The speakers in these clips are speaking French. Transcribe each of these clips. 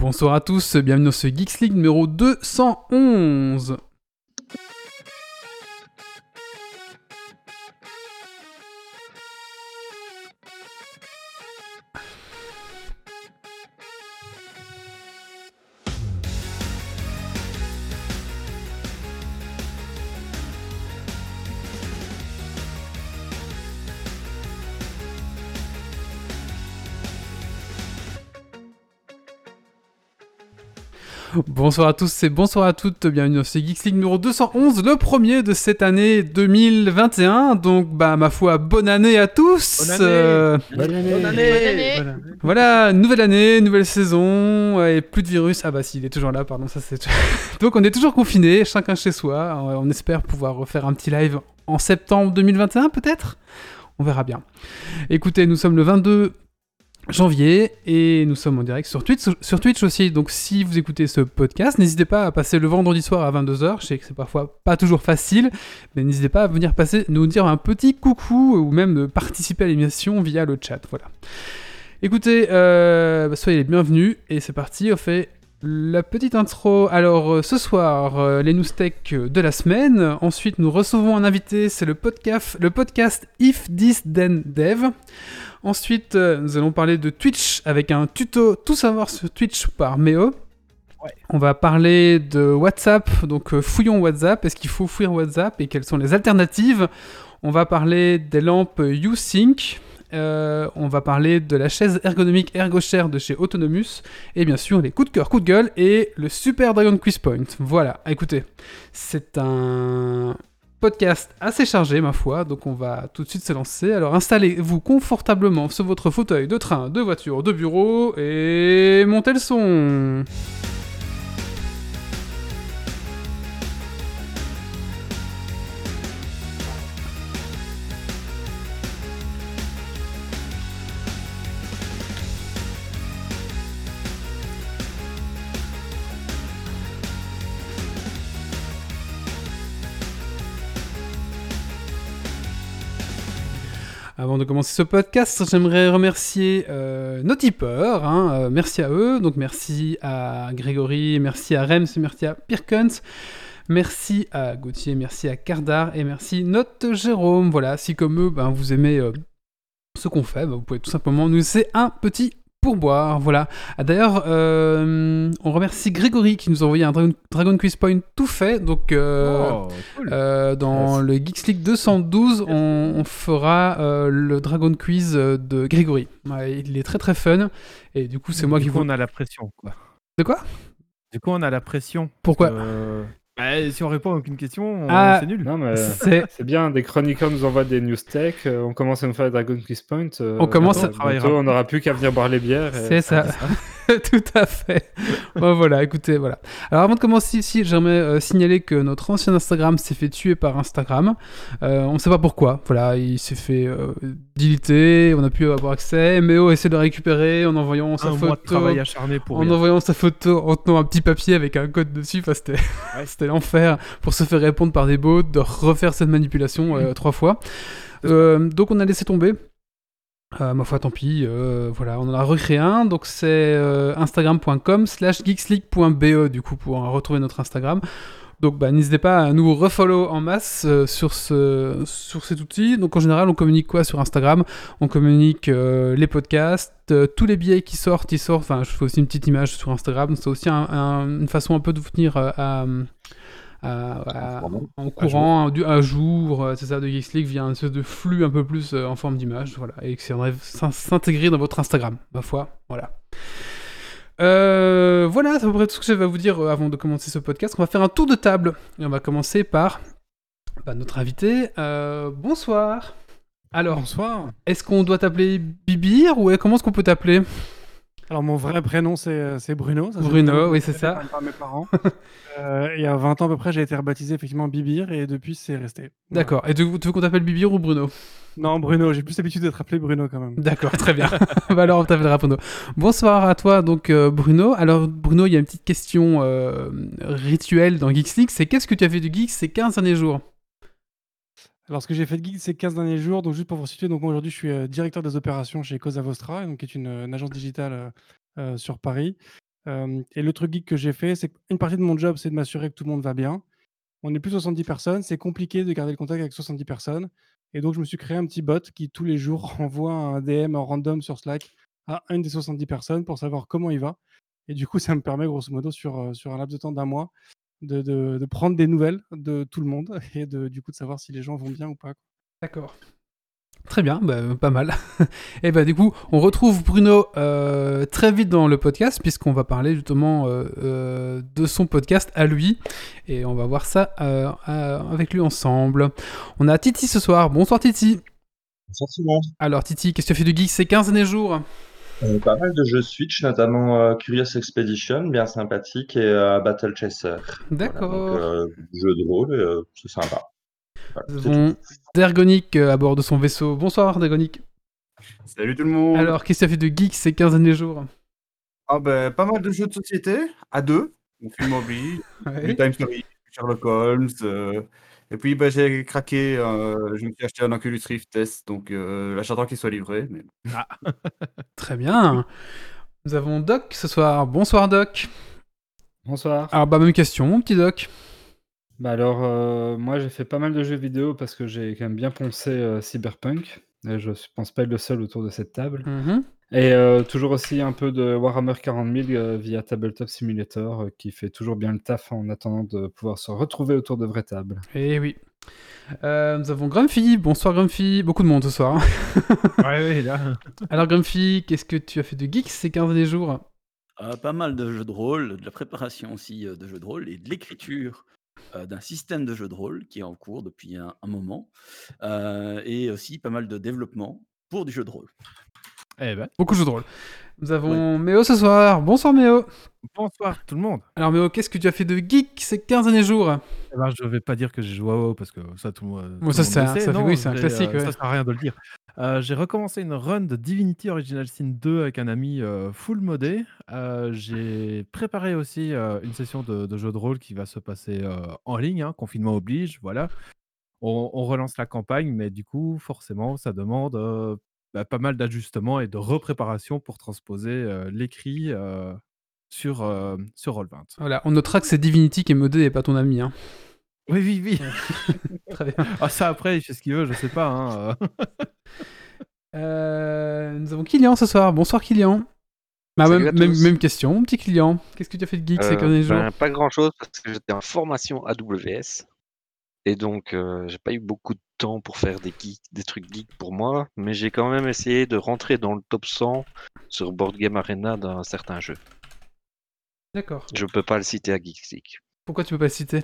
Bonsoir à tous, bienvenue dans ce Geeks League numéro 211. Bonsoir à tous et bonsoir à toutes, bienvenue dans ce Geeks League numéro 211, le premier de cette année 2021. Donc, bah, ma foi, bonne année à tous. Bonne année. Euh, Bonne année. Bonne année. Voilà. voilà, nouvelle année, nouvelle saison, et plus de virus. Ah bah si, il est toujours là, pardon, ça c'est... Donc on est toujours confinés, chacun chez soi. On espère pouvoir refaire un petit live en septembre 2021 peut-être? On verra bien. Écoutez, nous sommes le 22 janvier et nous sommes en direct sur Twitch, sur Twitch aussi. Donc si vous écoutez ce podcast, n'hésitez pas à passer le vendredi soir à 22h. Je sais que c'est parfois pas toujours facile, mais n'hésitez pas à venir passer, nous dire un petit coucou ou même de participer à l'émission via le chat. Voilà. Écoutez, euh, bah, soyez les bienvenus et c'est parti. On fait la petite intro. Alors euh, ce soir, euh, les news de la semaine. Ensuite, nous recevons un invité. C'est le podcast, le podcast If This Then Dev. Ensuite, euh, nous allons parler de Twitch avec un tuto tout savoir sur Twitch par Méo. On va parler de WhatsApp, donc euh, fouillons WhatsApp. Est-ce qu'il faut fouiller WhatsApp et quelles sont les alternatives? On va parler des lampes YouSync. Euh, on va parler de la chaise ergonomique ErgoShare de chez Autonomous. Et bien sûr, les coups de cœur, coups de gueule et le Super Dragon Quiz Point. Voilà, écoutez, c'est un podcast assez chargé, ma foi, donc on va tout de suite se lancer. Alors installez-vous confortablement sur votre fauteuil de train, de voiture, de bureau et montez le son. Avant de commencer ce podcast, j'aimerais remercier euh, nos tipeurs. hein, euh, merci à eux. Donc merci à Grégory, merci à Rems, merci à Pirkens. Merci à Gauthier, merci à Cardar et merci Note Jérôme. Voilà, si comme eux, ben, vous aimez euh, ce qu'on fait, ben, vous pouvez tout simplement nous laisser un petit pourboire. Voilà. Ah, D'ailleurs, euh, on remercie Grégory qui nous a envoyé un Dragon, Dragon Quiz Point tout fait. Donc, euh, Oh, cool. euh, dans le Geeks League 212, on, on fera le Dragon Quiz de Grégory. Ouais, il est très très fun. Et du coup, c'est moi du qui coup, vous. on a la pression, quoi. De quoi? Du coup, on a la pression. Pourquoi? Bah, si on répond à aucune question, on- Ah. c'est nul. Non, mais C'est. c'est bien, des chroniqueurs nous envoient des news tech, euh, on commence à nous faire Dragon Quiz Point. euh, On commence bientôt, à travailler bientôt, On n'aura plus qu'à venir boire les bières. et- C'est ça. Tout à fait. bon, voilà, écoutez, voilà. Alors avant de commencer ici, j'aimerais euh, signaler que notre ancien Instagram s'est fait tuer par Instagram. Euh, on ne sait pas pourquoi. Voilà, il s'est fait euh, deleter, on a pu avoir accès. Méo essaie de le récupérer en envoyant sa un mois de photo. travail acharné pour En rien. envoyant sa photo en tenant un petit papier avec un code dessus, enfin, c'était c'était l'enfer pour se faire répondre par des bots, de refaire cette manipulation euh, trois fois. Donc on a laissé tomber. Euh, ma foi, tant pis. euh, voilà, on en a recréé un. Donc c'est euh, instagram.com slash du coup pour retrouver notre Instagram. Donc bah, n'hésitez pas à nous refollow en masse sur, ce, sur cet outil. Donc en général, on communique quoi sur Instagram? On communique les podcasts, tous les billets qui sortent, ils sortent. Enfin, je fais aussi une petite image sur Instagram. C'est aussi un- un- une façon un peu de vous tenir à- à- en courant, du- à jour, euh, c'est ça, de Geeks League via un espèce de flux un peu plus euh, en forme d'image, voilà, et que ça s'intégrer dans votre Instagram, ma foi, voilà. Euh, voilà, c'est à peu près tout ce que j'avais à vous dire euh, avant de commencer ce podcast. On va faire un tour de table, et on va commencer par bah, notre invité. Euh, bonsoir. Alors, Bonsoir. est-ce qu'on doit t'appeler Bibir ou comment est-ce qu'on peut t'appeler? Alors mon vrai prénom c'est euh, c'est Bruno. Ça, Bruno, oui, c'est ça. Par mes parents. Euh, il y a 20 ans à peu près, j'ai été rebaptisé effectivement Bibir et depuis c'est resté. Voilà. D'accord. Et tu, tu veux qu'on t'appelle Bibir ou Bruno? Non Bruno, j'ai plus l'habitude d'être appelé Bruno quand même. D'accord, très bien. bah alors on t'appellera Bruno. Bonsoir à toi, donc euh, Bruno. Alors Bruno, il y a une petite question euh, rituelle dans Geeks League, c'est qu'est-ce que tu as fait de Geeks ces 15 derniers jours? Alors ce que j'ai fait de geek ces 15 derniers jours, donc juste pour vous situer, donc aujourd'hui je suis euh, directeur des opérations chez Cosa Vostra, qui est une, agence digitale euh, euh, sur Paris. Et le truc geek que j'ai fait, c'est qu'une partie de mon job, c'est de m'assurer que tout le monde va bien. On est plus 70 personnes, c'est compliqué de garder le contact avec 70 personnes et donc je me suis créé un petit bot qui, tous les jours, envoie un DM en random sur Slack à une des 70 personnes pour savoir comment il va et du coup, ça me permet grosso modo sur, sur un laps de temps d'un mois de de de prendre des nouvelles de tout le monde et de du coup, de savoir si les gens vont bien ou pas. D'accord. Très bien, bah, pas mal. et bah du coup, on retrouve Bruno euh, très vite dans le podcast puisqu'on va parler justement euh, euh, de son podcast à lui et on va voir ça euh, euh, avec lui ensemble. On a Titi ce soir. Bonsoir Titi. Bonsoir monde. Alors Titi, qu'est-ce que tu as fait de geek ces 15 derniers jours? Euh, pas mal de jeux Switch, notamment euh, Curious Expedition, bien sympathique, et euh, Battle Chaser. D'accord. Voilà, euh, jeu de rôle, euh, c'est sympa. Voilà. Dergonic à bord de son vaisseau. Bonsoir Dergonic. Salut tout le monde. Alors, qu'est-ce que tu as fait de geek ces 15 derniers jours? Ah ben, pas mal de jeux de société, à deux. On film mobile, Ouais. du Time Story, Sherlock Holmes. Et puis ben, j'ai craqué, euh, je me suis acheté un Oculus Rift Test, donc euh, là j'attends qu'il soit livré. Mais... Très bien. Nous avons Doc ce soir. Bonsoir Doc. Bonsoir. Alors, bah, même question, mon petit Doc. Bah alors, euh, moi j'ai fait pas mal de jeux vidéo parce que j'ai quand même bien poncé euh, Cyberpunk. Et je pense pas être le seul autour de cette table. Mhm. Et euh, toujours aussi un peu de Warhammer 40 000 euh, via Tabletop Simulator euh, qui fait toujours bien le taf en attendant de pouvoir se retrouver autour de vraies tables. Eh oui. Euh, nous avons Grumpy. Bonsoir Grumpy. Beaucoup de monde ce soir. Ouais, ouais, là. Alors Grumpy, qu'est-ce que tu as fait de geek ces 15 derniers jours? Euh, pas mal de jeux de rôle, de la préparation aussi de jeux de rôle et de l'écriture euh, d'un système de jeux de rôle qui est en cours depuis un, un moment. Euh, et aussi pas mal de développement pour du jeu de rôle. Eh ben, Beaucoup de jeux de rôle. Nous avons Méo ce soir. Bonsoir Méo. bonsoir tout le monde. Alors Méo, qu'est-ce que tu as fait de geek ces 15 derniers jours? Eh ben, je vais pas dire que j'ai joué à WoW parce que ça, tout le monde. Bon, tout ça, le monde c'est le un- sait. ça fait- oui, c'est un classique, euh, ouais. Ça sert à rien de le dire. Euh, j'ai recommencé une run de Divinity Original Sin 2 avec un ami euh, full modé. Euh, j'ai préparé aussi euh, une session de, de jeu de rôle qui va se passer euh, en ligne, hein, confinement oblige, voilà. On, on relance la campagne, mais du coup, forcément, ça demande euh, bah, pas mal d'ajustements et de repréparation pour transposer euh, l'écrit euh, sur, euh, sur Roll20. Voilà, on notera que c'est Divinity qui est modé et pas ton ami. Hein. Oui, oui, oui. Très bien. Ah, ça après, il fait ce qu'il veut, je sais pas. hein, euh. Nous avons Kylian ce soir. Bonsoir Kylian. Bah, même, même, question, mon petit Kylian. Qu'est-ce que tu as fait de geek ces Euh, derniers jours? ben, pas grand chose parce que j'étais en formation AWS et donc euh, j'ai pas eu beaucoup de temps pour faire des geeks, des trucs geeks pour moi, mais j'ai quand même essayé de rentrer dans le top 100 sur Board Game Arena d'un certain jeu. D'accord. Je peux pas le citer à Geeksleague. Pourquoi tu peux pas le citer?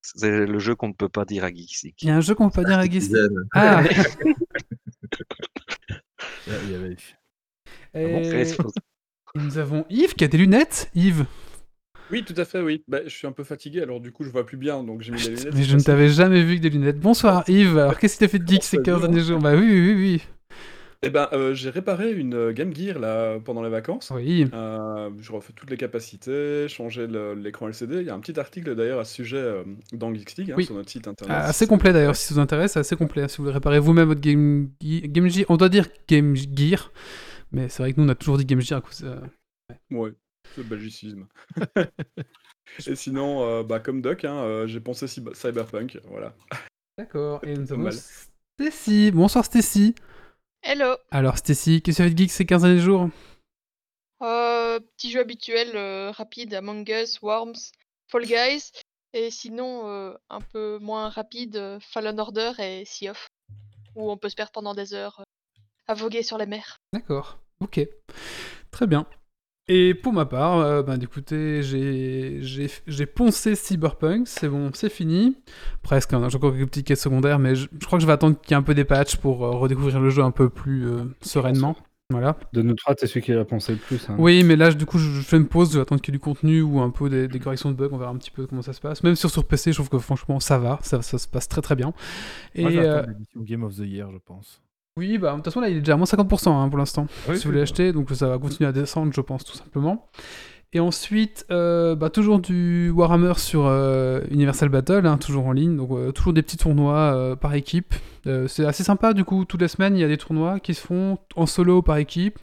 C'est le jeu qu'on ne peut pas dire à Geeksleague. Il y a un jeu qu'on peut pas dire à Geek. Citizen. Ah et... Et nous avons Yves qui a des lunettes. Yves, Oui, tout à fait, oui. Bah, je suis un peu fatigué, alors du coup, je vois plus bien, donc j'ai mis les lunettes. mais je ne t'avais jamais vu avec des lunettes. Bonsoir Yves. Alors qu'est-ce que tu as fait de geek ces Bonsoir, 15 Yves. derniers jours? Bah oui, oui, oui. Eh ben, euh, j'ai réparé une euh, Game Gear là pendant les vacances. Oui. Euh, je refais toutes les capacités, changé l'écran LCD. Il y a un petit article d'ailleurs à ce suite euh, dans Geeks League, hein, Oui. sur notre site internet. Ah, assez complet d'ailleurs, si ça vous intéresse, c'est assez complet. Si vous voulez réparer vous-même votre Game, Game Gear, on doit dire Game Gear, mais c'est vrai que nous on a toujours dit Game Gear à cause. euh, Ouais, le belgicisme. Et sinon, euh, bah, comme Doc, hein, euh, j'ai pensé cyber- Cyberpunk, voilà. D'accord, et nous avons mal. Stacy. Bonsoir Stacy. Hello. Alors Stacy, qu'est-ce que tu as fait de geek ces 15 derniers jours? Euh, petit jeu habituel, euh, rapide, Among Us, Worms, Fall Guys. Et sinon, euh, un peu moins rapide, Fallen Order et Sea of. Où on peut se perdre pendant des heures euh, à voguer sur les mers. D'accord, ok. Très bien. Et pour ma part, euh, ben écoutez, j'ai poncé Cyberpunk, c'est bon, c'est fini. Presque, hein, j'ai encore quelques petites quêtes secondaires, mais je, je crois que je vais attendre qu'il y ait un peu des patchs pour euh, redécouvrir le jeu un peu plus euh, sereinement. Voilà. De nous trois, t'es celui qui l'a pensé le plus. hein. Oui, mais là, du coup, je, je fais une pause, je vais attendre qu'il y ait du contenu ou un peu des, des corrections de bugs, on verra un petit peu comment ça se passe. Même sur, sur PC, je trouve que franchement, ça va, ça, ça se passe très très bien. Et Moi, j'attends euh, l'édition Game of the Year, je pense. Oui, bah, de toute façon, là, il est déjà à moins 50% hein, pour l'instant, Oui, si vous voulez acheter, donc ça va continuer à descendre, je pense, tout simplement. Et ensuite, euh, bah, toujours du Warhammer sur euh, Universal Battle, hein, toujours en ligne, donc euh, toujours des petits tournois par équipe. C'est assez sympa, du coup, toutes les semaines, il y a des tournois qui se font en solo par équipe.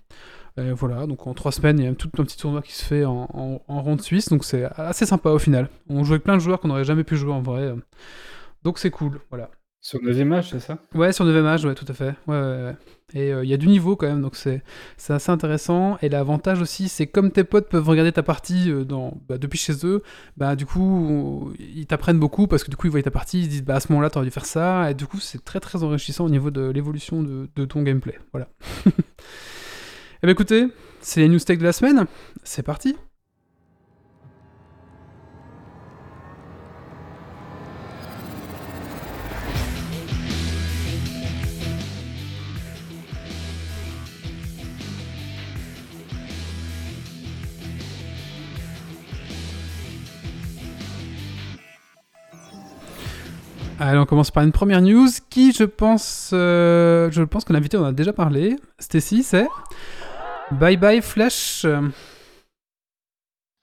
Et voilà, donc en trois semaines, il y a tout un petit tournoi qui se fait en, en, en ronde suisse, donc c'est assez sympa au final. On joue avec plein de joueurs qu'on n'aurait jamais pu jouer en vrai, donc c'est cool, voilà. Sur 9 match, c'est ça? Ouais, sur 9 match, ouais, tout à fait. Ouais, ouais. Et euh, il y a du niveau quand même, donc c'est assez intéressant. Et l'avantage aussi, c'est comme tes potes peuvent regarder ta partie euh, dans, bah, depuis chez eux, bah du coup, ils t'apprennent beaucoup parce que du coup, ils voient ta partie, ils se disent, bah à ce moment-là, t'aurais dû faire ça. Et du coup, c'est très très enrichissant au niveau de l'évolution de, de ton gameplay. Voilà. Et bah écoutez, c'est les news tech de la semaine. C'est parti. Allez, on commence par une première news qui, je pense, euh, je pense que l'invité en a déjà parlé. Stacy, c'est Bye Bye Flash.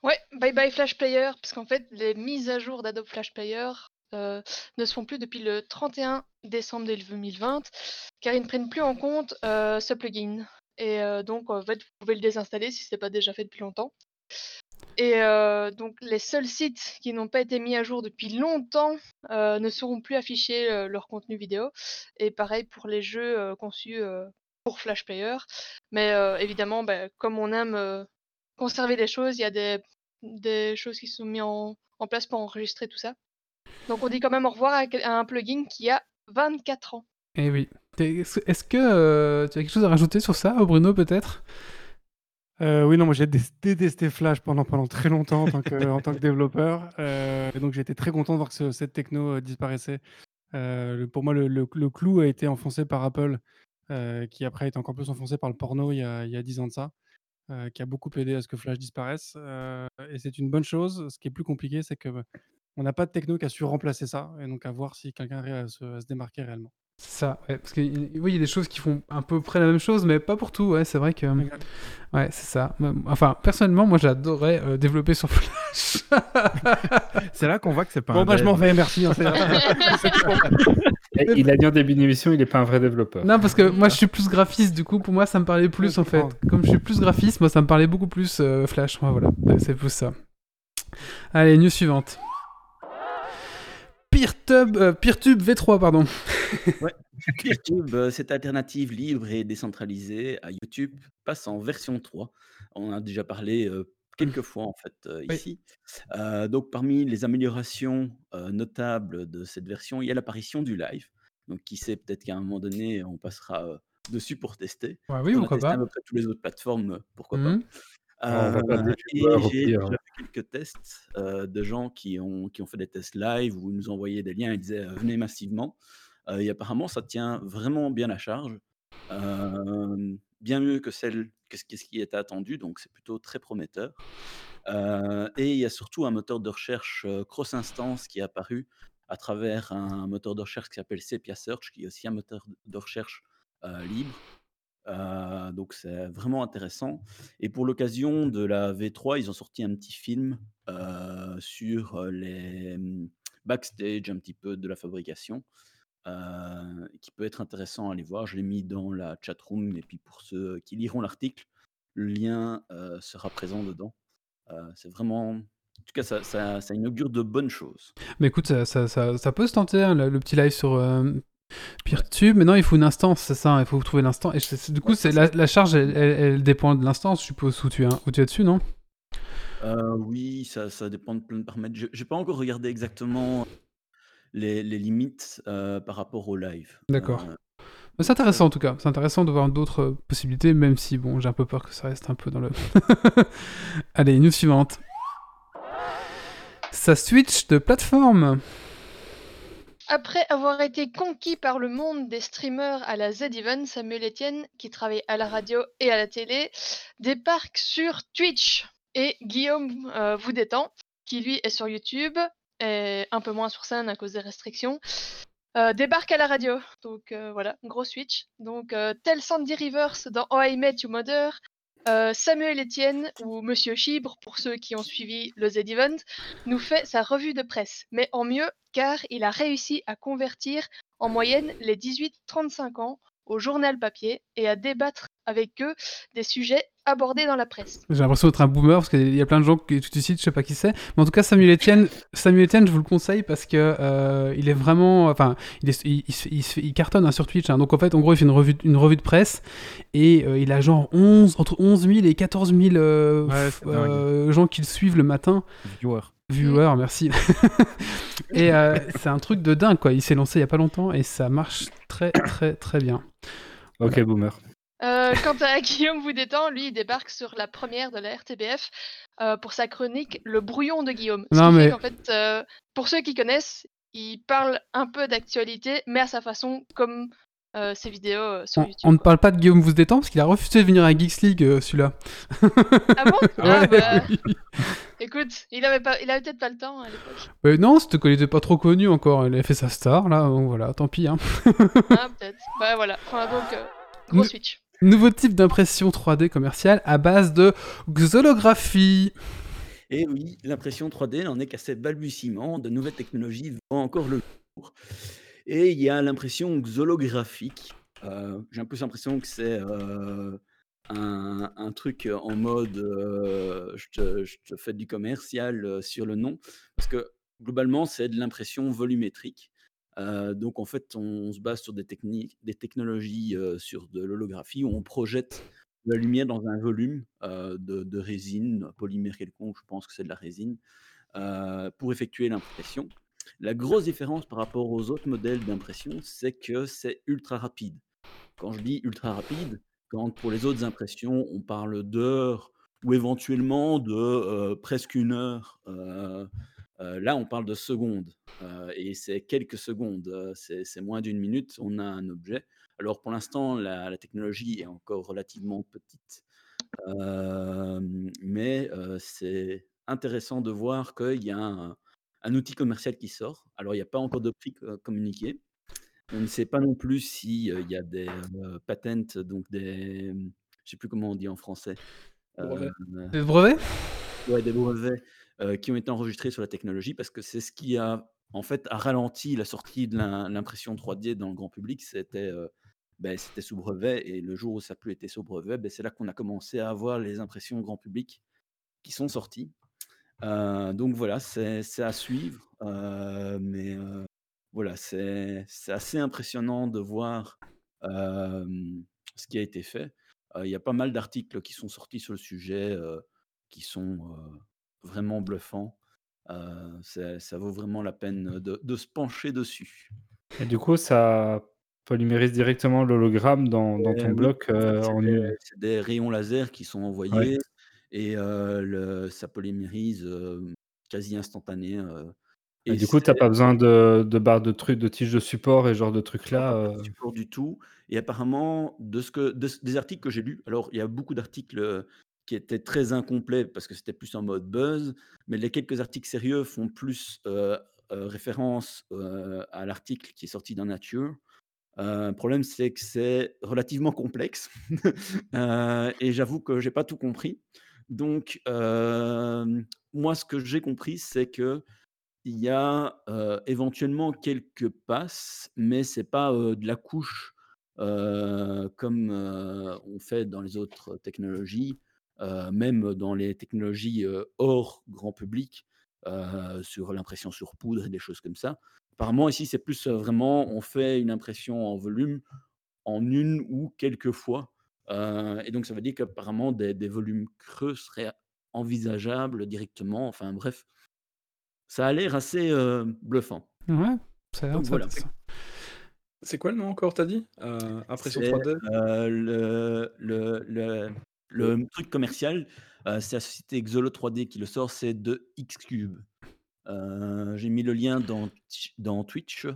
Ouais, bye bye Flash Player, parce qu'en fait, les mises à jour d'Adobe Flash Player euh, ne se font plus depuis le 31 décembre 2020, car ils ne prennent plus en compte euh, ce plugin. Et donc, en fait, vous pouvez le désinstaller si ce n'est pas déjà fait depuis longtemps. Et euh, donc, les seuls sites qui n'ont pas été mis à jour depuis longtemps euh, ne seront plus affichés euh, leur contenu vidéo. Et pareil pour les jeux conçus pour Flash Player. Mais évidemment, bah, comme on aime conserver des choses, il y a des, choses qui sont mises en, place pour enregistrer tout ça. Donc, on dit quand même au revoir à, à un plugin qui a 24 ans. Eh oui. Est-ce que tu as quelque chose à rajouter sur ça, Bruno, peut-être? Euh, oui, non, moi j'ai dé- détesté Flash pendant, pendant très longtemps en tant que, en tant que développeur. Euh, et donc j'ai été très content de voir que ce- cette techno euh, disparaissait. Euh, le- pour moi, le, le- le clou a été enfoncé par Apple, qui après a été encore plus enfoncé par le porno il y a, il y a 10 ans de ça, qui a beaucoup aidé à ce que Flash disparaisse. Et c'est une bonne chose. Ce qui est plus compliqué, c'est que bah, on n'a pas de techno qui a su remplacer ça. Et donc à voir si quelqu'un arrive à se, à se démarquer réellement. C'est ça, ouais, parce que oui, il y a des choses qui font à peu près la même chose, mais pas pour tout, ouais, c'est vrai que... Ouais, c'est ça. Enfin, personnellement, moi j'adorais euh, développer sur Flash. C'est là qu'on voit que c'est pas Bon, un bah je m'en vais, merci. hein, Il a dit en début d'émission, il n'est pas un vrai développeur. Non, parce que moi je suis plus graphiste, du coup pour moi ça me parlait plus en fait. Comme je suis plus graphiste, moi ça me parlait beaucoup plus euh, Flash. Ouais, voilà, c'est plus ça. Allez, news suivante. PeerTube, euh, PeerTube V3, pardon. Ouais. PeerTube, euh, cette alternative libre et décentralisée à YouTube, passe en version 3. On en a déjà parlé euh, quelques fois en fait euh, Oui. ici. Donc parmi les améliorations notables de cette version, il y a l'apparition du live. Donc qui sait, peut-être qu'à un moment donné, on passera dessus pour tester. Ouais, oui, on a pourquoi testé pas. à peu près toutes les autres plateformes, pourquoi pas. Euh, et j'ai hein. fait quelques tests euh, de gens qui ont, qui ont fait des tests live où ils nous envoyaient des liens et disaient euh, venez massivement. Euh, et apparemment, ça tient vraiment bien la charge, bien mieux que, celle, que ce que ce qui était attendu, donc c'est plutôt très prometteur. Et il y a surtout un moteur de recherche cross-instance qui est apparu à travers un moteur de recherche qui s'appelle Sepia Search, qui est aussi un moteur de recherche libre. Euh, donc c'est vraiment intéressant. Et pour l'occasion de la V3, ils ont sorti un petit film euh, sur euh, les hum, backstage un petit peu de la fabrication, euh, qui peut être intéressant à aller voir. Je l'ai mis dans la chat room et puis pour ceux qui liront l'article, le lien sera présent dedans. C'est vraiment, en tout cas, ça, ça, ça inaugure de bonnes choses. Mais écoute, ça, ça, ça, ça peut se tenter, hein, le, le petit live sur euh, PeerTube. Maintenant, il faut une instance, c'est ça, il faut trouver l'instance. Et c'est- du coup, c'est la, la charge, elle, elle- elle dépend de l'instance, je suppose, où tu es, où tu es dessus, non? Euh, oui, ça, ça dépend de plein de paramètres. Je n'ai pas encore regardé exactement les, les limites euh, par rapport au live. D'accord. Euh, Mais C'est intéressant en tout cas, c'est intéressant de voir d'autres possibilités, même si bon, j'ai un peu peur que ça reste un peu dans le. Allez, news suivante. Ça switch de plateforme. Après avoir été conquis par le monde des streamers à la Z-Event, Samuel Etienne, qui travaille à la radio et à la télé, débarque sur Twitch. Et Guillaume euh, vous détend, qui lui est sur YouTube, et un peu moins sur scène à cause des restrictions, euh, débarque à la radio. Donc euh, voilà, gros switch. Donc tel Sandy Rivers dans Oh I Met Your Mother, euh, Samuel Etienne ou Monsieur Chibre, pour ceux qui ont suivi le Z-Event, nous fait sa revue de presse, mais en mieux car il a réussi à convertir en moyenne les 18-35 ans au journal papier et à débattre avec eux des sujets abordés dans la presse. J'ai l'impression d'être un boomer parce qu'il y a plein de gens que tu cites, je sais pas qui c'est. Mais en tout cas, Samuel Etienne, Samuel Etienne, je vous le conseille parce que euh, il est vraiment, enfin, il, est- il, il se- il se- il cartonne hein, sur Twitch. hein. Donc en fait, en gros, il fait une revue, une revue de presse et euh, il a genre 11, entre 11 000 et 14 000 euh, Ouais, euh, gens qui le suivent le matin. Viewer. Viewer, merci. et euh, c'est un truc de dingue, quoi. Il s'est lancé il y a pas longtemps et ça marche très, très, très bien. Ok, boomer. Euh, quant à Guillaume Voudétan, lui, il débarque sur la première de la RTBF euh, pour sa chronique Le brouillon de Guillaume. Ce Non, qui fait mais- qu'en fait, euh, pour ceux qui connaissent, il parle un peu d'actualité, mais à sa façon, comme euh, ses vidéos euh, sur On, YouTube. on ne parle pas de Guillaume Vous détend parce qu'il a refusé de venir à Geeks League, euh, celui-là. Ah bon? Ah, Ouais. bah, Écoute, il avait, pas, il avait peut-être pas le temps à l'époque. Euh, non, c'était qu'il était pas trop connu encore. Il a fait sa star, là. Donc voilà, tant pis. Hein. Ah, peut-être. Bah voilà. Enfin, donc, euh, gros switch. Nouveau type d'impression 3D commerciale à base de xolographie. Et oui, l'impression 3D n'en est qu'à ses balbutiements, de nouvelles technologies voient encore le jour. Et il y a l'impression xolographique. Euh, J'ai un peu l'impression que c'est euh, un, truc en mode euh, je, te, fais du commercial sur le nom. Parce que globalement, c'est de l'impression volumétrique. Donc en fait, on, se base sur des techniques, des technologies sur de l'holographie où on projette la lumière dans un volume de, de résine, polymère quelconque, je pense que c'est de la résine, pour effectuer l'impression. La grosse différence par rapport aux autres modèles d'impression, c'est que c'est ultra rapide. Quand je dis ultra rapide, quand pour les autres impressions, on parle d'heures ou éventuellement de euh, presque une heure, euh, euh, là, on parle de secondes. et c'est quelques secondes, c'est moins d'une minute, on a un objet. Alors pour l'instant, la, la technologie est encore relativement petite, mais c'est intéressant de voir qu'il y a un, un outil commercial qui sort. Alors il n'y a pas encore de prix euh, communiqué. On ne sait pas non plus s'il y a des euh, patents, donc des... Je ne sais plus comment on dit en français. Brevets. Euh, Des brevets? Ouais, des brevets euh, qui ont été enregistrés sur la technologie parce que c'est ce qui a en fait a ralenti la sortie de l'im- l'impression 3D dans le grand public. C'était euh, ben, c'était sous brevet et le jour où ça n'a plus été sous brevet, ben, c'est là qu'on a commencé à avoir les impressions grand public qui sont sorties. Euh, donc voilà, c'est à suivre, euh, mais euh, voilà, c'est assez impressionnant de voir ce qui a été fait. Il y a pas mal d'articles qui sont sortis sur le sujet, qui sont vraiment bluffants. Ça vaut vraiment la peine de, de se pencher dessus. Et du coup, ça polymérise directement l'hologramme dans, dans ton bloc euh, c'est en c'est des rayons laser qui sont envoyés Ouais. Et le- ça polymérise quasi instantané. euh, Et et du coup, tu n'as pas besoin de, de barres de trucs, de tiges de support et ce genre de pas euh. de support du tout. Et apparemment, de ce que, de des articles que j'ai lus, alors il y a beaucoup d'articles qui étaient très incomplets parce que c'était plus en mode buzz, mais les quelques articles sérieux font plus euh, euh, référence euh, à l'article qui est sorti dans Nature. Le problème, c'est que c'est relativement complexe et j'avoue que j'ai pas tout compris. Donc, moi, ce que j'ai compris, c'est que il y a éventuellement quelques passes, mais c'est pas de la couche comme on fait dans les autres technologies, même dans les technologies hors grand public, sur l'impression sur poudre et des choses comme ça. Apparemment, ici, c'est plus vraiment, on fait une impression en volume en une ou quelques fois. Euh, et donc, ça veut dire qu'apparemment, des, des volumes creux seraient envisageables directement. Enfin, bref, ça a l'air assez euh, bluffant. Ouais, ça a l'air voilà. ça- C'est quoi le nom encore, t'as dit? Euh, Impression C'est 3D euh, le, le, le, le truc commercial, euh, c'est la société Xolo 3D qui le sort, c'est de Xcube. Euh, J'ai mis le lien dans, dans Twitch.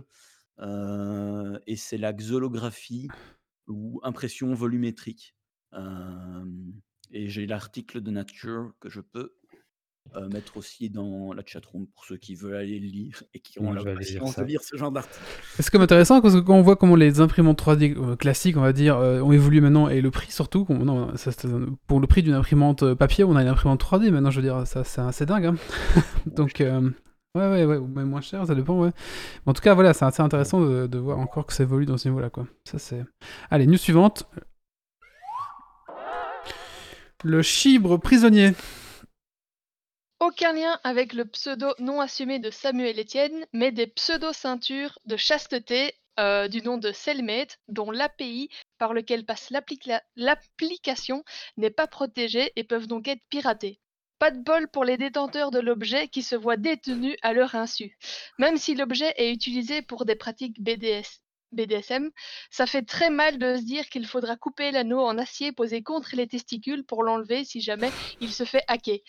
euh, et c'est la xolographie ou impression volumétrique. Euh, et j'ai l'article de Nature que je peux euh, mettre aussi dans la chatroom pour ceux qui veulent aller le lire et qui ont Ouais, la patience de lire ce genre d'article. C'est quand même intéressant parce que quand on voit comment les imprimantes 3D euh, classiques, on va dire, euh, ont évolué maintenant et le prix surtout, non, ça, pour le prix d'une imprimante papier, on a une imprimante 3D maintenant, je veux dire, ça c'est assez dingue. hein. Donc, euh, Ouais, ouais, ouais, ou même moins cher, ça dépend, ouais. En tout cas, voilà, c'est assez intéressant de, voir encore que ça évolue dans ce niveau-là, quoi. Ça, c'est... Allez, news suivante. Le chibre prisonnier. Aucun lien avec le pseudo non assumé de Samuel Etienne, mais des pseudo-ceintures de chasteté euh, du nom de Cellmate, dont l'API par lequel passe l'applica- l'application n'est pas protégée et peuvent donc être piratées. Pas de bol pour les détenteurs de l'objet qui se voient détenus à leur insu. Même si l'objet est utilisé pour des pratiques BDS, BDSM, ça fait très mal de se dire qu'il faudra couper l'anneau en acier posé contre les testicules pour l'enlever si jamais il se fait hacker.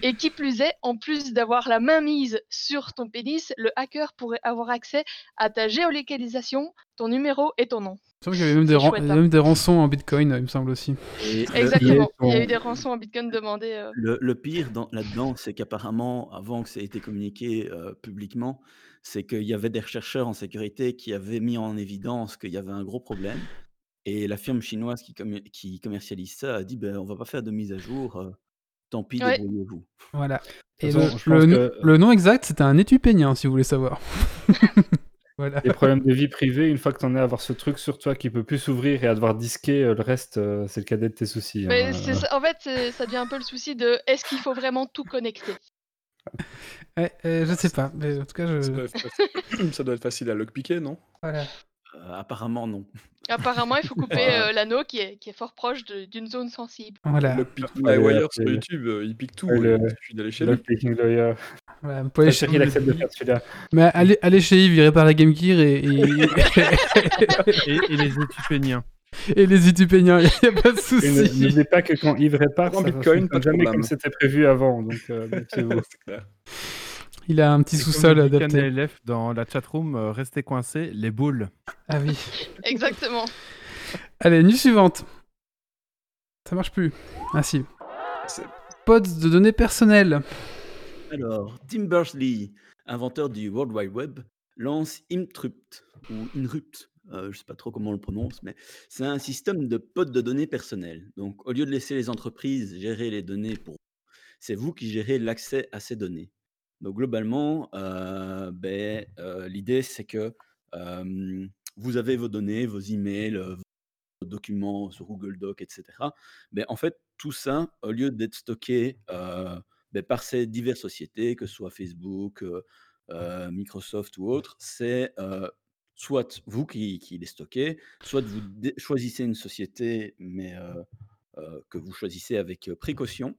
Et qui plus est, en plus d'avoir la main mise sur ton pénis, le hacker pourrait avoir accès à ta géolocalisation, ton numéro et ton nom. Il me semble qu'il y avait même des, chouette, hein. même des rançons en bitcoin, il me semble aussi. Et Exactement. Il y a eu des rançons en Bitcoin demandées. euh. Le, le pire dans- là-dedans, c'est qu'apparemment, avant que ça ait été communiqué euh, publiquement, c'est qu'il y avait des chercheurs en sécurité qui avaient mis en évidence qu'il y avait un gros problème. Et la firme chinoise qui, commer- qui commercialise ça a dit ben, on va pas faire de mise à jour, euh, tant pis, Ouais. débrouillez-vous. Voilà. Et façon, que- le nom exact, c'était un étupénien, si vous voulez savoir. voilà. Les problèmes de vie privée, une fois que t'en es à avoir ce truc sur toi qui peut plus s'ouvrir et à devoir disquer, euh, le reste, euh, c'est le cadet de tes soucis. Mais hein. ça- en fait, ça devient un peu le souci de est-ce qu'il faut vraiment tout connecter? Ouais, euh, je sais pas, mais en tout cas, Ça doit, être facile, ça doit être facile à lockpicker, non? Voilà. Euh, apparemment, non. Apparemment, il faut couper euh, l'anneau qui est, qui est fort proche de- d'une zone sensible. Voilà. Ouais, Wire ouais, sur ouais. YouTube, euh, il pique tout. Ouais, euh, le- Il suffit d'aller chez lui. Lockpicking lawyer. voilà. Vous pouvez chez- chérie, il accepte de faire celui-là. Mais allez, allez chez Yves, il répare la Game Gear et, et... Et, et les étupéniens. et les étupéniens, il n'y a pas de Et ne- souci. N'oubliez pas que quand Yves répare, En ça Bitcoin, ne pas de jamais problème. comme c'était prévu avant. Donc, euh, méfiez-vous. C'est clair. Il a un petit sous-sol adapté. KNLF dans la chatroom, euh, restez coincés, les boules. Ah oui. Exactement. Allez, nuit suivante. Ça marche plus. Ah si. Pods de données personnelles. Alors, Tim Berners-Lee, inventeur du World Wide Web, lance Imtrupt, ou Inrupt, euh, je ne sais pas trop comment on le prononce, mais c'est un système de pods de données personnelles. Donc, au lieu de laisser les entreprises gérer les données pour vous, c'est vous qui gérez l'accès à ces données. Donc, globalement, euh, ben, euh, l'idée, c'est que vous avez vos données, vos emails, euh, vos documents sur Google Doc, etc. Mais en fait, tout ça, au lieu d'être stocké ben, par ces diverses sociétés, que ce soit Facebook, Microsoft ou autre, c'est soit vous qui, les stockez, soit vous choisissez une société, mais euh, que vous choisissez avec euh, précaution,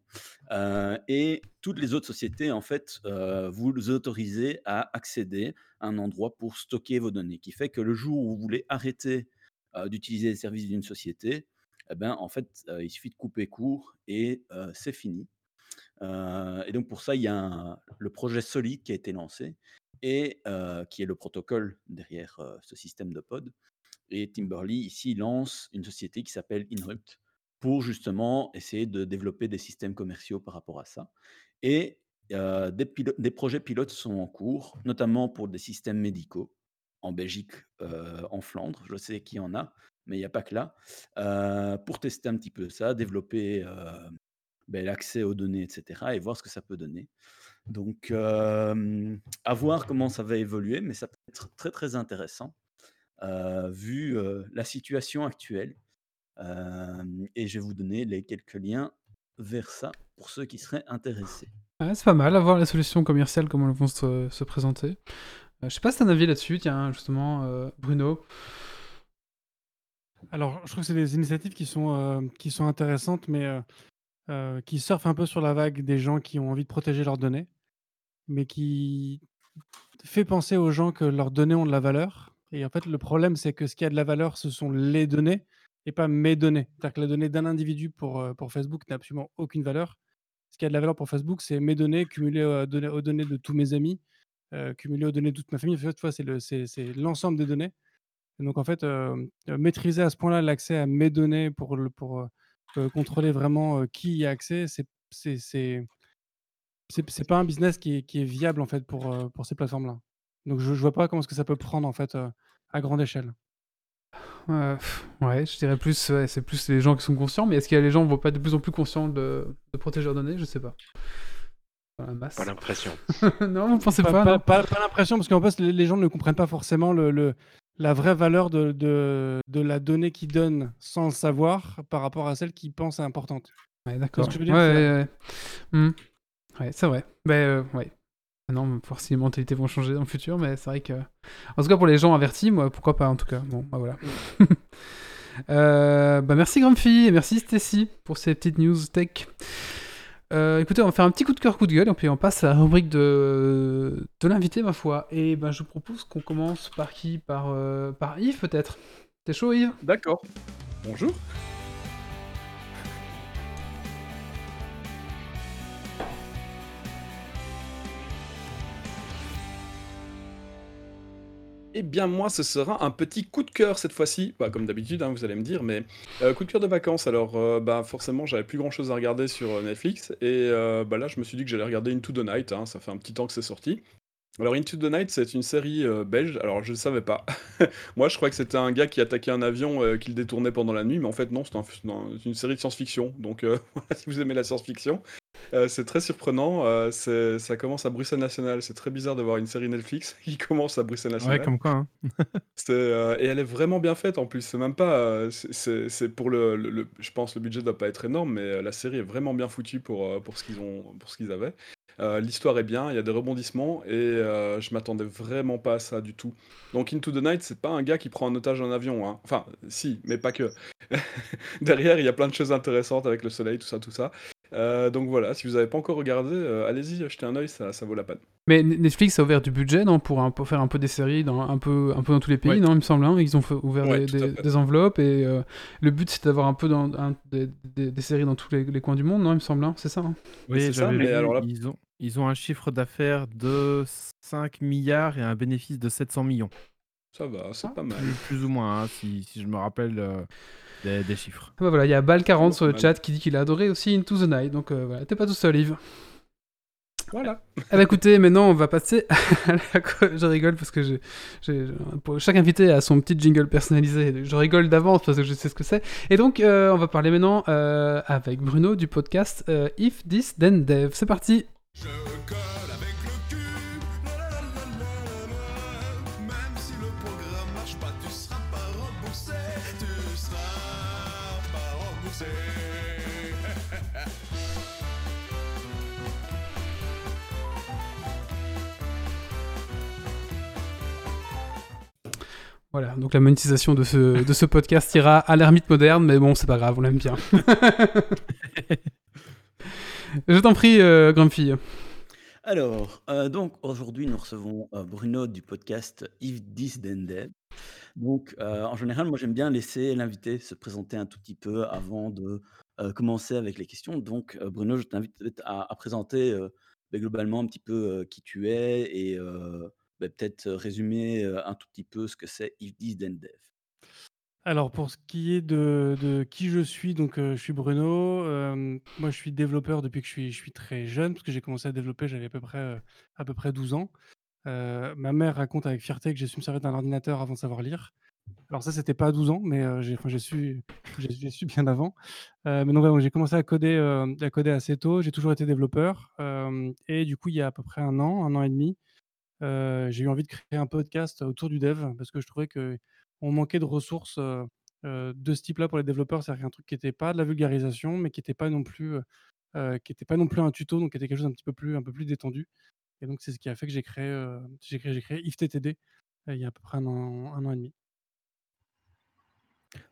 euh, et toutes les autres sociétés, en fait, vous les autorisez à accéder à un endroit pour stocker vos données, qui fait que le jour où vous voulez arrêter d'utiliser les services d'une société, eh ben, en fait, il suffit de couper court et c'est fini. Et donc pour ça, il y a le projet Solid qui a été lancé et qui est le protocole derrière ce système de pod. Et Timberly ici lance une société qui s'appelle Inrupt pour justement essayer de développer des systèmes commerciaux par rapport à ça. Et des, projets pilotes sont en cours, notamment pour des systèmes médicaux en Belgique, en Flandre. Je sais qu'il y en a, mais il n'y a pas que là. pour tester un petit peu ça, développer ben, l'accès aux données, etc. et voir ce que ça peut donner. Donc, à voir comment ça va évoluer, mais ça peut être très très intéressant vu la situation actuelle. Euh, et je vais vous donner les quelques liens vers ça pour ceux qui seraient intéressés. Ouais, c'est pas mal à voir les solutions commerciales, comment elles vont se, se présenter. Euh, je sais pas si t'as un avis là-dessus, tiens, justement, euh, Bruno. Alors, je trouve que c'est des initiatives qui sont, euh, qui sont intéressantes, mais euh, euh, qui surfent un peu sur la vague des gens qui ont envie de protéger leurs données, mais qui fait penser aux gens que leurs données ont de la valeur. Et en fait, le problème, c'est que ce qui a de la valeur, ce sont les données et pas mes données. C'est-à-dire que la donnée d'un individu pour, euh, pour Facebook n'a absolument aucune valeur. Ce qui a de la valeur pour Facebook, c'est mes données cumulées aux données, aux données de tous mes amis, euh, cumulées aux données de toute ma famille. En fait, c'est le- c'est c'est l'ensemble des données. Donc, en fait, euh, euh, maîtriser à ce point-là l'accès à mes données pour, pour euh, euh, contrôler vraiment euh, qui y a accès, c'est c'est- pas un business qui est, qui est viable en fait pour, euh, pour ces plateformes-là. Donc, je, je vois pas comment est-ce que ça peut prendre en fait euh, à grande échelle. Euh, ouais, je dirais plus, ouais, c'est plus les gens qui sont conscients, mais est-ce qu'il y a les gens qui vont pas être de plus en plus conscients de, de protéger leurs données? Je sais pas. dans la masse. Pas l'impression. non, vous pensez Pas, pas, pas- pas- pas l'impression, parce qu'en fait, les, les gens ne comprennent pas forcément le, le- la vraie valeur de, de, de la donnée qu'ils donnent sans le savoir par rapport à celle qu'ils pensent importante. Ouais, d'accord. ce que je veux Ouais, ouais, ouais. Hmm. Ouais, c'est vrai. Ben, euh, ouais. Non, si les mentalités vont changer dans le futur, mais c'est vrai que. En tout cas, pour les gens avertis, moi, pourquoi pas, en tout cas. Bon, bah voilà. Euh, bah, merci Grumpy et merci Stacy pour ces petites news tech. Euh, écoutez, on va faire un petit coup de cœur, coup de gueule, et puis on passe à la rubrique de, de l'invité, ma foi. Et ben, je vous propose qu'on commence par qui? Par, euh, par Yves, peut-être. T'es chaud, Yves? D'accord. Bonjour. Eh bien, moi, ce sera un petit coup de cœur cette fois-ci. Bah, comme d'habitude, hein, vous allez me dire, mais euh, coup de cœur de vacances. Alors, euh, bah, forcément, j'avais plus grand-chose à regarder sur euh, Netflix. Et bah, là, je me suis dit que j'allais regarder Into the Night. hein, ça fait un petit temps que c'est sorti. Alors, Into the Night, c'est une série belge. Alors, je ne savais pas. Moi, je crois que c'était un gars qui attaquait un avion, qu'il détournait pendant la nuit. Mais en fait, non, c'est un- c'est un- c'est une série de science-fiction. Donc, si vous aimez la science-fiction, euh, c'est très surprenant. euh, c'est- ça commence à Bruxelles National. C'est très bizarre de voir une série Netflix qui commence à Bruxelles National. Ouais, comme quoi. hein. C'est, euh, et elle est vraiment bien faite en plus. C'est même pas. euh, c'est- c'est c'est pour le, le- le- Je pense le budget doit pas être énorme, mais euh, la série est vraiment bien foutue pour, euh, pour ce qu'ils ont, pour ce qu'ils avaient. Euh, L'histoire est bien, il y a des rebondissements et euh, je m'attendais vraiment pas à ça du tout. Donc Into the Night, c'est pas un gars qui prend un otage en avion. hein. Enfin, si, mais pas que. Derrière, il y a plein de choses intéressantes avec le soleil, tout ça, tout ça. Euh, donc voilà, si vous avez pas encore regardé, euh, allez-y, jetez un œil, ça, ça vaut la peine. Mais Netflix a ouvert du budget non, pour, un- pour faire un peu des séries dans, un, peu, un peu dans tous les pays, Ouais. non, il me semble. hein, ils ont fait- ouvert Ouais, des, enveloppes et euh, le but c'est d'avoir un peu dans, un- des, des- des séries dans tous les, les coins du monde, non, il me semble. hein, c'est ça hein c'est Oui, ça, j'avais mais vu, alors là- ils, ont, ils ont un chiffre d'affaires de 5 milliards et un bénéfice de 700 millions. Ça va, c'est pas mal. Plus, plus ou moins, hein, si, si je me rappelle euh, des, des chiffres. Ah bah voilà, il y a Bal40 sur le chat qui dit qu'il a adoré aussi Into the Night, donc euh, voilà, t'es pas tout seul, Yves. Voilà. Ah bah écoutez, maintenant on va passer à la... Je rigole parce que j'ai, j'ai- pour chaque invité a son petit jingle personnalisé. Je rigole d'avance parce que je sais ce que c'est. Et donc euh, on va parler maintenant euh, avec Bruno du podcast euh, If This Then Dev. C'est parti Je Voilà, donc la monétisation de ce, de ce podcast ira à l'ermite moderne, mais bon, c'est pas grave, on l'aime bien. Je t'en prie, euh, Grumpy. Alors, euh, donc aujourd'hui, nous recevons euh, Bruno du podcast If This Then Dead. Donc, euh, en général, moi, j'aime bien laisser l'invité se présenter un tout petit peu avant de commencer avec les questions. Donc, Bruno, je t'invite à, à présenter ben, globalement un petit peu qui tu es et peut-être résumer un tout petit peu ce que c'est If This Then Dev. Alors, pour ce qui est de, de qui je suis, donc je suis Bruno. moi, je suis développeur depuis que je suis, je suis très jeune, parce que j'ai commencé à développer, j'avais à peu près, à peu près 12 ans. Ma mère raconte avec fierté que j'ai su me servir d'un ordinateur avant de savoir lire. Alors ça, c'était pas à 12 ans, mais j'ai su, j'ai su bien avant. Mais non, vraiment, j'ai commencé à coder, à coder assez tôt. J'ai toujours été développeur. et du coup, il y a à peu près un an, un an et demi, j'ai eu envie de créer un podcast autour du dev parce que je trouvais que on manquait de ressources de ce type-là pour les développeurs. C'est-à-dire un truc qui n'était pas de la vulgarisation, mais qui n'était pas non plus, pas non plus un tuto, donc qui était quelque chose un petit peu plus, un peu plus détendu. Et donc c'est ce qui a fait que j'ai créé, j'ai créé, j'ai créé IFTTD il y a à peu près un an, un an et demi.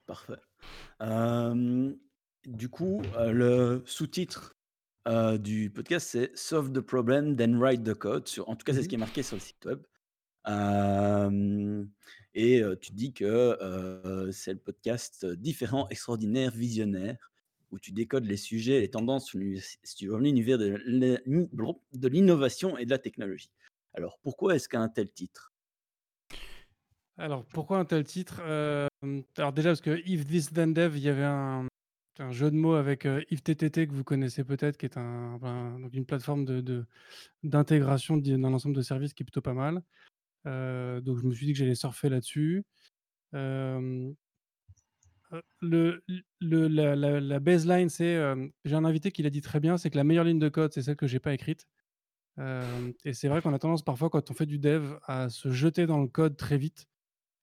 Parfait. Du coup, le sous-titre euh, du podcast, c'est Solve the problem, then write the code. Sur, en tout cas, c'est ce qui est marqué sur le site web. Euh, et euh, tu dis que c'est le podcast Différent, extraordinaire, visionnaire, où tu décodes les sujets et les tendances sur l'uni- sur l'univers de l'innovation et de la technologie. Alors, pourquoi est-ce qu'un tel titre? Alors, pourquoi un tel titre? Euh, Alors déjà, parce que If This Then Dev, il y avait un, un jeu de mots avec euh, IFTTT que vous connaissez peut-être, qui est une plateforme d'intégration d'un ensemble de services qui est plutôt pas mal. Euh, donc je me suis dit que j'allais surfer là-dessus. Euh, euh, la, la- baseline, c'est, j'ai un invité qui l'a dit très bien, c'est que la meilleure ligne de code, c'est celle que j'ai pas écrite. Et c'est vrai qu'on a tendance parfois quand on fait du dev à se jeter dans le code très vite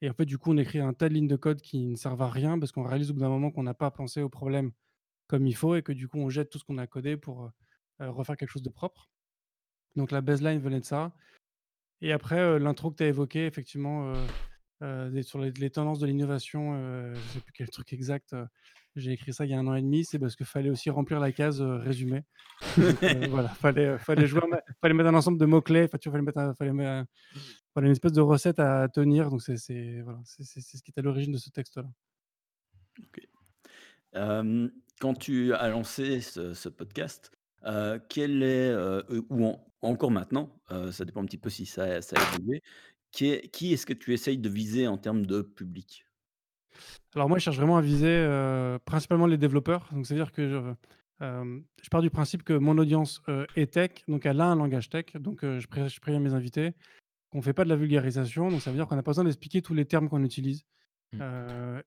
et en fait, du coup, on écrit un tas de lignes de code qui ne servent à rien parce qu'on réalise au bout d'un moment qu'on n'a pas pensé au problème comme il faut et que du coup, on jette tout ce qu'on a codé pour, heu, refaire quelque chose de propre. Donc la baseline venait de ça et après, l'intro que tu as évoqué effectivement, des sur les les tendances de l'innovation, heu, je sais plus quel truc exact, heu, j'ai écrit ça il y a 1 an et demi, c'est parce qu'il fallait aussi remplir la case, résumé. Donc voilà, fallait, fallait jouer un fallait mettre un ensemble de mots clés, enfin, tu vois, fallait mettre un fallait me fallait une espèce de recette à tenir, donc c'est voilà, ce qui est à l'origine de ce texte-là. Quand tu as lancé ce ce podcast, quel est, ou en encore maintenant, ça dépend un petit peu si ça ça a évolué, qui est qui est-ce que tu essayes de viser en termes de public? Alors moi, je cherche vraiment à viser, principalement les développeurs. Donc c'est-à-dire que je, pars du principe que mon audience, est tech, donc elle a un langage tech. Donc je pré je préviens mes invités qu'on fait pas de la vulgarisation, donc ça veut dire qu'on n'a pas besoin d'expliquer tous les termes qu'on utilise. Mmh.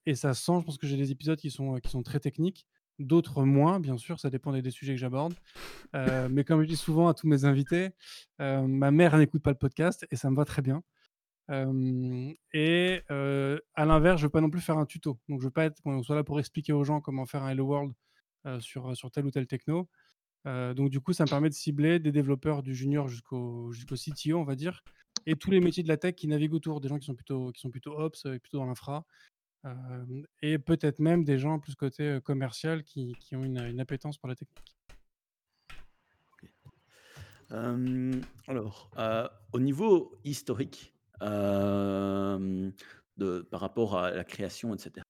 Et ça se sent, je pense que j'ai des épisodes qui sont, qui sont très techniques, d'autres moins, bien sûr, ça dépend des des sujets que j'aborde. Mais comme je dis souvent à tous mes invités, ma mère n'écoute pas le podcast et ça me va très bien. Et à l'inverse, je veux pas non plus faire un tuto. Donc je veux pas être qu'on soit là pour expliquer aux gens comment faire un hello world, sur, sur telle ou telle techno. Donc du coup, ça me permet de cibler des développeurs du junior jusqu'au jusqu'au CTO, on va dire et tous les métiers de la tech qui naviguent autour. Des gens qui sont plutôt qui sont plutôt ops, heu, plutôt dans l'infra, et peut-être même des gens plus côté, commercial qui qui ont une, une appétence pour la technique. Alors, au niveau historique, de par rapport à la création et cetera.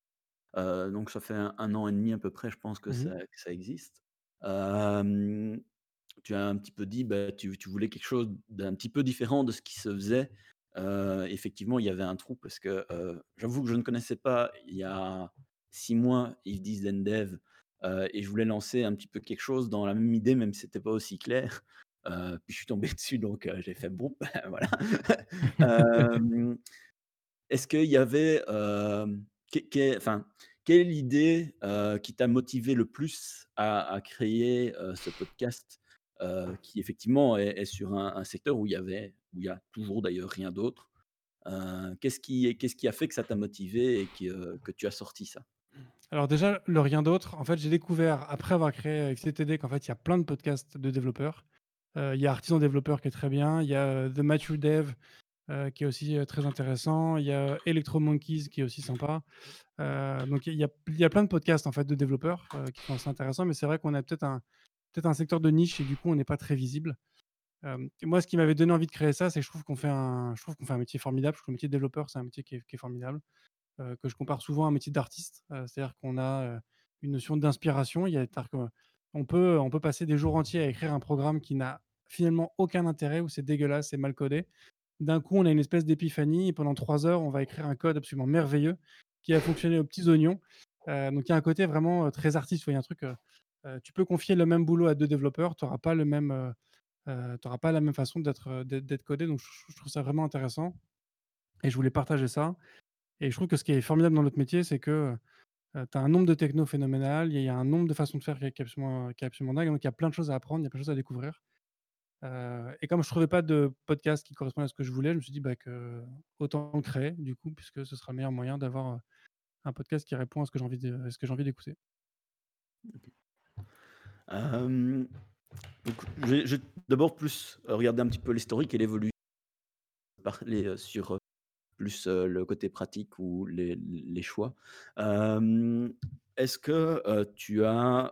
Heu, donc ça fait un 1 an et demi à peu près, je pense que Mmh ça que ça existe. Tu as un petit peu dit, bah, tu tu voulais quelque chose d'un petit peu différent de ce qui se faisait. Effectivement, il y avait un trou parce que, j'avoue que je ne connaissais pas il y a 6 mois If This Then Dev, heu et je voulais lancer un petit peu quelque chose dans la même idée, même si c'était pas aussi clair. Heu, puis je suis tombé dessus donc heu, j'ai fait: «Bon, bah, voilà». Est-ce qu'il y avait, qué qué enfin, quelle idée, qui t'a motivé le plus à à créer, ce podcast? Qui effectivement est est sur un un secteur où il y avait où il y a toujours d'ailleurs rien d'autre? Qu'est-ce qui qu'est-ce qui a fait que ça t'a motivé et que, que tu as sorti ça? Alors déjà, le rien d'autre, en fait, j'ai découvert après avoir créé, heu, XCTD qu'en fait, il y a plein de podcasts de développeurs. Heu, il y a Artisan Développeur qui est très bien, il y a, heu, The Mature Dev, heu, qui est aussi, très intéressant, il y a Electro Monkeys qui est aussi sympa. Donc il y a y a plein de podcasts en fait de développeurs, qui sont assez intéressants, mais c'est vrai qu'on a peut-être un peut-être un secteur de niche et du coup on n'est pas très visible. Moi ce qui m'avait donné envie de créer ça, c'est que je trouve qu'on fait un fait un métier formidable. Je trouve que le métier de développeur, c'est un métier qui est formidable, que je compare souvent à un métier d'artiste. C'est-à-dire qu'on a, une notion d'inspiration. Il y a on peut passer des jours entiers à écrire un programme qui n'a finalement aucun intérêt, où c'est dégueulasse, c'est mal codé. D'un coup, on a une espèce d'épiphanie et pendant 3 heures, on va écrire un code absolument merveilleux qui va fonctionner aux petits oignons. Heu, donc il y a un côté vraiment, heu, très artiste, il y a heu, tu peux confier le même boulot à 2 développeurs, tu auras pas la même façon d'être codé, donc je je trouve ça vraiment intéressant et je voulais partager ça et je trouve que ce qui est formidable dans notre métier, c'est que, heu tu as un nombre de techno phénoménal, il y a un nombre de façons de faire qui est absolument dingue, donc il y a plein de choses à apprendre, il y a plein de choses à découvrir. Et comme je trouvais pas de podcast qui correspondait à ce que je voulais, je me suis dit: «Bah, autant le créer du coup, puisque ce sera le meilleur moyen d'avoir, un podcast qui répond à ce que j'ai envie d'écouter». OK. Hem, donc d'abord plus regardé un petit peu l'historique et l'évolu parler, heu, sur, plus, le côté pratique ou les les choix. Est-ce que, tu as,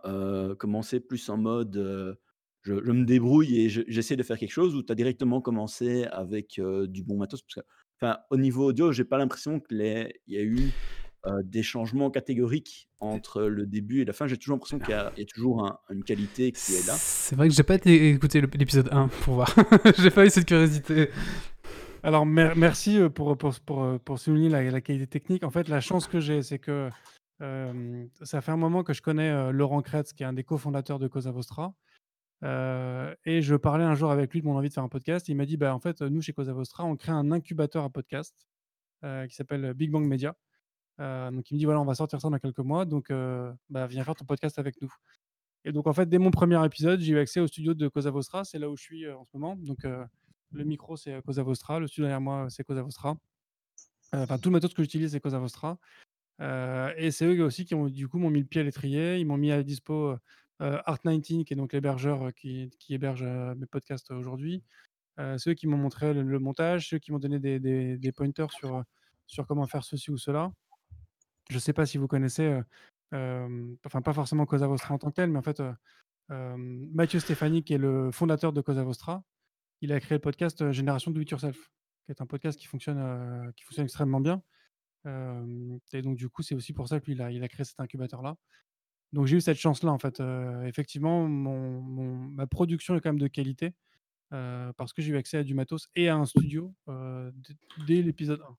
commencé plus en mode, je je me débrouille et je j'essaie de faire quelque chose ou tu as directement commencé avec, du bon matos? Parce que enfin, au niveau audio, j'ai pas l'impression que les il y a eu, des changements catégoriques entre le début et la fin. J'ai toujours l'impression qu'il y a il y a toujours un une qualité qui est là. C'est vrai que j'ai pas été le l'épisode 1 pour voir. J'ai pas eu cette curiosité. Alors mer merci, pour, heu, pour souligner la qualité technique. En fait, la chance que j'ai, c'est que, hem, ça fait un moment que je connais, Laurent Cretz, qui est un des cofondateurs de Cosa Vostra. Et je parlais un jour avec lui de mon envie de faire un podcast. Il m'a dit: «Bah, en fait, nous chez Cosa Vostra, on crée un incubateur à podcast, qui s'appelle, Big Bang Media». Donc il me dit: «Voilà, on va sortir ça dans quelques mois, donc bah, viens faire ton podcast avec nous». Et donc, en fait, dès mon premier épisode, j'ai eu accès au studio de Cosa Vostra. C'est là où je suis euh, en ce moment. Donc, euh, le micro, c'est euh, Cosa Vostra. Le studio derrière moi, c'est Cosa Vostra. Euh, Enfin, tout le matos que j'utilise, c'est Cosa Vostra. Euh, et c'est eux aussi qui ont, du coup, m'ont mis le pied à l'étrier. Ils m'ont mis à dispo euh, Art19, qui est donc l'hébergeur euh, qui, héberge euh, mes podcasts aujourd'hui. Euh, c'est eux qui m'ont montré le, montage, ceux qui m'ont donné des, pointers sur, euh, comment faire ceci ou cela. Je ne sais pas si vous connaissez, euh, euh, enfin pas forcément Cosa Vostra en tant que tel, mais en fait, euh, euh, Mathieu Stéphanie, qui est le fondateur de Cosa Vostra, il a créé le podcast euh, Génération Do It Yourself, qui est un podcast qui fonctionne, euh, qui fonctionne extrêmement bien. Euh, et donc, du coup, c'est aussi pour ça qu'il a, il a créé cet incubateur-là. Donc, j'ai eu cette chance-là, en fait. Euh, effectivement, mon, mon- ma production est quand même de qualité euh, parce que j'ai eu accès à du matos et à un studio euh, d- dès l'épisode 1.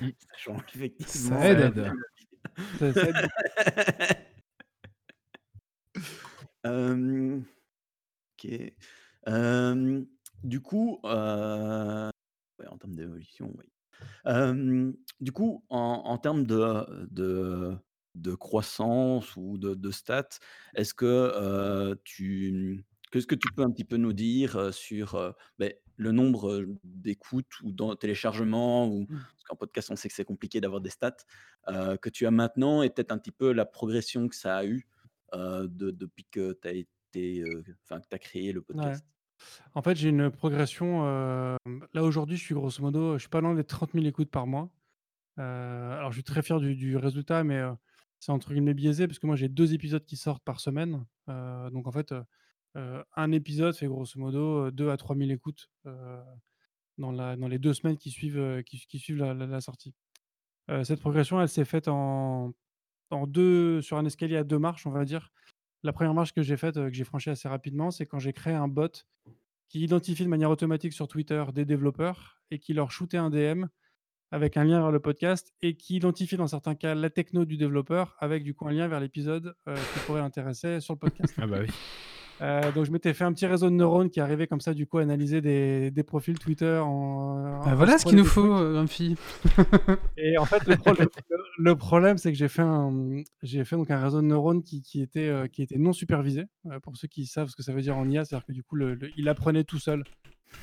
Ça change effectivement. Ça aide. Ça- ça aide. Euh, ok. Euh, du coup, euh, ouais, en termes d'évolution, oui. Euh, du coup, en, en termes de, de, de croissance ou de, de stats, est-ce que euh, tu qu'est-ce que tu peux un petit peu nous dire sur ben, le nombre d'écoutes ou de téléchargements ou Mmh. parce qu'en podcast on sait que c'est compliqué d'avoir des stats que tu as maintenant et peut-être un petit peu la progression que ça a eu de- depuis que tu as été enfin que tu as créé le Ouais. En fait, j'ai une progression. euh, là, aujourd'hui, je suis grosso modo, je suis pas loin des 30 000 écoutes par mois. Euh, alors, je suis très fier du, résultat, mais euh, c'est entre guillemets biaisé parce que moi, j'ai deux épisodes qui sortent par semaine. Donc, en fait, un épisode fait grosso modo euh, 2 à 3 000 écoutes dans, les deux semaines qui suivent, la, sortie. Cette progression, elle s'est faite en, sur un escalier à deux marches, on va dire. La première marche que j'ai faite, euh, que j'ai franchie assez rapidement, c'est quand j'ai créé un bot qui identifie de manière automatique sur Twitter des développeurs et qui leur shootait un DM avec un lien vers le podcast et qui identifie dans certains cas la techno du développeur avec du coup un lien vers l'épisode euh, qui pourrait l'intéresser sur le podcast. Ah bah. Euh, donc je m'étais fait un petit réseau de neurones qui arrivait comme ça du coup à analyser des, des profils Twitter en, Bah en voilà ce qu'il nous faut, trucs. euh, Grumpy. Et en fait, le problème, le- le problème, c'est que j'ai fait un, j'ai fait donc un réseau de neurones qui, qui était, euh, qui était non supervisé. Euh, pour ceux qui savent ce que ça veut dire en IA, c'est-à-dire que du coup, le- il apprenait tout seul.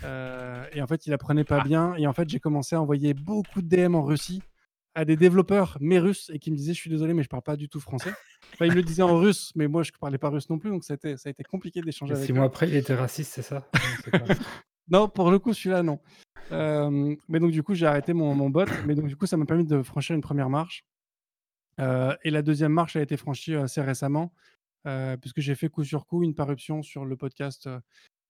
Et en fait, il apprenait pas bien. Et en fait, j'ai commencé à envoyer beaucoup de DM en Russie à des développeurs, mais russes, et qui me disaient, je suis désolé, mais je parle pas du tout français. Enfin, ils me le disaient en russe, mais moi, je parlais pas russe non plus, donc ça a été, ça a été compliqué d'échanger avec six eux. mois après, il était raciste, c'est ça? Non, c'est pas- Non, pour le coup, celui-là, non. Euh, mais donc, du coup, j'ai arrêté mon, mon bot. Mais donc, du coup, ça m'a permis de franchir une première marche. Euh, et la deuxième marche a été franchie euh, assez récemment, euh, puisque j'ai fait coup sur coup une parution sur le podcast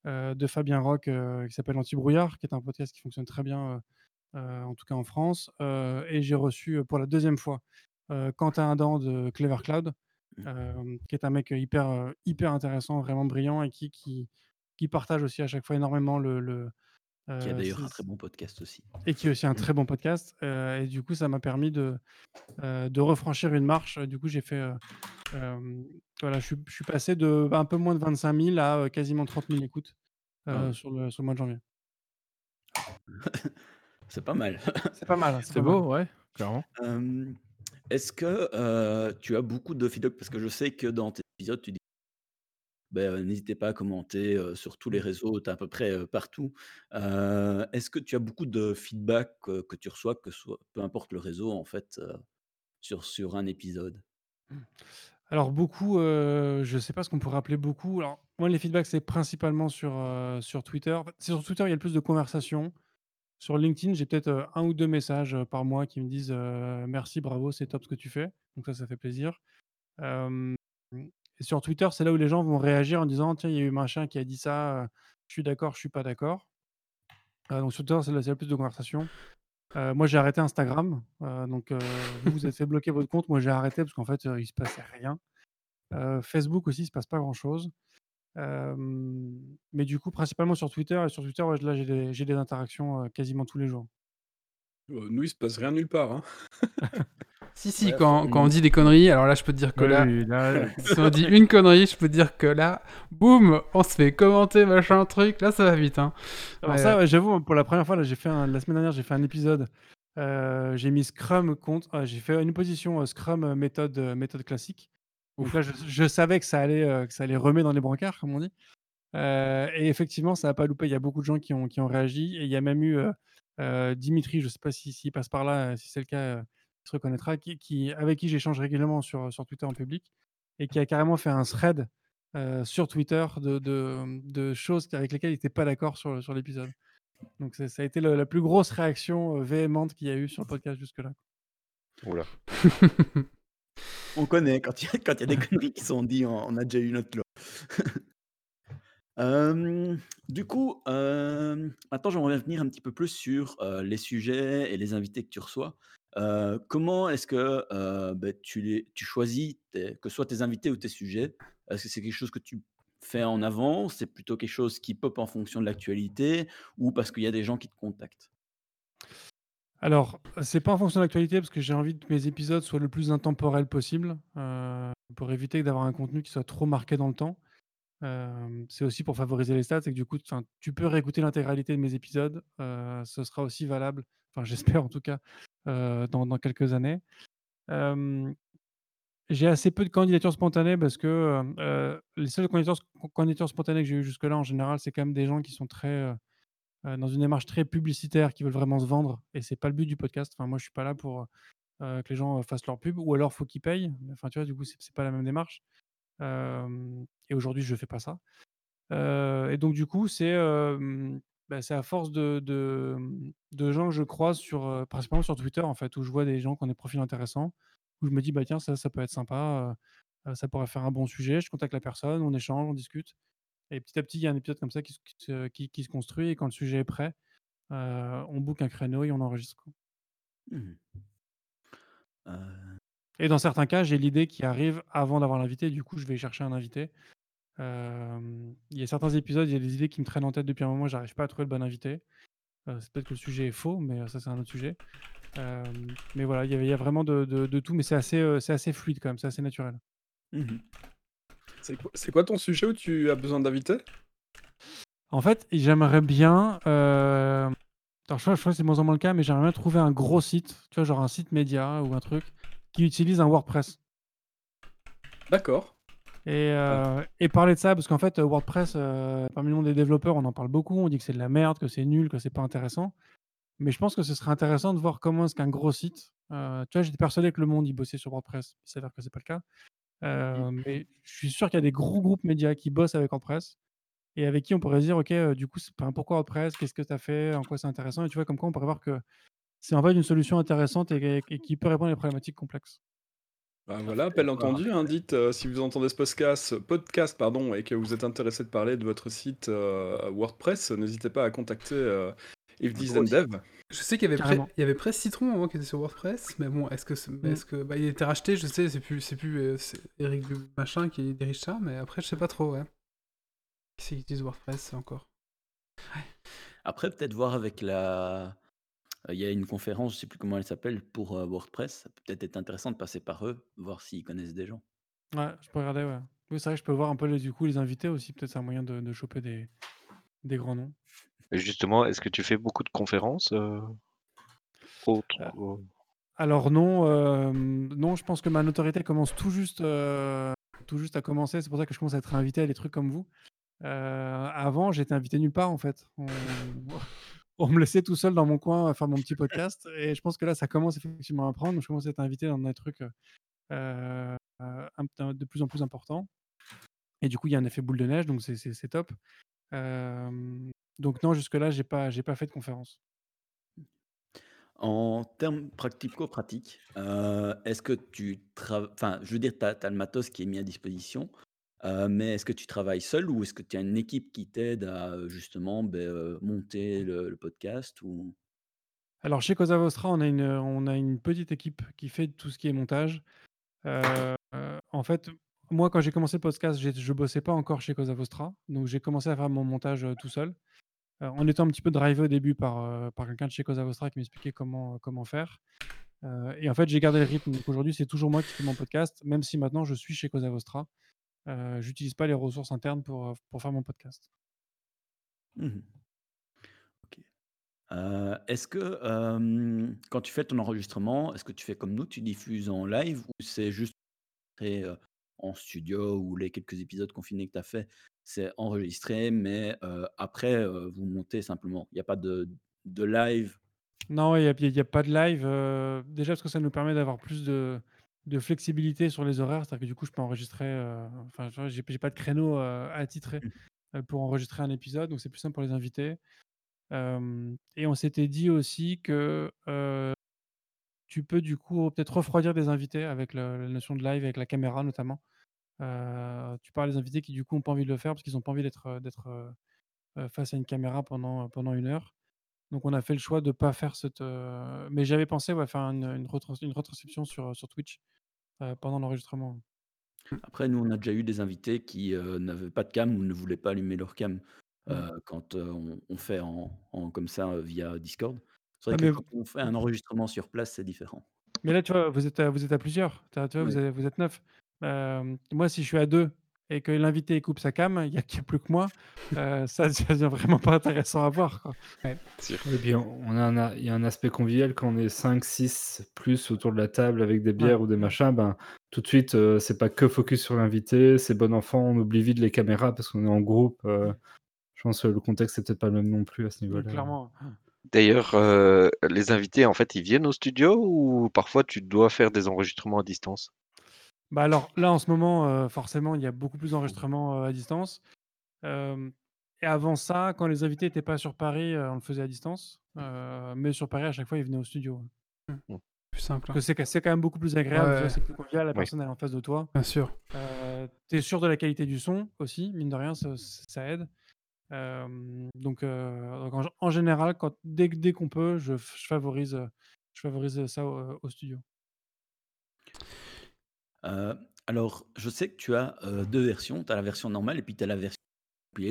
de Fabien Roch euh, qui s'appelle Anti-Brouillard, qui est un podcast qui fonctionne très bien, en tout cas en France. Euh, et j'ai reçu euh, pour la deuxième fois euh, Quentin Adam de Clever Cloud, euh, qui est un mec hyper, euh, hyper intéressant, vraiment brillant et qui, qui, qui partage aussi à chaque fois énormément le. le Qui a euh, d'ailleurs un très bon podcast aussi. et qui est aussi un très bon podcast. euh, et du coup, ça m'a permis de, euh, de refranchir une marche. Du coup, j'ai fait. euh, euh, voilà, je suis, je suis passé de un peu moins de 25 000 à euh, quasiment 30 000 écoutes euh, Ah. sur, le, sur le mois de janvier. C'est pas mal. C'est pas mal. C'est beau, ouais, clairement. Euh, Est-ce que euh, tu as beaucoup de feedback? Parce que je sais que dans tes épisodes, tu dis ben, euh, n'hésitez pas à commenter euh, sur tous les réseaux, tu à peu près euh, partout. Euh, Est-ce que tu as beaucoup de feedback euh, que tu reçois, que soit, peu importe le réseau, en fait, euh, sur, sur un épisode? Alors beaucoup, euh, je sais pas ce qu'on pourrait appeler beaucoup. Alors moi, les feedbacks, c'est principalement sur, euh, sur Twitter. En fait, C'est sur Twitter, il y a le plus de conversations. Sur LinkedIn, j'ai peut-être un ou deux messages par mois qui me disent merci, bravo, c'est top ce que tu fais. Donc ça, ça fait plaisir. Et sur Twitter, c'est là où les gens vont réagir en disant tiens, il y a eu machin qui a dit ça, je suis d'accord, je suis pas d'accord. Euh, donc sur Twitter, c'est là, c'est là le plus de conversations. Moi, j'ai arrêté Instagram. donc, vous, vous avez fait bloquer votre compte. Moi, j'ai arrêté parce qu'en fait, il se passait rien. Facebook aussi, il se passe pas grand-chose. Euh, mais du coup, principalement sur Twitter. Et sur Twitter, ouais, là, j'ai des, j'ai des interactions euh, quasiment tous les jours. Euh, nous, il se passe rien nulle part. Hein. Si, si, Ouais, quand, on dit des conneries, alors là, je peux te dire que Oui, là, oui, là, si on dit une connerie, je peux te dire que là, boum, on se fait commenter, machin, truc, là, ça va vite. Hein. Alors Ouais, ça, ouais, j'avoue, pour la première fois, là, j'ai fait un- la semaine dernière, j'ai fait un épisode. euh, j'ai mis Scrum contre. euh, j'ai fait une position euh, Scrum méthode, euh, méthode classique. Donc là, je je savais que ça allait, heu, que ça allait remuer dans les brancards, comme on dit. Heu et effectivement, ça a pas loupé. Il y a beaucoup de gens qui ont qui ont réagi et il y a même eu, heu heu, Dimitri, je sais pas si s'il passe par là, si c'est le cas, il se reconnaîtra, qui qui avec qui j'échange régulièrement sur, sur Twitter en public et qui a carrément fait un thread, sur Twitter de de, de choses avec lesquelles il était pas d'accord sur, sur l'épisode. Donc ça ça a été le la plus grosse réaction, véhémente qu'il y a eu sur le podcast jusque-là. Ouh là. On connaît quand il y a des conneries qui sont dites, on a déjà eu notre lot. Du coup, hem, maintenant j'aimerais revenir un petit peu plus sur, les sujets et les invités que tu reçois. Comment est-ce que, beh, tu les tu choisis que ce soit tes invités ou tes sujets? Est-ce que c'est quelque chose que tu fais en avance? C'est plutôt quelque chose qui pop en fonction de l'actualité? Ou parce qu'il y a des gens qui te contactent? Alors, c'est pas en fonction de l'actualité parce que j'ai envie que mes épisodes soient le plus intemporels possible, heu, pour éviter d'avoir un contenu qui soit trop marqué dans le temps. Hem, c'est aussi pour favoriser les stats et que du coup, tu peux réécouter l'intégralité de mes épisodes, heu, ce sera aussi valable, enfin j'espère en tout cas, dans quelques années. J'ai assez peu de candidatures spontanées parce que, les seules candidatures candidatures spontanées que j'ai eues jusque-là, en général, c'est quand même des gens qui sont très, heu, dans une démarche très publicitaire, qui veulent vraiment se vendre et c'est pas le but du podcast. Enfin, moi, je suis pas là pour, heu que les gens, heu, fassent leur pub ou alors faut qu'ils payent. Enfin, tu vois, du coup, c'est c'est pas la même démarche. Et aujourd'hui, je fais pas ça. Et donc du coup, c'est, bah, à force de gens que je croise sur, principalement sur Twitter, en fait, où je vois des gens qui ont des profils intéressants, où je me dis: «Bah, tiens, ça, ça peut être sympa, ça pourrait faire un bon sujet». Je contacte la personne, on échange, on discute et petit à petit, il y a un épisode comme ça qui se qui se qui qui se construit et quand le sujet est prêt, heu, on book un créneau et on enregistre. Mmh mh. Heu Et dans certains cas, j'ai l'idée qui arrive avant d'avoir l'invité, du coup, je vais chercher un invité. Il y a certains épisodes, il y a des idées qui me traînent en tête depuis un moment, j'arrive pas à trouver le bon invité. Heu, c'est peut-être que le sujet est faux, mais ça, c'est un autre sujet. Mais voilà, il y a il y a vraiment de de de tout, mais c'est assez, heu, c'est assez fluide quand même, c'est assez naturel. Mmh mh. C'est quoi ton sujet où tu as besoin d'invités? En fait, j'aimerais bien, alors je crois je crois que c'est de moins en moins le cas, mais j'aimerais bien trouver un gros site, tu vois? Genre un site média ou un truc qui utilise un WordPress. D'accord. Et Ouais. heu et parler de ça parce qu'en fait, heu, WordPress, parmi le monde des développeurs, on en parle beaucoup, on dit que c'est de la merde, que c'est nul, que c'est pas intéressant. Mais je pense que ce serait intéressant de voir comment est-ce qu'un gros site, tu vois? J'étais persuadé que Le Monde, il bossait sur WordPress. Il s'avère que c'est pas le cas. Mmh. Heu, mais je suis sûr qu'il y a des gros groupes médias qui bossent avec WordPress et avec qui on pourrait se dire: «OK, heu, du coup, pourquoi WordPress? Qu'est-ce que tu as fait? En quoi c'est intéressant?» et tu vois? Comme quoi on pourrait voir que c'est en fait une solution intéressante et et qui peut répondre à des problématiques complexes. Bah, voilà, appel entendu, hein, dites, heu, si vous entendez ce podcast podcast pardon et que vous êtes intéressé de parler de votre site, WordPress, n'hésitez pas à contacter, If This. Dev. Je sais qu'il y avait il y avait Press Citron avant qui était sur WordPress, mais bon, est-ce que c'est mais Mmh. est-ce que bah, il a été racheté, je sais, c'est plus c'est plus, c'est Eric machin qui dirige ça, mais après je sais pas trop, ouais. Qui c'est qui utilise WordPress encore? Après, peut-être voir avec la il y a une conférence, je sais plus comment elle s'appelle, pour, heu, WordPress. Ça peut peut-être être intéressant de passer par eux, voir s'ils connaissent des gens. Ouais, je peux regarder, ouais. Oui, c'est vrai que je peux voir un peu les du coup, les invités aussi, peut-être c'est un moyen de de choper des des grands noms. Et justement, est-ce que tu fais beaucoup de conférences? Autres Heu, que alors non, hem, non, je pense que ma notoriété commence tout juste, tout juste à commencer. C'est pour ça que je commence à être invité à des trucs comme vous. Avant, j'étais invité nulle part en fait. On on me laissait tout seul dans mon coin à faire mon petit podcast et je pense que là, ça commence effectivement à prendre. Je commence à être invité dans des trucs, de plus en plus importants et du coup, il y a un effet boule de neige, donc c'est top. Donc non, jusque-là, j'ai pas j'ai pas fait de conférence. En termes pratico-pratiques, heu, est-ce que tu trav enfin, je veux dire, tu as le matos qui est mis à disposition, heu, mais est-ce que tu travailles seul ou est-ce que tu as une équipe qui t'aide à, justement, beh, heu, monter le le podcast ou? Alors chez Cosa Vostra, on a une, on a une petite équipe qui fait tout ce qui est montage. En fait, moi, quand j'ai commencé le podcast, je bossais pas encore chez Cosa Vostra, donc j'ai commencé à faire mon montage, tout seul, en étant un petit peu drivé au début par, par quelqu'un de chez Cosa Vostra qui m'expliquait comment, comment faire, et en fait, j'ai gardé le rythme. Aujourd'hui, c'est toujours moi qui fais mon podcast, même si maintenant je suis chez Cosa Vostra. J'utilise pas les ressources internes pour, pour faire mon podcast. Mmh. Heu, est-ce que, quand tu fais ton enregistrement, est-ce que tu fais comme nous, tu diffuses en live ou c'est juste heu en studio ou les quelques épisodes confinés que tu as fait, c'est enregistré, mais euh, après, euh, vous montez simplement. Il n'y a pas de, de live? Non, il n'y a, pas de live. euh, déjà parce que ça nous permet d'avoir plus de, de flexibilité sur les horaires. C'est-à-dire que du coup, je peux enregistrer. euh, Enfin, vois, j'ai j'ai pas de créneau euh, attitré euh, pour enregistrer un épisode. Donc, c'est plus simple pour les invités. Euh, et on s'était dit aussi que euh, tu peux du coup peut-être refroidir des invités avec le- la notion de live, avec la caméra notamment. Euh, tu parles des invités qui du coup n'ont pas envie de le faire parce qu'ils n'ont pas envie d'être euh, euh, face à une caméra pendant, pendant une heure. Donc on a fait le choix de ne pas faire cette... euh, Mais j'avais pensé ouais, faire une, une, retrans- une retranscription sur, sur Twitch pendant l'enregistrement. Après, nous, on a déjà eu des invités qui n'avaient pas de cam ou ne voulaient pas allumer leur cam quand on, on fait en, en- comme ça via Discord. C'est Ah, mais quand on fait un enregistrement sur place, c'est différent. Mais là, tu vois, vous êtes à, vous êtes à plusieurs. Tu vois, vous, Oui. êtes, vous êtes neuf. Euh, moi, si je suis à deux et que l'invité coupe sa cam, il n'y a, qu'il y a plus que moi, euh, ça ça devient vraiment pas intéressant à voir. Quoi. Et puis on on a un a il y a un aspect convivial quand on est 5, 6 plus autour de la table avec des bières ou des machins, ben, tout de suite, heu, c'est pas que focus sur l'invité, c'est bon enfant, on oublie vite les caméras parce qu'on est en groupe, heu, je pense que le contexte est peut-être pas le même non plus à ce niveau-là. Clairement. D'ailleurs, euh, les invités, en fait, ils viennent au studio ou parfois tu dois faire des enregistrements à distance? Bah alors là, en ce moment, euh, forcément, il y a beaucoup plus d'enregistrements euh, à distance. Euh, et avant ça, quand les invités n'étaient pas sur Paris, euh, on le faisait à distance. Euh, mais sur Paris, à chaque fois, ils venaient au studio. Plus simple. hein. C'est quand même beaucoup plus agréable, tu vois, Ouais. c'est plus convivial, la personne elle est en face de toi. Bien sûr. Euh, tu es sûr de la qualité du son aussi, mine de rien, ça, ça aide. Donc, donc en, en général, quand, dès, qu'on peut, je, favorise, je favorise ça au, au studio. Alors, je sais que tu as deux versions. Tu as la version normale et puis tu as la version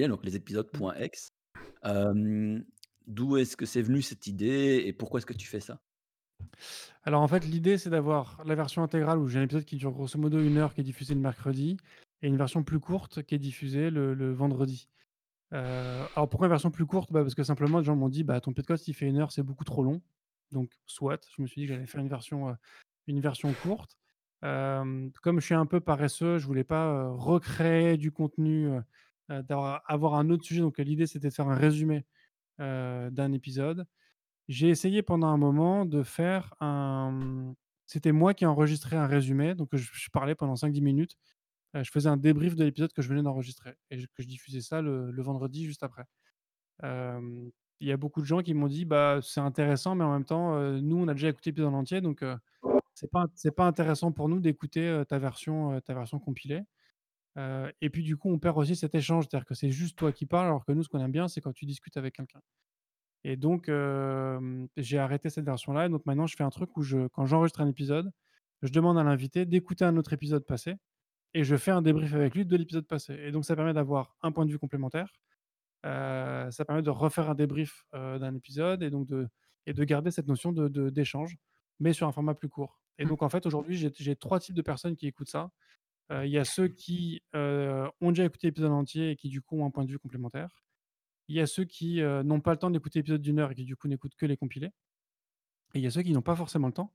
donc les épisodes .x. Euh, D'où est-ce que c'est venu cette idée et pourquoi est-ce que tu fais ça? Alors en fait, l'idée c'est d'avoir la version intégrale où j'ai un épisode qui dure grosso modo une heure qui est diffusé le mercredi et une version plus courte qui est diffusée le, le vendredi. Euh, alors pourquoi une version plus courte? Bah, Parce que simplement, les gens m'ont dit bah, ton podcast il fait une heure, c'est beaucoup trop long. Donc, soit, je me suis dit que j'allais faire une version, euh, courte. Euh, comme je suis un peu paresseux, je voulais pas recréer du contenu, avoir un autre sujet. Donc, l'idée c'était de faire un résumé d'un épisode. J'ai essayé pendant un moment de faire un. C'était moi qui enregistrais un résumé, donc je parlais pendant 5-10 minutes. Euh, je faisais un débrief de l'épisode que je venais d'enregistrer et que je diffusais ça le, vendredi juste après. Il y a beaucoup de gens qui m'ont dit bah c'est intéressant, mais en même temps, nous on a déjà écouté l'épisode en entier, donc c'est pas c'est pas intéressant pour nous d'écouter ta version ta version compilée. Et puis du coup, on perd aussi cet échange, c'est-à-dire que c'est juste toi qui parles, alors que nous, ce qu'on aime bien, c'est quand tu discutes avec quelqu'un. Et donc, j'ai arrêté cette version-là et donc maintenant je fais un truc où quand j'enregistre un épisode, je demande à l'invité d'écouter un autre épisode passé et je fais un débrief avec lui de l'épisode passé et donc ça permet d'avoir un point de vue complémentaire. Heu, ça permet de refaire un débrief, heu, d'un épisode et donc de et de garder cette notion de d'échange, mais sur un format plus court. Et Mmh. donc en fait, aujourd'hui, j'ai 3 types de personnes qui écoutent ça. Heu, il y a ceux qui, ont déjà écouté l'épisode entier et qui du coup ont un point de vue complémentaire. Il y a ceux qui, n'ont pas le temps d'écouter l'épisode d'une heure et qui du coup n'écoutent que les compilés. Et il y a ceux qui n'ont pas forcément le temps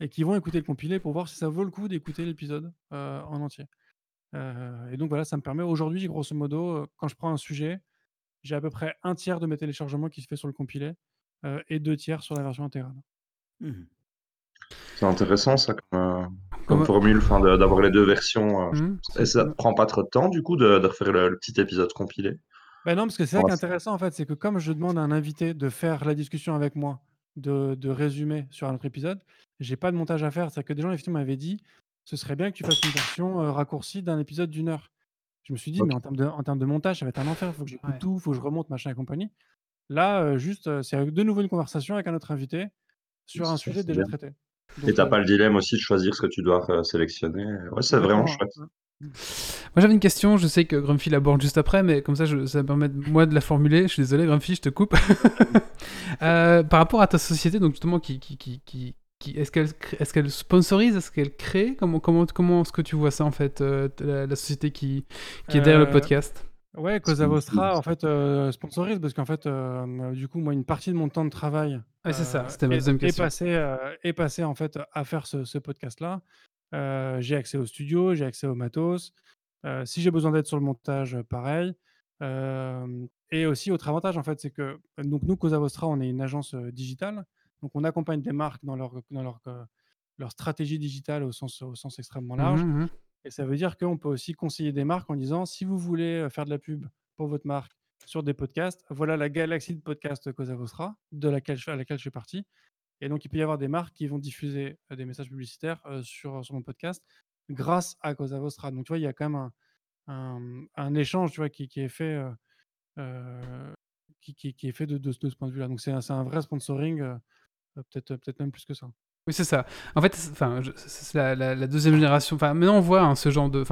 et qui vont écouter le compilé pour voir si ça vaut le coup d'écouter l'épisode, en entier. Heu et donc voilà, ça me permet aujourd'hui, grosso modo, heu, quand je prends un sujet, j'ai à peu près un tiers de mes téléchargements qui se fait sur le compilé, heu et deux tiers sur la version intégrale. Mhm. C'est intéressant ça comme, euh, comme formule, d'avoir les deux versions. euh. Mhm. Et ça te prend pas trop de temps du coup de, de refaire le, le petit épisode compilé? Bah non, parce que c'est ça qui est intéressant en fait, c'est que comme je demande à un invité de faire la discussion avec moi, de, de résumer sur un autre épisode, j'ai pas de montage à faire. C'est que des gens effectivement m'avaient dit, ce serait bien que tu fasses une version euh, raccourcie d'un épisode d'une heure. Je me suis dit, mais en termes de, en termes de montage, ça va être un enfer. Il faut que j'écoute Ouais. tout, il faut que je remonte, machin et compagnie. Là, euh, juste, euh, c'est de nouveau une conversation avec un autre invité sur un sujet déjà bien. traité. Et Donc, t'as euh, pas le dilemme aussi de choisir ce que tu dois euh, sélectionner. Ouais, c'est vraiment chouette. Moi j'avais une question, je sais que Grumpy l'aborde juste après, mais comme ça je- ça me permet de- moi de la formuler. Je suis désolé Grumpy, je te coupe. Euh, par rapport à ta société, donc justement, qui, qui- est-ce qu'elle crée- est-ce qu'elle sponsorise, est-ce qu'elle crée? Comment, comment, comment est-ce que tu vois ça en fait, euh, la, la société qui, qui est derrière le Euh, podcast? Ouais, Cosa Vostra, en fait, euh, sponsorise parce qu'en fait, euh, du coup, moi, une partie de mon temps de travail Ouais, c'est ça, euh, c'était ma est, deuxième est question. passé, euh, est passé en fait à faire ce, ce podcast-là. J'ai accès au studio, j'ai accès au matos. Si j'ai besoin d'aide sur le montage, pareil. Et aussi autre avantage en fait, c'est que donc nous, Cosa Vostra, on est une agence, digitale. Donc on accompagne des marques dans leur, dans leur, heu, leur stratégie digitale au sens au sens extrêmement Mmh large mmh. et ça veut dire qu'on peut aussi conseiller des marques en disant: «Si vous voulez, heu, faire de la pub pour votre marque sur des podcasts, voilà la galaxie de podcasts Cosa Vostra, de laquelle je à laquelle je fais partie» et donc il peut y avoir des marques qui vont diffuser, heu, des messages publicitaires, sur sur mon podcast grâce à Cosa Vostra. Donc tu vois, il y a quand même un un, un échange, tu vois, qui qui est fait, qui qui qui est fait de de ce de ce point de vue-là. Donc c'est un un vrai sponsoring, peut-être, heu, peut-être même plus que ça. Oui, c'est ça. En fait, c'est la 2e génération enfin, maintenant on voit, hein, ce genre de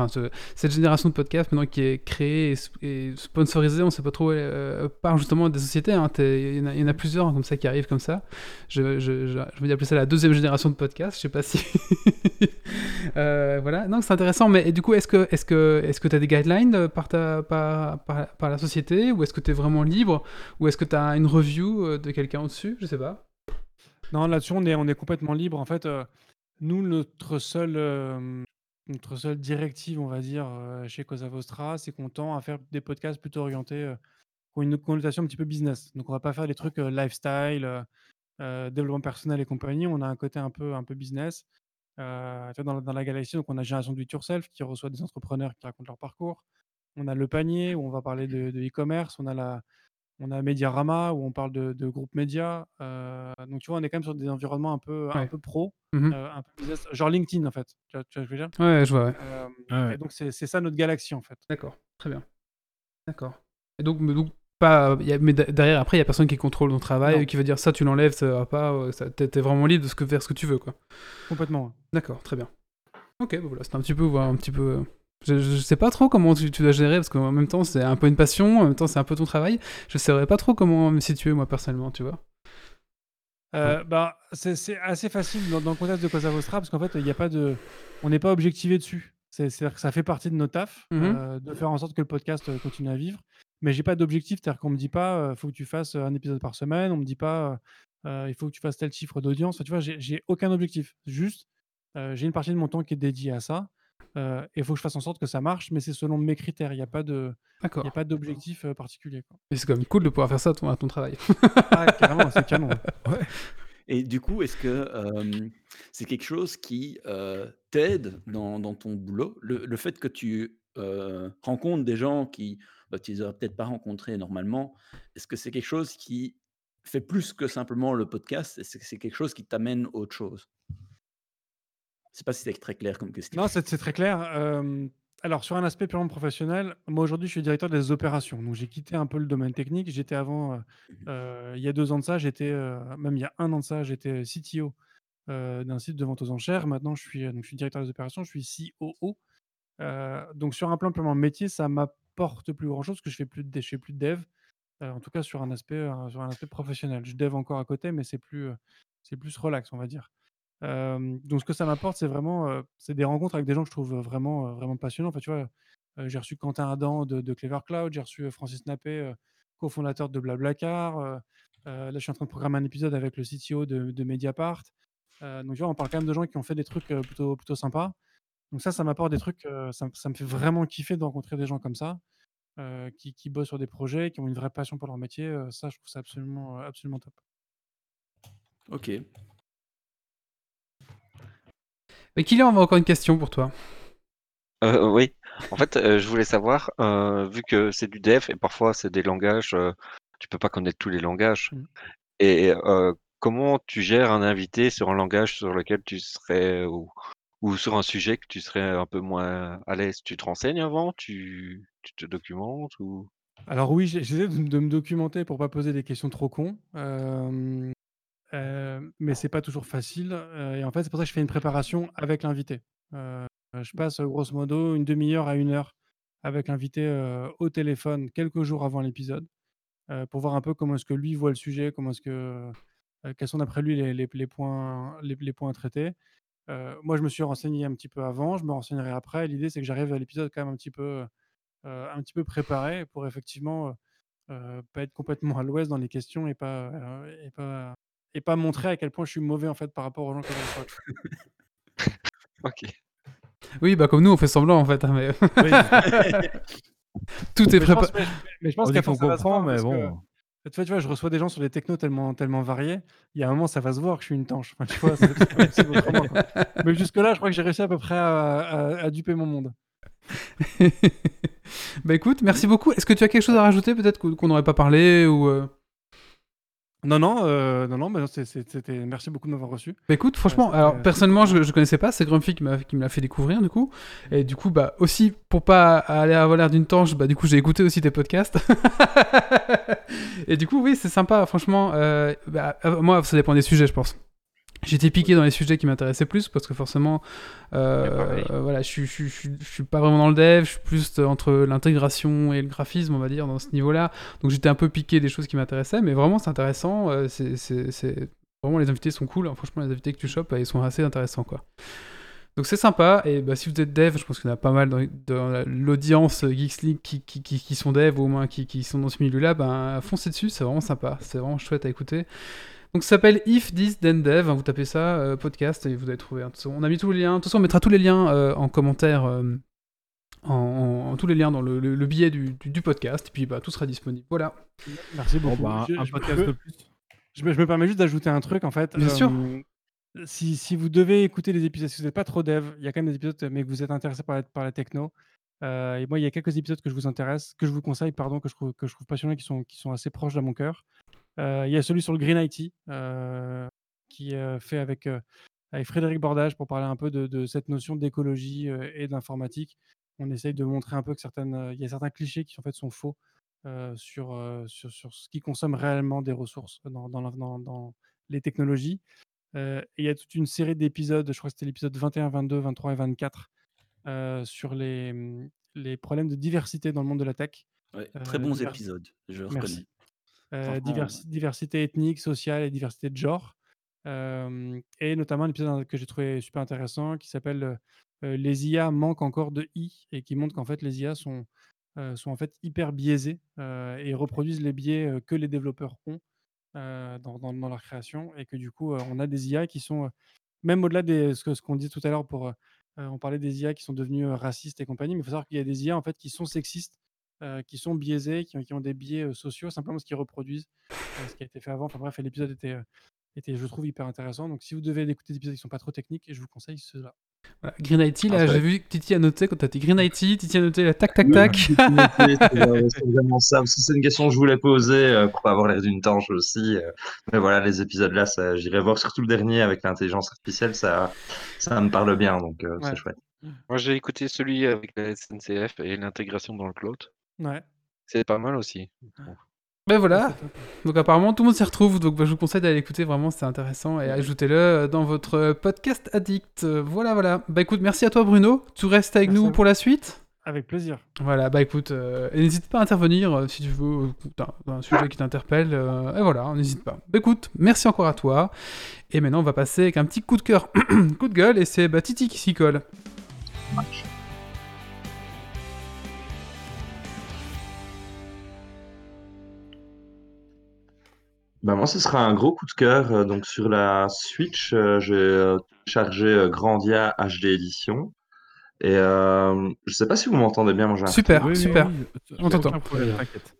cette génération de podcasts maintenant qui est créée et sp et sponsorisée, on sait pas trop, heu, par justement des sociétés, hein. Il y en a plusieurs comme ça qui arrivent comme ça. Je je je je vais appeler ça la 2e génération de podcasts, je sais pas si heu, voilà. Non, c'est intéressant, mais du coup, est-ce que est-ce que est-ce que tu as des guidelines, par ta par par la société? Ou est-ce que tu es vraiment libre? Ou est-ce que tu as une review, de quelqu'un au-dessus? Je sais pas. Non, là-dessus, on est on est complètement libre. En fait, heu, nous, notre seule, hem, notre seule directive, on va dire, heu, chez Cosa Vostra, c'est qu'on tend à faire des podcasts plutôt orientés, qui ont une connotation un petit peu business. Donc on va pas faire des trucs, lifestyle, développement personnel et compagnie. On a un côté un peu un peu business. Dans la dans la galaxie, donc on a Génération It Yourself qui reçoit des entrepreneurs qui racontent leur parcours. On a Le Panier où on va parler de e-commerce. On a la on a Mediarama où on parle de de groupes médias. Heu, donc tu vois, on est quand même sur des environnements un peu un Ouais. peu pro, Mmh un peu business, genre LinkedIn en fait. Tu vois tu vois ce que je veux dire? Ouais, je vois, ouais. Hem Ouais, et ouais. donc c'est ça notre galaxie, en fait. D'accord, très bien. D'accord et donc mais donc pas il y a mais de derrière après, il y a personne qui contrôle ton travail, et qui va dire: «Ça, tu l'enlèves, ça va pas», heu, ça tu es tu es vraiment libre de ce que faire ce que tu veux, quoi? Complètement. D'accord, très bien. OK, bah, voilà, c'était un petit peu voir un petit peu, je je sais pas trop comment tu tu dois gérer parce qu'en même temps, c'est un peu une passion, en même temps, c'est un peu ton travail. Je saurais pas trop comment me situer moi personnellement, tu vois? Bah, c'est assez facile dans dans le contexte de Cosa Vostra parce qu'en fait, il a pas de on n'est pas objectivé dessus. C'est c'est-à-dire que ça fait partie de nos tafs, Mmh mh. heu, de faire en sorte que le podcast, heu, continue à vivre. Mais j'ai pas d'objectif, c'est-à-dire qu'on me dit pas, heu: «Faut que tu fasses, un épisode par semaine». On me dit pas, «Il faut que tu fasses tel chiffre d'audience». Enfin, tu vois, j'ai aucun objectif. Juste, j'ai une partie de mon temps qui est dédiée à ça, heu et il faut que je fasse en sorte que ça marche, mais c'est selon mes critères. Il y a pas de il y a D'accord. pas d'objectif, heu, particulier, quoi. Mais c'est quand même cool de pouvoir faire ça à ton à ton travail. Ah carrément, c'est canon, ouais. Et du coup, est-ce que, hem, c'est quelque chose qui, t'aide dans dans ton boulot? Le le fait que tu, rencontres des gens qui, bah, tu les aurais peut-être pas rencontrés normalement, est-ce que c'est quelque chose qui fait plus que simplement le podcast? Est-ce que c'est quelque chose qui t'amène autre chose? Je sais pas si c'est très clair comme question. Non, c'est très clair. Hem, alors sur un aspect purement professionnel, moi aujourd'hui je suis directeur des opérations, donc j'ai quitté un peu le domaine technique. J'étais avant, heu Mmh mh. heu, il y a 2 ans de ça, j'étais, même il y a 1 an de ça, j'étais CTO, d'un site de vente aux enchères. Maintenant je suis, donc je suis directeur des opérations, je suis COO. Donc sur un plan purement métier, ça m'apporte plus grand chose parce que je fais plus de je fais plus de dev, en tout cas sur un aspect, sur un aspect professionnel. Je dev encore à côté, mais c'est plus, c'est plus relax, on va dire. Donc ce que ça m'apporte, c'est vraiment, c'est des rencontres avec des gens que je trouve, vraiment, vraiment passionnants. Enfin, tu vois, j'ai reçu Quentin Adam de de Clever Cloud, j'ai reçu, Francis Nappé, cofondateur de BlaBlaCar, là, je suis en train de programmer un épisode avec le CTO de de Mediapart. Donc tu vois, on parle quand même de gens qui ont fait des trucs, plutôt plutôt sympas. Donc ça, ça m'apporte des trucs, ça me ça me fait vraiment kiffer de rencontrer des gens comme ça, qui qui bossent sur des projets, qui ont une vraie passion pour leur métier, ça, je trouve ça absolument, absolument top. OK. Et Kylian avait encore une question pour toi. Heu, oui. En fait, heu, je voulais savoir, heu, vu que c'est du dev et parfois c'est des langages, tu peux pas connaître tous les langages Mmh. et comment tu gères un invité sur un langage sur lequel tu serais ou ou sur un sujet que tu serais un peu moins à l'aise? Tu te renseignes avant? Tu tu te documentes ou? Alors oui, j'essaie de de me documenter pour pas poser des questions trop cons, heu, mais c'est pas toujours facile, et en fait, c'est pour ça que je fais une préparation avec l'invité. Je passe, heu, grosso modo une 1/2 heure à 1 heure avec l'invité, au téléphone quelques jours avant l'épisode, pour voir un peu comment est-ce que lui voit le sujet, comment est-ce que, quels sont d'après lui les les les points les les points à traiter. Heu, moi, je me suis renseigné un petit peu avant, je me renseignerai après. L'idée, c'est que j'arrive à l'épisode quand même un petit peu, un petit peu préparé pour effectivement, heu, pas être complètement à l'ouest dans les questions et pas, heu et pas et pas montrer à quel point je suis mauvais, en fait, par rapport aux gens que je. OK. Oui, bah comme nous, on fait semblant en fait. hein, mais... Tout est préparé. mais- mais je pense qu'à dit qu'on force, ça va se comprend, voir mais parce que- bon. Tu vois, tu vois, je reçois des gens sur des technos tellement, tellement variés. Il y a un moment, ça va se voir que je suis une tanche. Enfin, tu vois. Mais jusque-là, je crois que j'ai réussi à peu près à, à- à duper mon monde. bah écoute, merci beaucoup. Est-ce que tu as quelque chose à rajouter peut-être qu'on qu'on n'aurait pas parlé ou euh Non, non, euh, non, non, bah c'était. Merci beaucoup de m'avoir reçu. Bah écoute, franchement, c'était- alors personnellement, je, je connaissais pas, c'est Grumpy qui qui me l'a fait découvrir du coup. Et du coup, bah aussi pour pas aller avoir l'air d'une tanche, bah du coup j'ai écouté aussi tes podcasts. et du coup, oui, c'est sympa, franchement. euh, bah, euh, moi, ça dépend des sujets, je pense. J'étais piqué dans les sujets qui m'intéressaient plus parce que forcément, euh, euh, voilà, je je, suis- je suis- je suis pas vraiment dans le dev, je suis plus entre l'intégration et le graphisme, on va dire, dans ce niveau-là. Donc j'étais un peu piqué des choses qui m'intéressaient, mais vraiment c'est intéressant. euh, c'est- vraiment les invités sont cool. hein. Franchement, les invités que tu chopes, euh, ils sont assez intéressants, quoi. Donc c'est sympa. Et bah, si vous êtes dev, je pense qu'il y en a pas mal dans, dans la- l'audience Geeks League qui, qui, qui, qui sont dev ou au moins qui, qui sont dans ce milieu-là. Ben foncez dessus, c'est vraiment sympa. C'est vraiment chouette à écouter. Donc ça s'appelle If This Then Dev, hein, vous tapez ça, euh, podcast, et vous allez trouver. hein. On a mis tous les liens, de toute façon on mettra tous les liens euh, en commentaire, euh, en, en- en- tous les liens dans le, le- le billet du, du- du podcast, et puis bah, tout sera disponible. Voilà. Merci Bon, beaucoup. bah, Je- un je podcast peux- de plus. Je me, je me permets juste d'ajouter un truc en fait. Bien sûr. Si, si vous devez écouter les épisodes, si vous n'êtes pas trop dev, il y a quand même des épisodes, mais que vous êtes intéressé par la, par la techno. euh, et moi, il y a quelques épisodes que je vous intéresse, que je vous conseille, pardon, que je trouve, que je trouve passionnants, qui sont, qui sont assez proches de mon cœur. Euh, il y a celui sur le Green IT, euh, qui est euh, fait avec, avec Frédéric Bordage pour parler un peu de, de cette notion d'écologie et d'informatique. On essaye de montrer un peu que certaines, il y a certains clichés qui en fait sont faux sur, sur, sur ce qui consomme réellement des ressources dans, dans, dans- dans les technologies. Euh, et il y a toute une série d'épisodes, je crois que c'était l'épisode 21, 22, 23 et 24, euh, sur les, les problèmes de diversité dans le monde de la tech. Ouais, très bons épisodes, je Merci. Euh, diversité ethnique, sociale et diversité de genre. Euh, et notamment un épisode que j'ai trouvé super intéressant qui s'appelle euh, Les IA manquent encore de I et qui montre qu'en fait les IA sont, sont en fait hyper biaisées et reproduisent les biais que les développeurs ont dans, dans- dans leur création et que du coup on a des IA qui sont même au-delà de ce que- ce qu'on dit tout à l'heure pour on parlait des IA qui sont devenus euh, racistes et compagnie mais il faut savoir qu'il y a des IA en fait qui sont sexistes euh, qui sont biaisés qui ont, qui ont des biais euh, sociaux simplement parce qu'ils reproduisent euh, ce qui a été fait avant enfin bref l'épisode était euh, était je trouve hyper intéressant donc si vous devez écouter des épisodes qui sont pas trop techniques je vous conseille ceux-là Voilà. Green IT, là, Ah, ça- j'ai vu que Titi a noté, quand t'as dit Green IT, Titi a noté la tac tac tac. C'est euh, vraiment ça, parce que c'est une question que je voulais poser euh, pour pas avoir l'air d'une tanche aussi. euh. Mais voilà, les épisodes là, ça, j'irai voir surtout le dernier avec l'intelligence artificielle, ça, ça me parle bien, donc euh, Ouais. c'est chouette. Moi, j'ai écouté celui avec la SNCF et l'intégration dans le cloud. Ouais. C'est pas mal aussi. Ben voilà. Donc apparemment tout le monde s'y retrouve, donc bah, je vous conseille d'aller l'écouter, vraiment c'est intéressant, et ajoutez-le euh, dans votre euh, podcast addict. Euh, Voilà, voilà. Bah écoute, merci à toi Bruno, tu restes avec Merci nous pour la suite? Avec plaisir. Voilà, bah écoute, euh, et n'hésite pas à intervenir euh, si tu veux, euh, un sujet qui t'interpelle, euh, et voilà, n'hésite pas. Bah écoute, merci encore à toi, et maintenant on va passer avec un petit coup de cœur, coup de gueule, et c'est bah, Titi qui s'y colle. Bah moi, ce sera un gros coup de cœur. euh, Donc sur la Switch, euh, j'ai euh, chargé euh, Grandia HD Edition. Et euh, je sais pas si vous m'entendez bien, moi j'ai un Super, Oui, oui, super, oui, on t'entend. aucun problème, t'inquiète.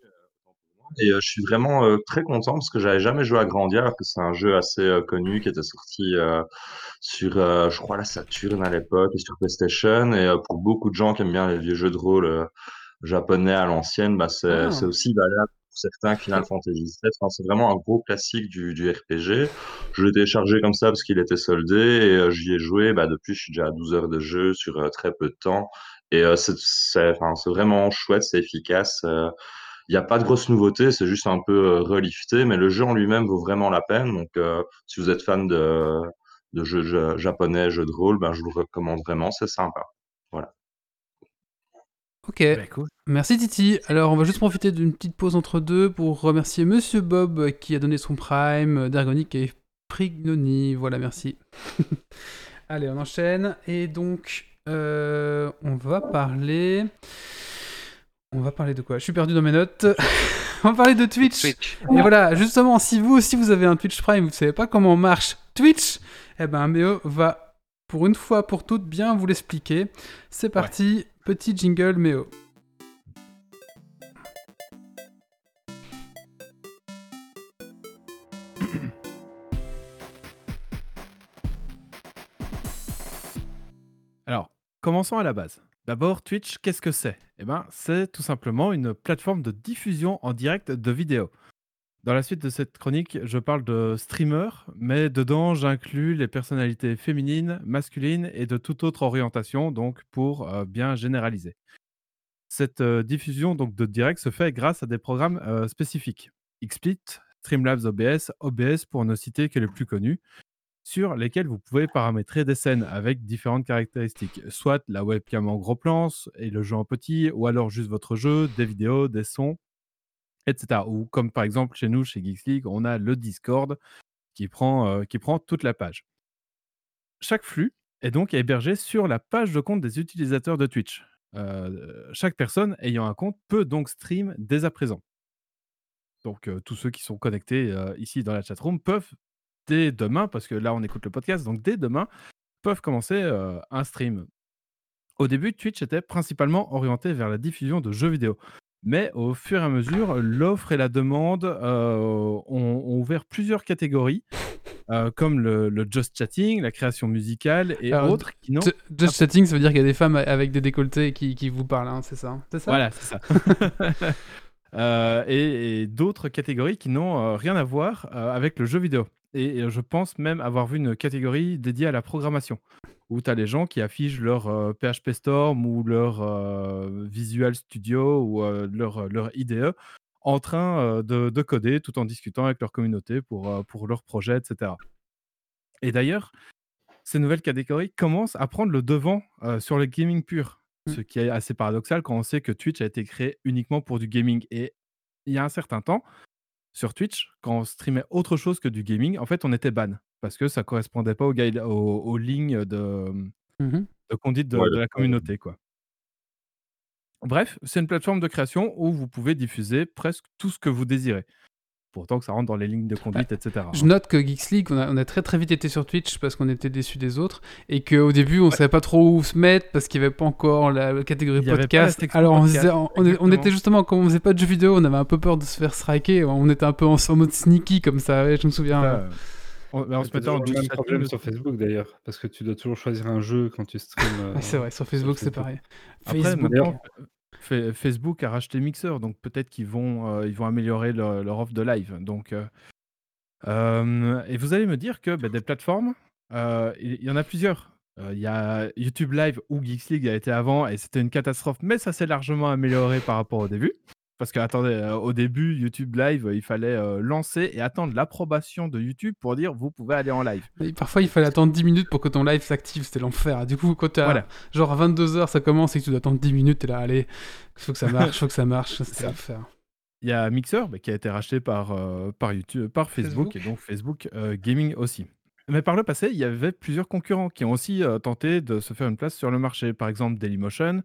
Et euh, je suis vraiment euh, très content parce que j'avais jamais joué à Grandia alors que c'est un jeu assez euh, connu qui était sorti euh, sur, euh, je crois, la Saturn à l'époque et sur PlayStation. Et euh, pour beaucoup de gens qui aiment bien les vieux jeux de rôle euh, japonais à l'ancienne, bah, c'est Ah. c'est aussi valable certains Final Fantasy VII. Enfin, c'est vraiment un gros classique du, RPG. Je l'ai téléchargé comme ça parce qu'il était soldé et euh, j'y ai joué. Bah, depuis, je suis déjà à 12 heures de jeu sur euh, très peu de temps. Et euh, c'est vraiment chouette, c'est efficace. il n'y a pas de grosses nouveautés, c'est juste un peu relifté, mais le jeu en lui-même vaut vraiment la peine. Donc, si vous êtes fan de, de jeux ja- japonais, jeux de rôle, ben, je vous recommande vraiment, c'est sympa. Voilà. Ok. Merci Titi. Alors on va juste profiter d'une petite pause entre deux pour remercier Monsieur Bob euh, qui a donné son prime, euh, Dergonic et Prignoni. Voilà, merci. Allez, on enchaîne. Et donc, euh, on va parler... On va parler de quoi? Je suis perdu dans mes notes. on va parler de Twitch. Twitch. Et voilà, justement, si vous aussi vous avez un Twitch Prime, vous ne savez pas comment marche Twitch, eh ben Méo va pour une fois pour toutes bien vous l'expliquer. C'est parti, petit jingle Méo. Alors, commençons à la base. D'abord, Twitch, qu'est-ce que c'est? Eh ben, c'est tout simplement une plateforme de diffusion en direct de vidéos. Dans la suite de cette chronique, je parle de streamers, mais dedans, j'inclus les personnalités féminines, masculines et de toute autre orientation, donc pour euh, bien généraliser. Cette euh, diffusion donc de direct se fait grâce à des programmes euh, spécifiques. XSplit, Streamlabs OBS, OBS pour ne citer que les plus connus, sur lesquels vous pouvez paramétrer des scènes avec différentes caractéristiques, soit la webcam en gros plan et le jeu en petit, ou alors juste votre jeu, des vidéos, des sons, etc. Ou comme par exemple chez nous, chez Geeks League, on a le Discord qui prend, euh, qui prend toute la page. Chaque flux est donc hébergé sur la page de compte des utilisateurs de Twitch. Euh, chaque personne ayant un compte peut donc stream dès à présent. Donc euh, tous ceux qui sont connectés ici dans la chatroom peuvent dès demain, parce que là on écoute le podcast, donc dès demain, peuvent commencer un stream. Au début, Twitch était principalement orienté vers la diffusion de jeux vidéo. Mais au fur et à mesure, l'offre et la demande euh, ont, ont ouvert plusieurs catégories, euh, comme le, le just chatting, la création musicale et Alors, autres qui Just chatting, ça veut dire qu'il y a des femmes avec des décolletés qui, qui vous parlent, hein, c'est ça C'est ça? Voilà, c'est ça. Euh, et et d'autres catégories qui n'ont rien à voir avec le jeu vidéo. Et, et je pense même avoir vu une catégorie dédiée à la programmation, où tu as les gens qui affichent leur euh, PHP Storm ou leur euh, Visual Studio ou euh, leur, leur IDE en train euh, de, de coder tout en discutant avec leur communauté pour, euh, pour leur projet, etc. Et d'ailleurs, ces nouvelles catégories commencent à prendre le devant euh, sur le gaming pur. Ce qui est assez paradoxal quand on sait que Twitch a été créé uniquement pour du gaming. Et il y a un certain temps, sur Twitch, quand on streamait autre chose que du gaming, en fait, on était ban. Parce que ça correspondait pas aux, guide- aux, aux lignes de, Mhm. de conduite de, Ouais, de la communauté. Quoi. Bref, c'est une plateforme de création où vous pouvez diffuser presque tout ce que vous désirez. Pourtant que ça rentre dans les lignes de conduite, etc. Je note que Geeks League, on a, on a très très vite été sur Twitch parce qu'on était déçus des autres et qu'au début on savait pas trop où se mettre parce qu'il y avait pas encore la, la catégorie la podcast. Alors on, podcast, faisait- on- était justement, comme on faisait pas de jeux vidéo, on avait un peu peur de se faire striker. On était un peu en, en mode sneaky comme ça, ouais, je me souviens. Ça, euh, on, mais on se mettait en même problème sur Facebook d'ailleurs, parce que tu dois toujours choisir un jeu quand tu streams. euh, Ouais, c'est vrai, sur Facebook c'est pareil. Après, Facebook. Facebook a racheté Mixer, donc peut-être qu'ils vont, euh, ils vont améliorer leur, offre de live. Donc, euh, euh, et vous allez me dire que bah, des plateformes, il y, en a plusieurs. Il y a YouTube Live où Geeks League a été avant et c'était une catastrophe, mais ça s'est largement amélioré par rapport au début. Parce que, attendez, euh, au début, YouTube Live, euh, il fallait euh, lancer et attendre l'approbation de YouTube pour dire vous pouvez aller en live. Et parfois il fallait attendre 10 minutes pour que ton live s'active, c'était l'enfer. Du coup, quand t'as Voilà. genre à 22h ça commence et que tu dois attendre 10 minutes, t'es là, allez, faut que ça marche, faut que ça marche, c'était l'enfer. Il y a Mixer bah, qui a été racheté par, par, YouTube, par Facebook, Facebook. et donc Facebook Gaming aussi. Mais par le passé, il y avait plusieurs concurrents qui ont aussi tenté de se faire une place sur le marché. Par exemple, Dailymotion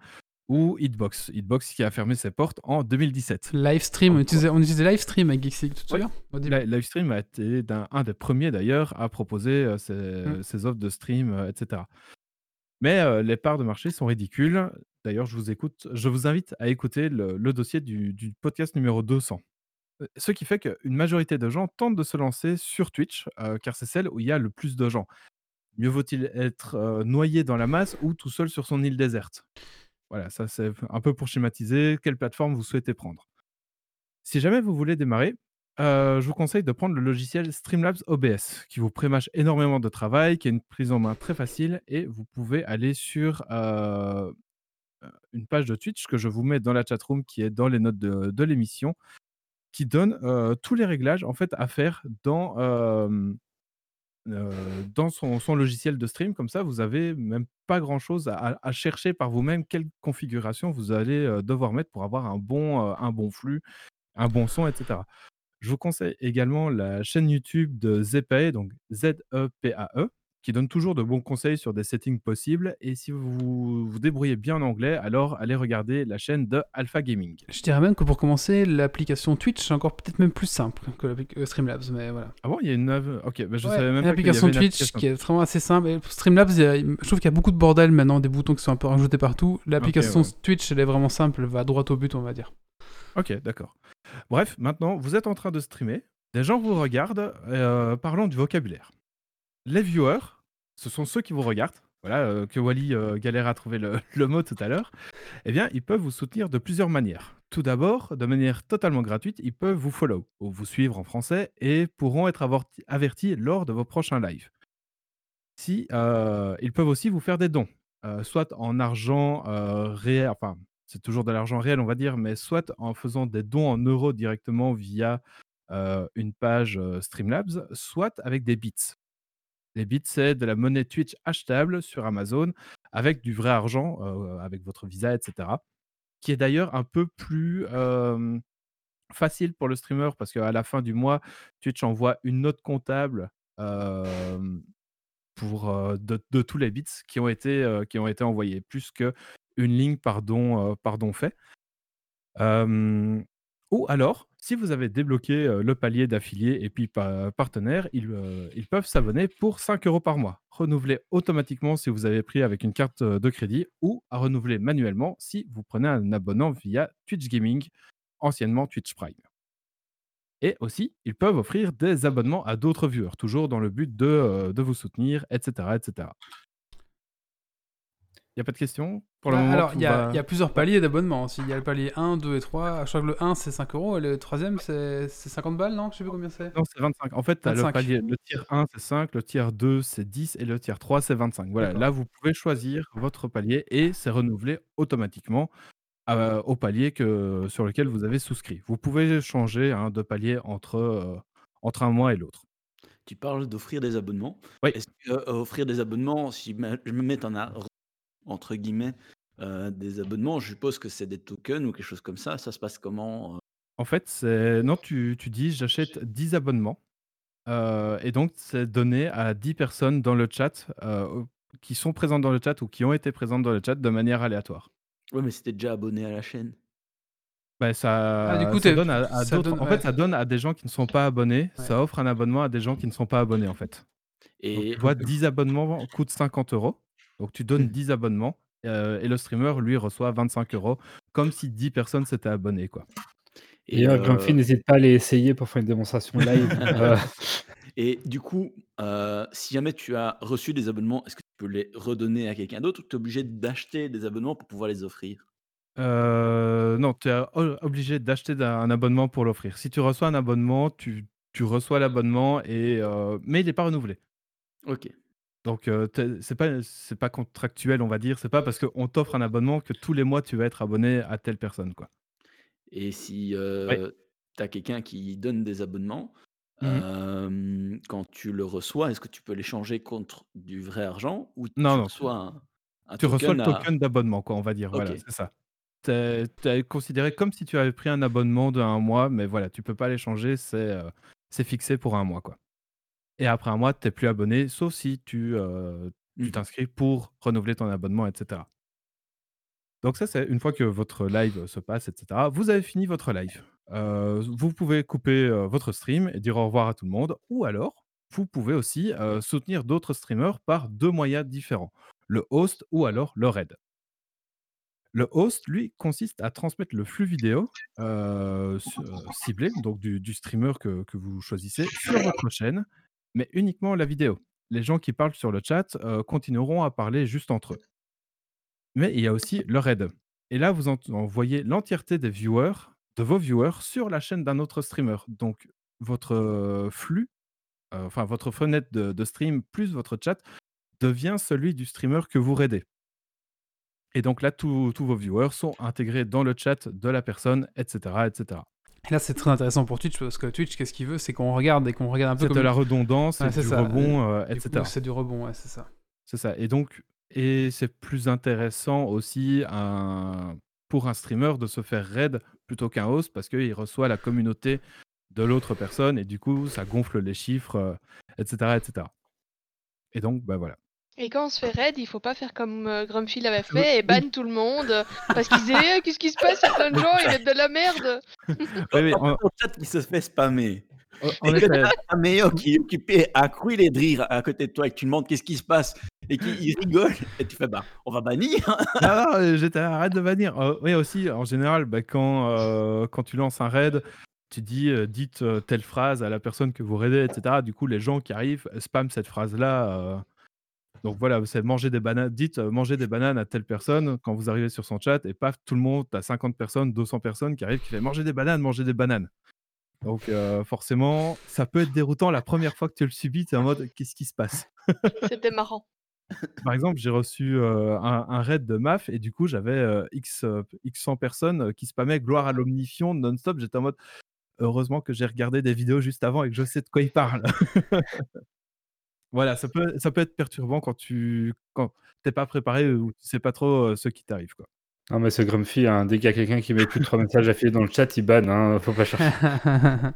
ou Hitbox. Hitbox qui a fermé ses portes en 2017. Livestream, on utilisait, on utilisait Livestream avec Geeks League, tu te Ouais. souviens au début Li- Livestream a été un des premiers d'ailleurs à proposer euh, ses, Mm. ses offres de stream, euh, etc. Mais euh, les parts de marché sont ridicules. D'ailleurs, je vous écoute, je vous invite à écouter le, le dossier du, du podcast numéro 200. Euh, Ce qui fait qu'une majorité de gens tentent de se lancer sur Twitch, euh, car c'est celle où il y a le plus de gens. Mieux vaut-il être euh, noyé dans la masse ou tout seul sur son île déserte Voilà, ça c'est un peu pour schématiser quelle plateforme vous souhaitez prendre. Si jamais vous voulez démarrer, euh, je vous conseille de prendre le logiciel Streamlabs OBS, qui vous prémâche énormément de travail, qui a une prise en main très facile, et vous pouvez aller sur euh, euh, une page de Twitch que je vous mets dans la chatroom, qui est dans les notes de, l'émission, qui donne tous les réglages en fait à faire dans, euh, dans son, logiciel de stream. Comme ça, vous avez même pas grand chose à, chercher par vous-même quelle configuration vous allez euh, devoir mettre pour avoir un bon, euh, un bon flux, un bon son, etc. Je vous conseille également la chaîne YouTube de Zepae, donc Z-E-P-A-E, qui donne toujours de bons conseils sur des settings possibles. Et si vous vous débrouillez bien en anglais, alors allez regarder la chaîne de Alpha Gaming. Je dirais même que pour commencer, l'application Twitch est encore peut-être même plus simple que euh, Streamlabs, mais voilà. Ah bon, il y a une. Ok, bah, je Ouais, savais même une pas qu'il y avait application une Twitch application. qui est vraiment assez simple. Et pour Streamlabs, il y a- je trouve qu'il y a beaucoup de bordel maintenant, des boutons qui sont un peu rajoutés partout. L'application ouais. Twitch, elle est vraiment simple, elle va droit au but, on va dire. Ok, d'accord. Bref, maintenant, vous êtes en train de streamer. Des gens vous regardent. euh, parlons du vocabulaire. Les viewers, ce sont ceux qui vous regardent. Voilà, euh, que Wally euh, galère à trouver le, mot tout à l'heure. Eh bien, ils peuvent vous soutenir de plusieurs manières. Tout d'abord, de manière totalement gratuite, ils peuvent vous follow ou vous suivre en français et pourront être avertis lors de vos prochains lives. Si, euh, ils peuvent aussi vous faire des dons, soit en argent réel, enfin, c'est toujours de l'argent réel, on va dire, mais soit en faisant des dons en euros directement via une page Streamlabs, soit avec des bits. Les bits, c'est de la monnaie Twitch achetable sur Amazon avec du vrai argent, euh, avec votre visa, etc. Qui est d'ailleurs un peu plus facile pour le streamer parce qu'à la fin du mois, Twitch envoie une note comptable pour, de, tous les bits qui ont été, qui ont été envoyés, plus qu'une ligne par don, par don fait. Ou alors, si vous avez débloqué euh, le palier d'affiliés et puis pa- partenaires, ils, euh, ils peuvent s'abonner pour 5 euros par mois. Renouveler automatiquement si vous avez pris avec une carte euh, de crédit ou à renouveler manuellement si vous prenez un abonnement via Twitch Gaming, anciennement Twitch Prime. Et aussi, ils peuvent offrir des abonnements à d'autres viewers, toujours dans le but de, de vous soutenir, etc. etc. Il n'y a pas de questions? Pour le Ah, moment, Alors, il y, a- va- y a plusieurs paliers d'abonnement. aussi. Il y a le palier 1, 2 et 3. Je crois que le 1, c'est 5 euros et le troisième, c'est c'est 50 balles, non? Je sais plus combien c'est. Non, c'est 25. En fait, tu as le 25. palier. Le tier 1, c'est 5, le tier 2, c'est 10 et le tier 3, c'est 25. Voilà, là, vous pouvez choisir votre palier et c'est renouvelé automatiquement euh, au palier que, sur lequel vous avez souscrit. Vous pouvez changer hein, de palier entre, euh, entre un mois et l'autre. Tu parles d'offrir des abonnements. Oui. Est-ce que euh, offrir des abonnements, si je me mets en a entre guillemets euh, des abonnements, je suppose que c'est des tokens ou quelque chose comme ça. Ça se passe comment euh? En fait, c'est non, tu, tu dis j'achète 10 abonnements euh, et donc c'est donné à 10 personnes dans le chat euh, qui sont présentes dans le chat ou qui ont été présentes dans le chat de manière aléatoire. Ouais, mais c'était déjà abonné à la chaîne. Bah, ça, Ah, du coup, ça donne à, à ça d'autres. donne- En ouais. fait, ça donne à des gens qui ne sont pas abonnés. Ouais. Ça offre un abonnement à des gens qui ne sont pas abonnés, en fait. Donc, Et tu vois, 10 abonnements coûtent 50 euros. Donc, tu donnes 10 abonnements euh, et le streamer, lui, reçoit 25 euros, comme si 10 personnes s'étaient abonnées, quoi. et, D'ailleurs, euh, Grumpy, n'hésite pas à les essayer pour faire une démonstration live. Euh, et du coup, euh, si jamais tu as reçu des abonnements, est-ce que tu peux les redonner à quelqu'un d'autre ou tu es obligé d'acheter des abonnements pour pouvoir les offrir? Euh, non, tu es obligé d'acheter un abonnement pour l'offrir. Si tu reçois un abonnement, tu, tu reçois l'abonnement, et, euh, mais il n'est pas renouvelé. Ok. Donc, euh, t'es- c'est pas, c'est pas contractuel, on va dire. C'est pas parce qu'on t'offre un abonnement que tous les mois tu vas être abonné à telle personne, quoi. Et si euh, tu as quelqu'un qui donne des abonnements, Mhm. euh, quand tu le reçois, est-ce que tu peux l'échanger contre du vrai argent ou tu Non, non, reçois un, un Tu reçois le token à- token d'abonnement, quoi, on va dire. Voilà, Ok. c'est ça. Tu es considéré comme si tu avais pris un abonnement de un mois, mais voilà, tu peux pas l'échanger, c'est euh, c'est fixé pour un mois, quoi. Et après un mois, tu n'es plus abonné, sauf si tu euh, tu Mhm. t'inscris pour renouveler ton abonnement, etc. Donc ça, c'est une fois que votre live se passe, etc. Vous avez fini votre live. Euh, vous pouvez couper euh, votre stream et dire au revoir à tout le monde, ou alors vous pouvez aussi euh, soutenir d'autres streamers par deux moyens différents, le host ou alors le raid. Le host, lui, consiste à transmettre le flux vidéo ciblé, donc du, du streamer que, que vous choisissez, sur votre chaîne, mais uniquement la vidéo. Les gens qui parlent sur le chat euh, continueront à parler juste entre eux. Mais il y a aussi le raid. Et là, vous en- envoyez l'entièreté des viewers, de vos viewers, sur la chaîne d'un autre streamer. Donc, votre flux, euh, enfin votre fenêtre de, de stream plus votre chat devient celui du streamer que vous raidez. Et donc là, tous vos viewers sont intégrés dans le chat de la personne, etc. etc. Et là, c'est très intéressant pour Twitch parce que Twitch, qu'est-ce qu'il veut? C'est qu'on regarde et qu'on regarde un peu C'est comme. de la redondance, c'est du rebond, euh, Du etc. C'est du rebond, ouais, c'est ça. C'est ça. Et donc, et c'est plus intéressant aussi un- pour un streamer de se faire raid plutôt qu'un host parce qu'il reçoit la communauté de l'autre personne et du coup, ça gonfle les chiffres, euh, etc., etc. Et donc, bah voilà. Et quand on se fait raid, il faut pas faire comme euh, Grumpy l'avait fait et ban tout le monde euh, parce qu'ils disaient Eh, qu'est-ce qui se passe, certains gens, ils mettent de la merde. Oui, oui, on- chat qui se fait spammer. on- Et on que t'as un meilleur qui est occupé à crouler de rire à côté de toi et que tu demandes qu'est-ce qui se passe et qu'il rigole et tu fais bah on va bannir. Ah non, euh, j'étais arrête de bannir. Euh, oui, aussi, en général, bah, quand, euh, quand tu lances un raid, tu dis euh, dites euh, telle phrase à la personne que vous raidez, etc. Du coup, les gens qui arrivent spamment cette phrase-là. euh. Donc voilà, c'est manger des bananes. Dites euh, manger des bananes à telle personne quand vous arrivez sur son chat et paf, tout le monde, t'as 50 personnes, 200 personnes qui arrivent qui fait manger des bananes, manger des bananes. Donc euh, forcément, ça peut être déroutant la première fois que tu le subis, tu es en mode qu'est-ce qui se passe? C'était marrant. par exemple, j'ai reçu euh, un, un raid de MAF et du coup, j'avais euh, X, X 100 personnes qui spammaient gloire à l'omnifion non-stop. J'étais en mode heureusement que j'ai regardé des vidéos juste avant et que je sais de quoi ils parlent. voilà, ça peut, ça peut être perturbant quand tu quand t'es pas préparé ou tu sais pas trop euh, ce qui t'arrive. quoi. Non, mais ce Grumpy, hein, dès qu'il y a quelqu'un qui met plus de trois messages affilés dans le chat, il banne, hein, faut pas chercher.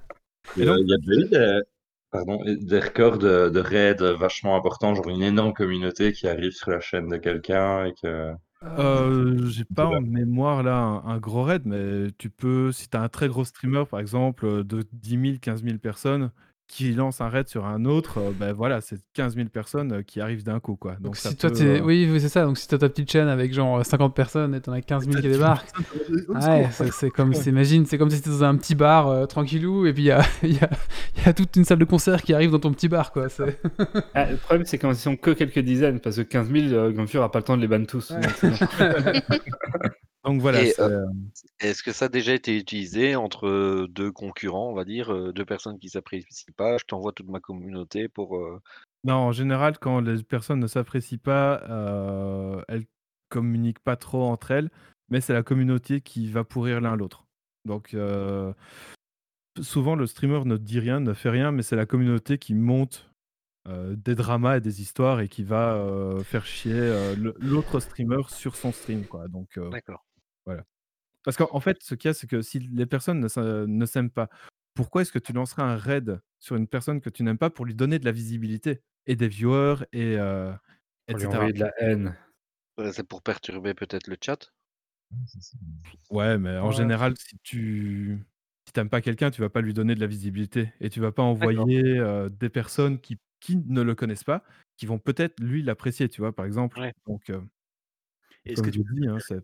Il y a il y a déjà eu des, pardon, des records de, de raids vachement importants, genre une énorme communauté qui arrive sur la chaîne de quelqu'un et que. Euh, j'ai pas en mémoire là un, un gros raid, mais tu peux, si tu as un très gros streamer par exemple de 10 000, 15 000 personnes qui lance un raid sur un autre, euh, ben voilà, c'est 15 000 personnes euh, qui arrivent d'un coup quoi. Donc, si toi peut, euh, Oui, oui, c'est ça. Donc si t'as ta petite chaîne avec genre 50 personnes et t'en as 15 000 qui débarquent. Ouais, c'est, comme, imagine, c'est comme si t'étais dans un petit bar euh, tranquillou et puis il y a, y, a, y a toute une salle de concert qui arrive dans ton petit bar quoi. C'est... Ah, le problème, c'est qu'ils sont que quelques dizaines, parce que 15 000, euh, Grumpy aura pas le temps de les ban tous. Donc voilà. Et, euh, Est-ce que ça a déjà été utilisé entre deux concurrents, on va dire, deux personnes qui s'apprécient pas, je t'envoie toute ma communauté pour... euh, Non, en général, quand les personnes ne s'apprécient pas, euh, elles communiquent pas trop entre elles, mais c'est la communauté qui va pourrir l'un l'autre. Donc, souvent, le streamer ne dit rien, ne fait rien, mais c'est la communauté qui monte des dramas et des histoires et qui va euh, faire chier euh, l'autre streamer sur son stream. Quoi. Donc, euh, D'accord. Voilà. Parce qu'en en fait, ce qu'il y a, c'est que si les personnes ne s'a- ne s'aiment pas, pourquoi est-ce que tu lanceras un raid sur une personne que tu n'aimes pas pour lui donner de la visibilité et des viewers et euh, Pour lui etc. de la haine. Ouais, C'est pour perturber peut-être le chat. Ouais, mais en Ouais. général, si tu si t'aimes pas quelqu'un, tu vas pas lui donner de la visibilité et tu vas pas envoyer euh, des personnes qui, qui ne le connaissent pas, qui vont peut-être lui l'apprécier, tu vois, par exemple. Ouais. Donc, euh, Est-ce que tu dis, hein, c'est.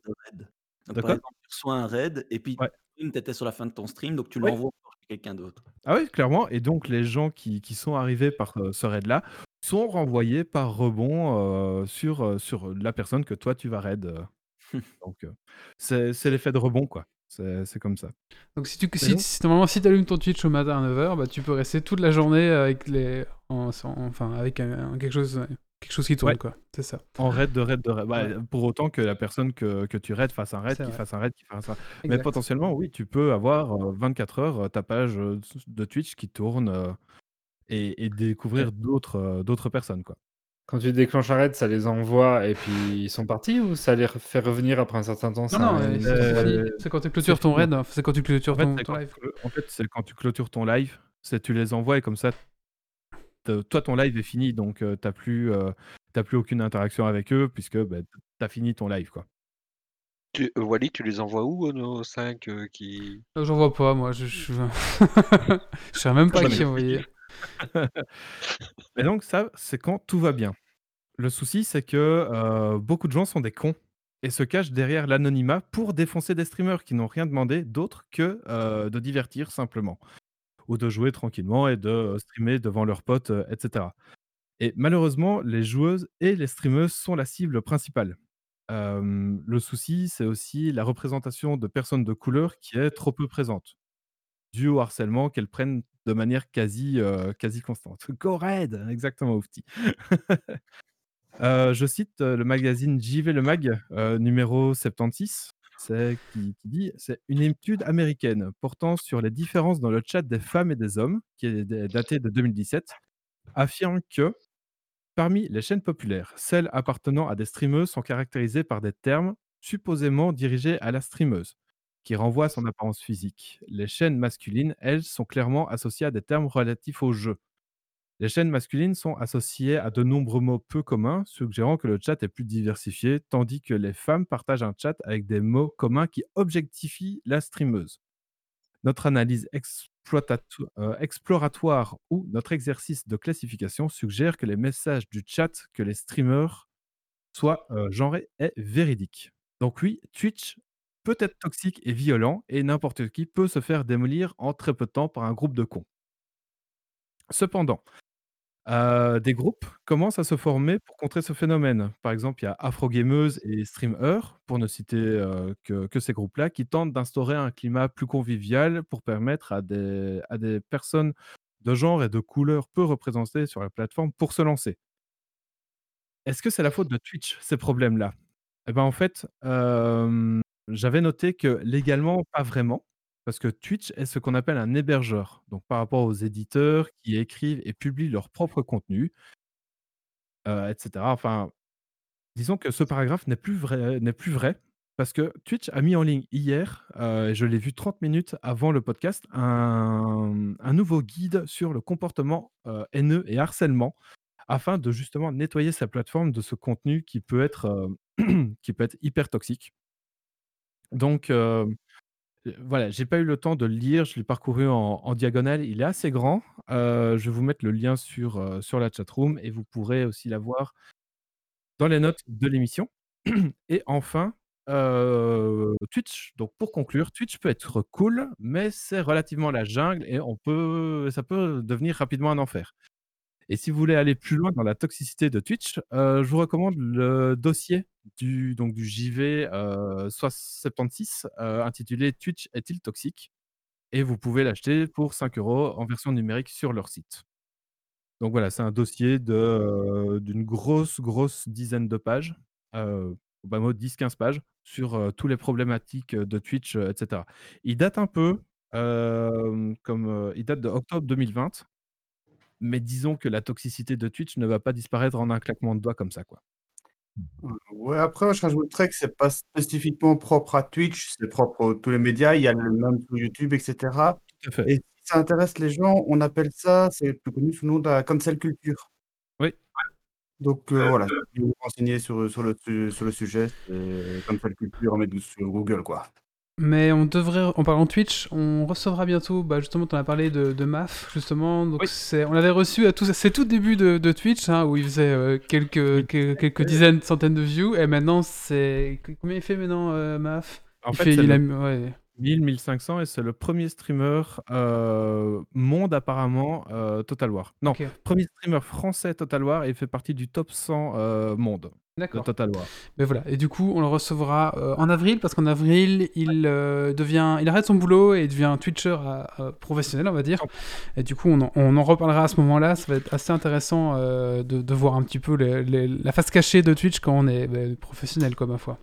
Donc, par exemple, tu reçois un raid et puis Ouais. tu étais sur la fin de ton stream, donc tu Ouais. l'envoies chez quelqu'un d'autre. Ah oui, clairement. Et donc, les gens qui, qui sont arrivés par euh, ce raid-là sont renvoyés par rebond euh, sur, euh, sur la personne que toi, tu vas raid. euh. Donc, euh, c'est c'est l'effet de rebond, quoi. C'est c'est comme ça. Donc si tu si, normalement si t'allumes ton Twitch au matin à 9h, bah tu peux rester toute la journée avec les en- enfin avec un- un- quelque chose quelque chose qui tourne Ouais. quoi. C'est ça. En raid de raid de raid. Bah, Ouais. Pour autant que la personne que, que tu raides fasse un raid, qui fasse un raid, qui fasse un Mais potentiellement, oui, tu peux avoir euh, 24 heures euh, ta page euh, de Twitch qui tourne euh, et, et découvrir d'autres euh, d'autres personnes, quoi. Quand tu déclenches un raid, ça les envoie et puis ils sont partis ou ça les fait revenir après un certain temps Non non, une- c'est. Euh, quand tu clôtures ton raid, hein. c'est quand tu clôtures En fait, ton, ton live. en fait, c'est quand tu clôtures ton live, c'est tu les envoies et comme ça, toi, ton live est fini, donc tu t'as plus, euh, t'as plus aucune interaction avec eux puisque bah, t'as fini ton live, quoi. Tu, euh, Wally, tu les envoies où, euh, nos 5 qui... Euh, J'en vois pas moi, je je je sais même pas qui envoyer. Et donc ça, c'est quand tout va bien. Le souci, c'est que euh, beaucoup de gens sont des cons et se cachent derrière l'anonymat pour défoncer des streamers qui n'ont rien demandé d'autre que euh, de divertir simplement ou de jouer tranquillement et de euh, streamer devant leurs potes, etc. Et malheureusement, les joueuses et les streameuses sont la cible principale. Euh, le souci, c'est aussi la représentation de personnes de couleur qui est trop peu présente, dû au harcèlement qu'elles prennent de manière quasi, euh, quasi constante. Go Red Exactement, Oufti. Euh, je cite le magazine JV Le Mag, numéro 76, c'est une étude américaine portant sur les différences dans le chat des femmes et des hommes, qui est datée de 2017, affirme que parmi les chaînes populaires, celles appartenant à des streameuses sont caractérisées par des termes supposément dirigés à la streameuse, qui renvoient à son apparence physique. Les chaînes masculines, elles, sont clairement associées à des termes relatifs au jeu. Les chaînes masculines sont associées à de nombreux mots peu communs, suggérant que le chat est plus diversifié, tandis que les femmes partagent un chat avec des mots communs qui objectifient la streameuse. Notre analyse euh, exploratoire ou notre exercice de classification suggère que les messages du chat que les streamers soient euh, genrés est véridique. Donc oui, Twitch peut être toxique et violent et n'importe qui peut se faire démolir en très peu de temps par un groupe de cons. Cependant, des groupes commencent à se former pour contrer ce phénomène? Par exemple, il y a Afrogameuse et Streamer, pour ne citer que, ces groupes-là, qui tentent d'instaurer un climat plus convivial pour permettre à des, à des personnes de genre et de couleur peu représentées sur la plateforme pour se lancer. Est-ce que c'est la faute de Twitch, ces problèmes-là? Eh ben, en fait, j'avais noté que légalement, pas vraiment, parce que Twitch est ce qu'on appelle un hébergeur. Donc, par rapport aux éditeurs qui écrivent et publient leur propre contenu, euh, etc. Enfin, disons que ce paragraphe n'est plus vrai, n'est plus vrai, parce que Twitch a mis en ligne hier, euh, je l'ai vu 30 minutes avant le podcast, un, un nouveau guide sur le comportement euh, haineux et harcèlement afin de justement nettoyer sa plateforme de ce contenu qui peut être, euh, qui peut être hyper toxique. Donc voilà, j'ai pas eu le temps de le lire, je l'ai parcouru en, diagonale, il est assez grand. Euh, je vais vous mettre le lien sur, euh, sur la chatroom et vous pourrez aussi l'avoir dans les notes de l'émission. Et enfin, euh, Twitch. Donc pour conclure, Twitch peut être cool, mais c'est relativement la jungle et ça peut devenir rapidement un enfer. Et si vous voulez aller plus loin dans la toxicité de Twitch, euh, je vous recommande le dossier du, donc du JV euh, 76 euh, intitulé Twitch est-il toxique? Et vous pouvez l'acheter pour 5 euros en version numérique sur leur site. Donc voilà, c'est un dossier euh, d'une grosse, grosse dizaine de pages, au bas mot 10-15 pages, sur tous les problématiques de Twitch, etc. Il date un peu, comme il date de octobre 2020 mais disons que la toxicité de Twitch ne va pas disparaître en un claquement de doigts comme ça, quoi. Ouais, après, je rajouterais que c'est pas spécifiquement propre à Twitch, c'est propre à tous les médias. Il y a le même sur YouTube, etc. Tout à fait. Et si ça intéresse les gens, on appelle ça, c'est plus connu sous le nom de la cancel culture. Oui. Donc euh, voilà, si vous vous renseignez sur, sur, le, su- sur le sujet, c'est cancel culture, mais sur Google, quoi. Mais on devrait, en parlant de Twitch, on recevra bientôt, bah justement, tu en as parlé de, de MAF, justement. Donc c'est, on l'avait reçu à tout, c'est tout début de, de Twitch, hein, où il faisait euh, quelques, quelques, quelques dizaines, centaines de views, et maintenant c'est. Combien il fait maintenant, euh, MAF? En il fait, fait, il a- ouais. 1000, 1500 et c'est le premier streamer euh, monde apparemment euh, Total War. Non, premier streamer français Total War et il fait partie du top 100 euh, monde de D'accord. Total War. Mais voilà, et du coup, on le recevra en avril, parce qu'en avril, il devient, il arrête son boulot et il devient Twitcher euh, euh, professionnel, on va dire. Et du coup, on en, on en reparlera à ce moment-là. Ça va être assez intéressant de, de voir un petit peu les- les- la face cachée de Twitch quand on est bah, professionnel, quoi, ma foi.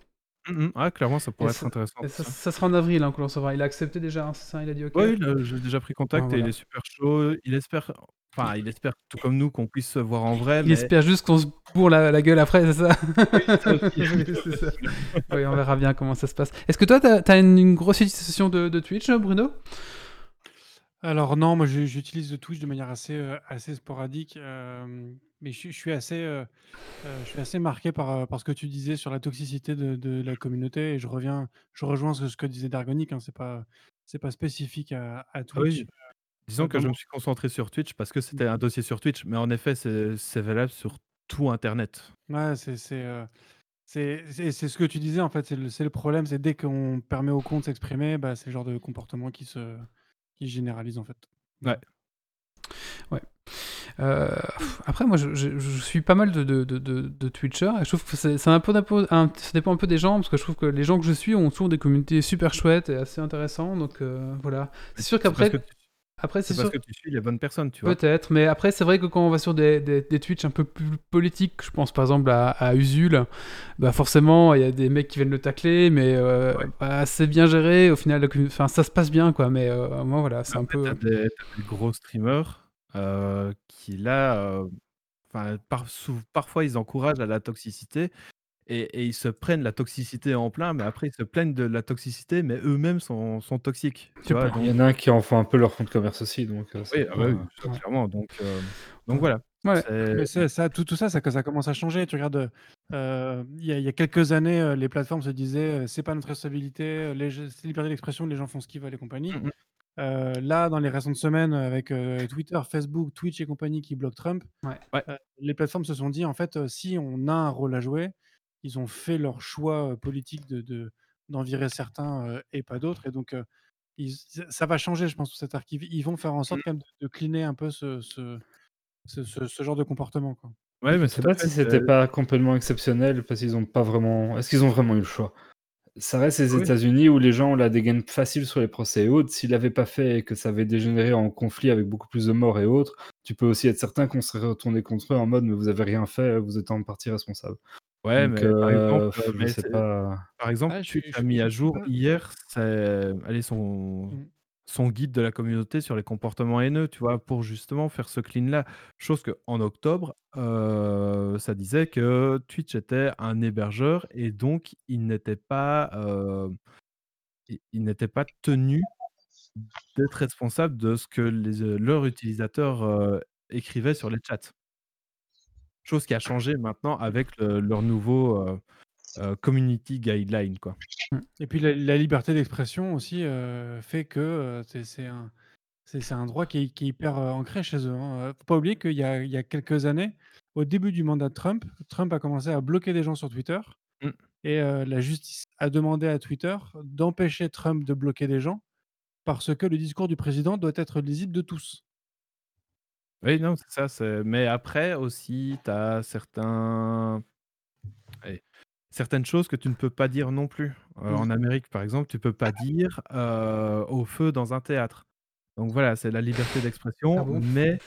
Mhm, ouais, clairement, ça pourrait Et être ça- intéressant. et ça, ça sera en avril hein, qu'on le recevra. Il a accepté déjà, hein, c'est ça Il a dit OK Oui, j'ai déjà pris contact Ah, et voilà. il est super chaud. Il espère, enfin, il espère tout comme nous qu'on puisse se voir en vrai. Il mais- espère juste qu'on se bourre la, la gueule après, c'est ça? Ça aussi. Oui, c'est ça. Oui, on verra bien comment ça se passe. Est-ce que toi, t'as as une, une grosse utilisation de, de Twitch, Bruno? Alors non, moi je- j'utilise le Twitch de manière assez, euh, assez sporadique, euh, mais je, suis- je suis assez, euh, euh, je suis assez marqué par, euh, par ce que tu disais sur la toxicité de, de la communauté et je reviens, je rejoins ce, ce que disait Dargonic, hein, c'est pas, c'est pas spécifique à, à Ah Twitch. oui. Disons que je me suis concentré sur Twitch parce que c'était un dossier sur Twitch, mais en effet, c'est valable sur tout Internet. Ouais, c'est ce que tu disais en fait, c'est le, le problème, c'est dès qu'on permet au compte de s'exprimer, bah, c'est le genre de comportement qui se, qui se généralise en fait. Ouais. Ouais. Euh, après, moi, je, je- je suis pas mal de, de, de, de- Twitchers et je trouve que c'est un peu un- ça dépend un peu des gens parce que je trouve que les gens que je suis ont toujours des communautés super chouettes et assez intéressantes. Donc euh, voilà. C'est sûr qu'après, après c'est parce sûr. que tu suis les bonnes personnes, tu vois. Peut-être, mais après, c'est vrai que quand on va sur des, des, des Twitch un peu plus politiques, je pense par exemple à, à Usul, bah forcément, il y a des mecs qui viennent le tacler, mais euh, bah, c'est bien géré, au final, enfin, ça se passe bien, quoi, mais euh, moi, voilà, c'est un peu... T'as des, t'as des gros streamers euh, qui là, euh, enfin, par- sou- parfois ils encouragent à la toxicité et, et ils se prennent la toxicité en plein, mais après ils se plaignent de la toxicité, mais eux-mêmes sont, sont toxiques. Tu C'est vois, pas- donc, Il y en a un qui en font un peu leur fond de commerce aussi, donc euh, oui, ah ça, ouais. clairement. Donc, euh, donc voilà. Ouais. C'est- Mais c'est- ça, tout, tout ça, ça, ça commence à changer. Tu regardes, euh, il y, a- il y a quelques années, les plateformes se disaient c'est pas notre responsabilité, les, c'est liberté d'expression, les gens font ce qu'ils veulent et compagnie. Mhm. Euh, là, dans les récentes semaines, avec euh, Twitter, Facebook, Twitch et compagnie qui bloquent Trump, Ouais. Ouais. euh, les plateformes se sont dit en fait, euh, si on a un rôle à jouer, ils ont fait leur choix euh, politique de, de- d'en virer certains euh, et pas d'autres. Et donc, euh, ils- ça va changer, je pense, pour cet archive. Ils vont faire en sorte quand même de, de cleaner un peu ce, ce, ce, ce- ce genre de comportement. Quoi. Ouais, mais Je sais pas fait, si c'était pas complètement exceptionnel parce qu'ils ont pas vraiment. Est-ce qu'ils ont vraiment eu le choix? Ça reste les Oui. États-Unis où les gens ont la dégaine facile sur les procès et autres. S'ils l'avaient pas fait et que ça avait dégénéré en conflit avec beaucoup plus de morts et autres, tu peux aussi être certain qu'on serait retourné contre eux en mode mais vous avez rien fait, vous êtes en partie responsable. Ouais, Donc, mais par euh, exemple, mais pas. Par Ah, je Twitch suis- a je mis à jour hier c'est- allez, son, Mm. Son guide de la communauté sur les comportements haineux, tu vois, pour justement faire ce clean-là. Chose que en octobre, euh, ça disait que Twitch était un hébergeur et donc il n'était pas, euh, pas tenu d'être responsable de ce que euh, leurs utilisateurs euh, écrivaient sur les chats. Chose qui a changé maintenant avec le- leur nouveau euh, community guideline, quoi. Et puis la, la liberté d'expression aussi euh, fait que euh, c'est un, un droit qui est, qui est hyper ancré chez eux. Hein. Euh, Faut pas oublier qu'il y a, il y a quelques années, au début du mandat de Trump, Trump a commencé à bloquer des gens sur Twitter. Mm. Et la justice a demandé à Twitter d'empêcher Trump de bloquer des gens parce que le discours du président doit être lisible de tous. Oui, non, c'est ça. Mais après aussi, tu as certains... certaines choses que tu ne peux pas dire non plus. Euh, Mm. En Amérique, par exemple, tu peux pas dire euh, au feu dans un théâtre. Donc voilà, c'est la liberté d'expression, Ah bon? mais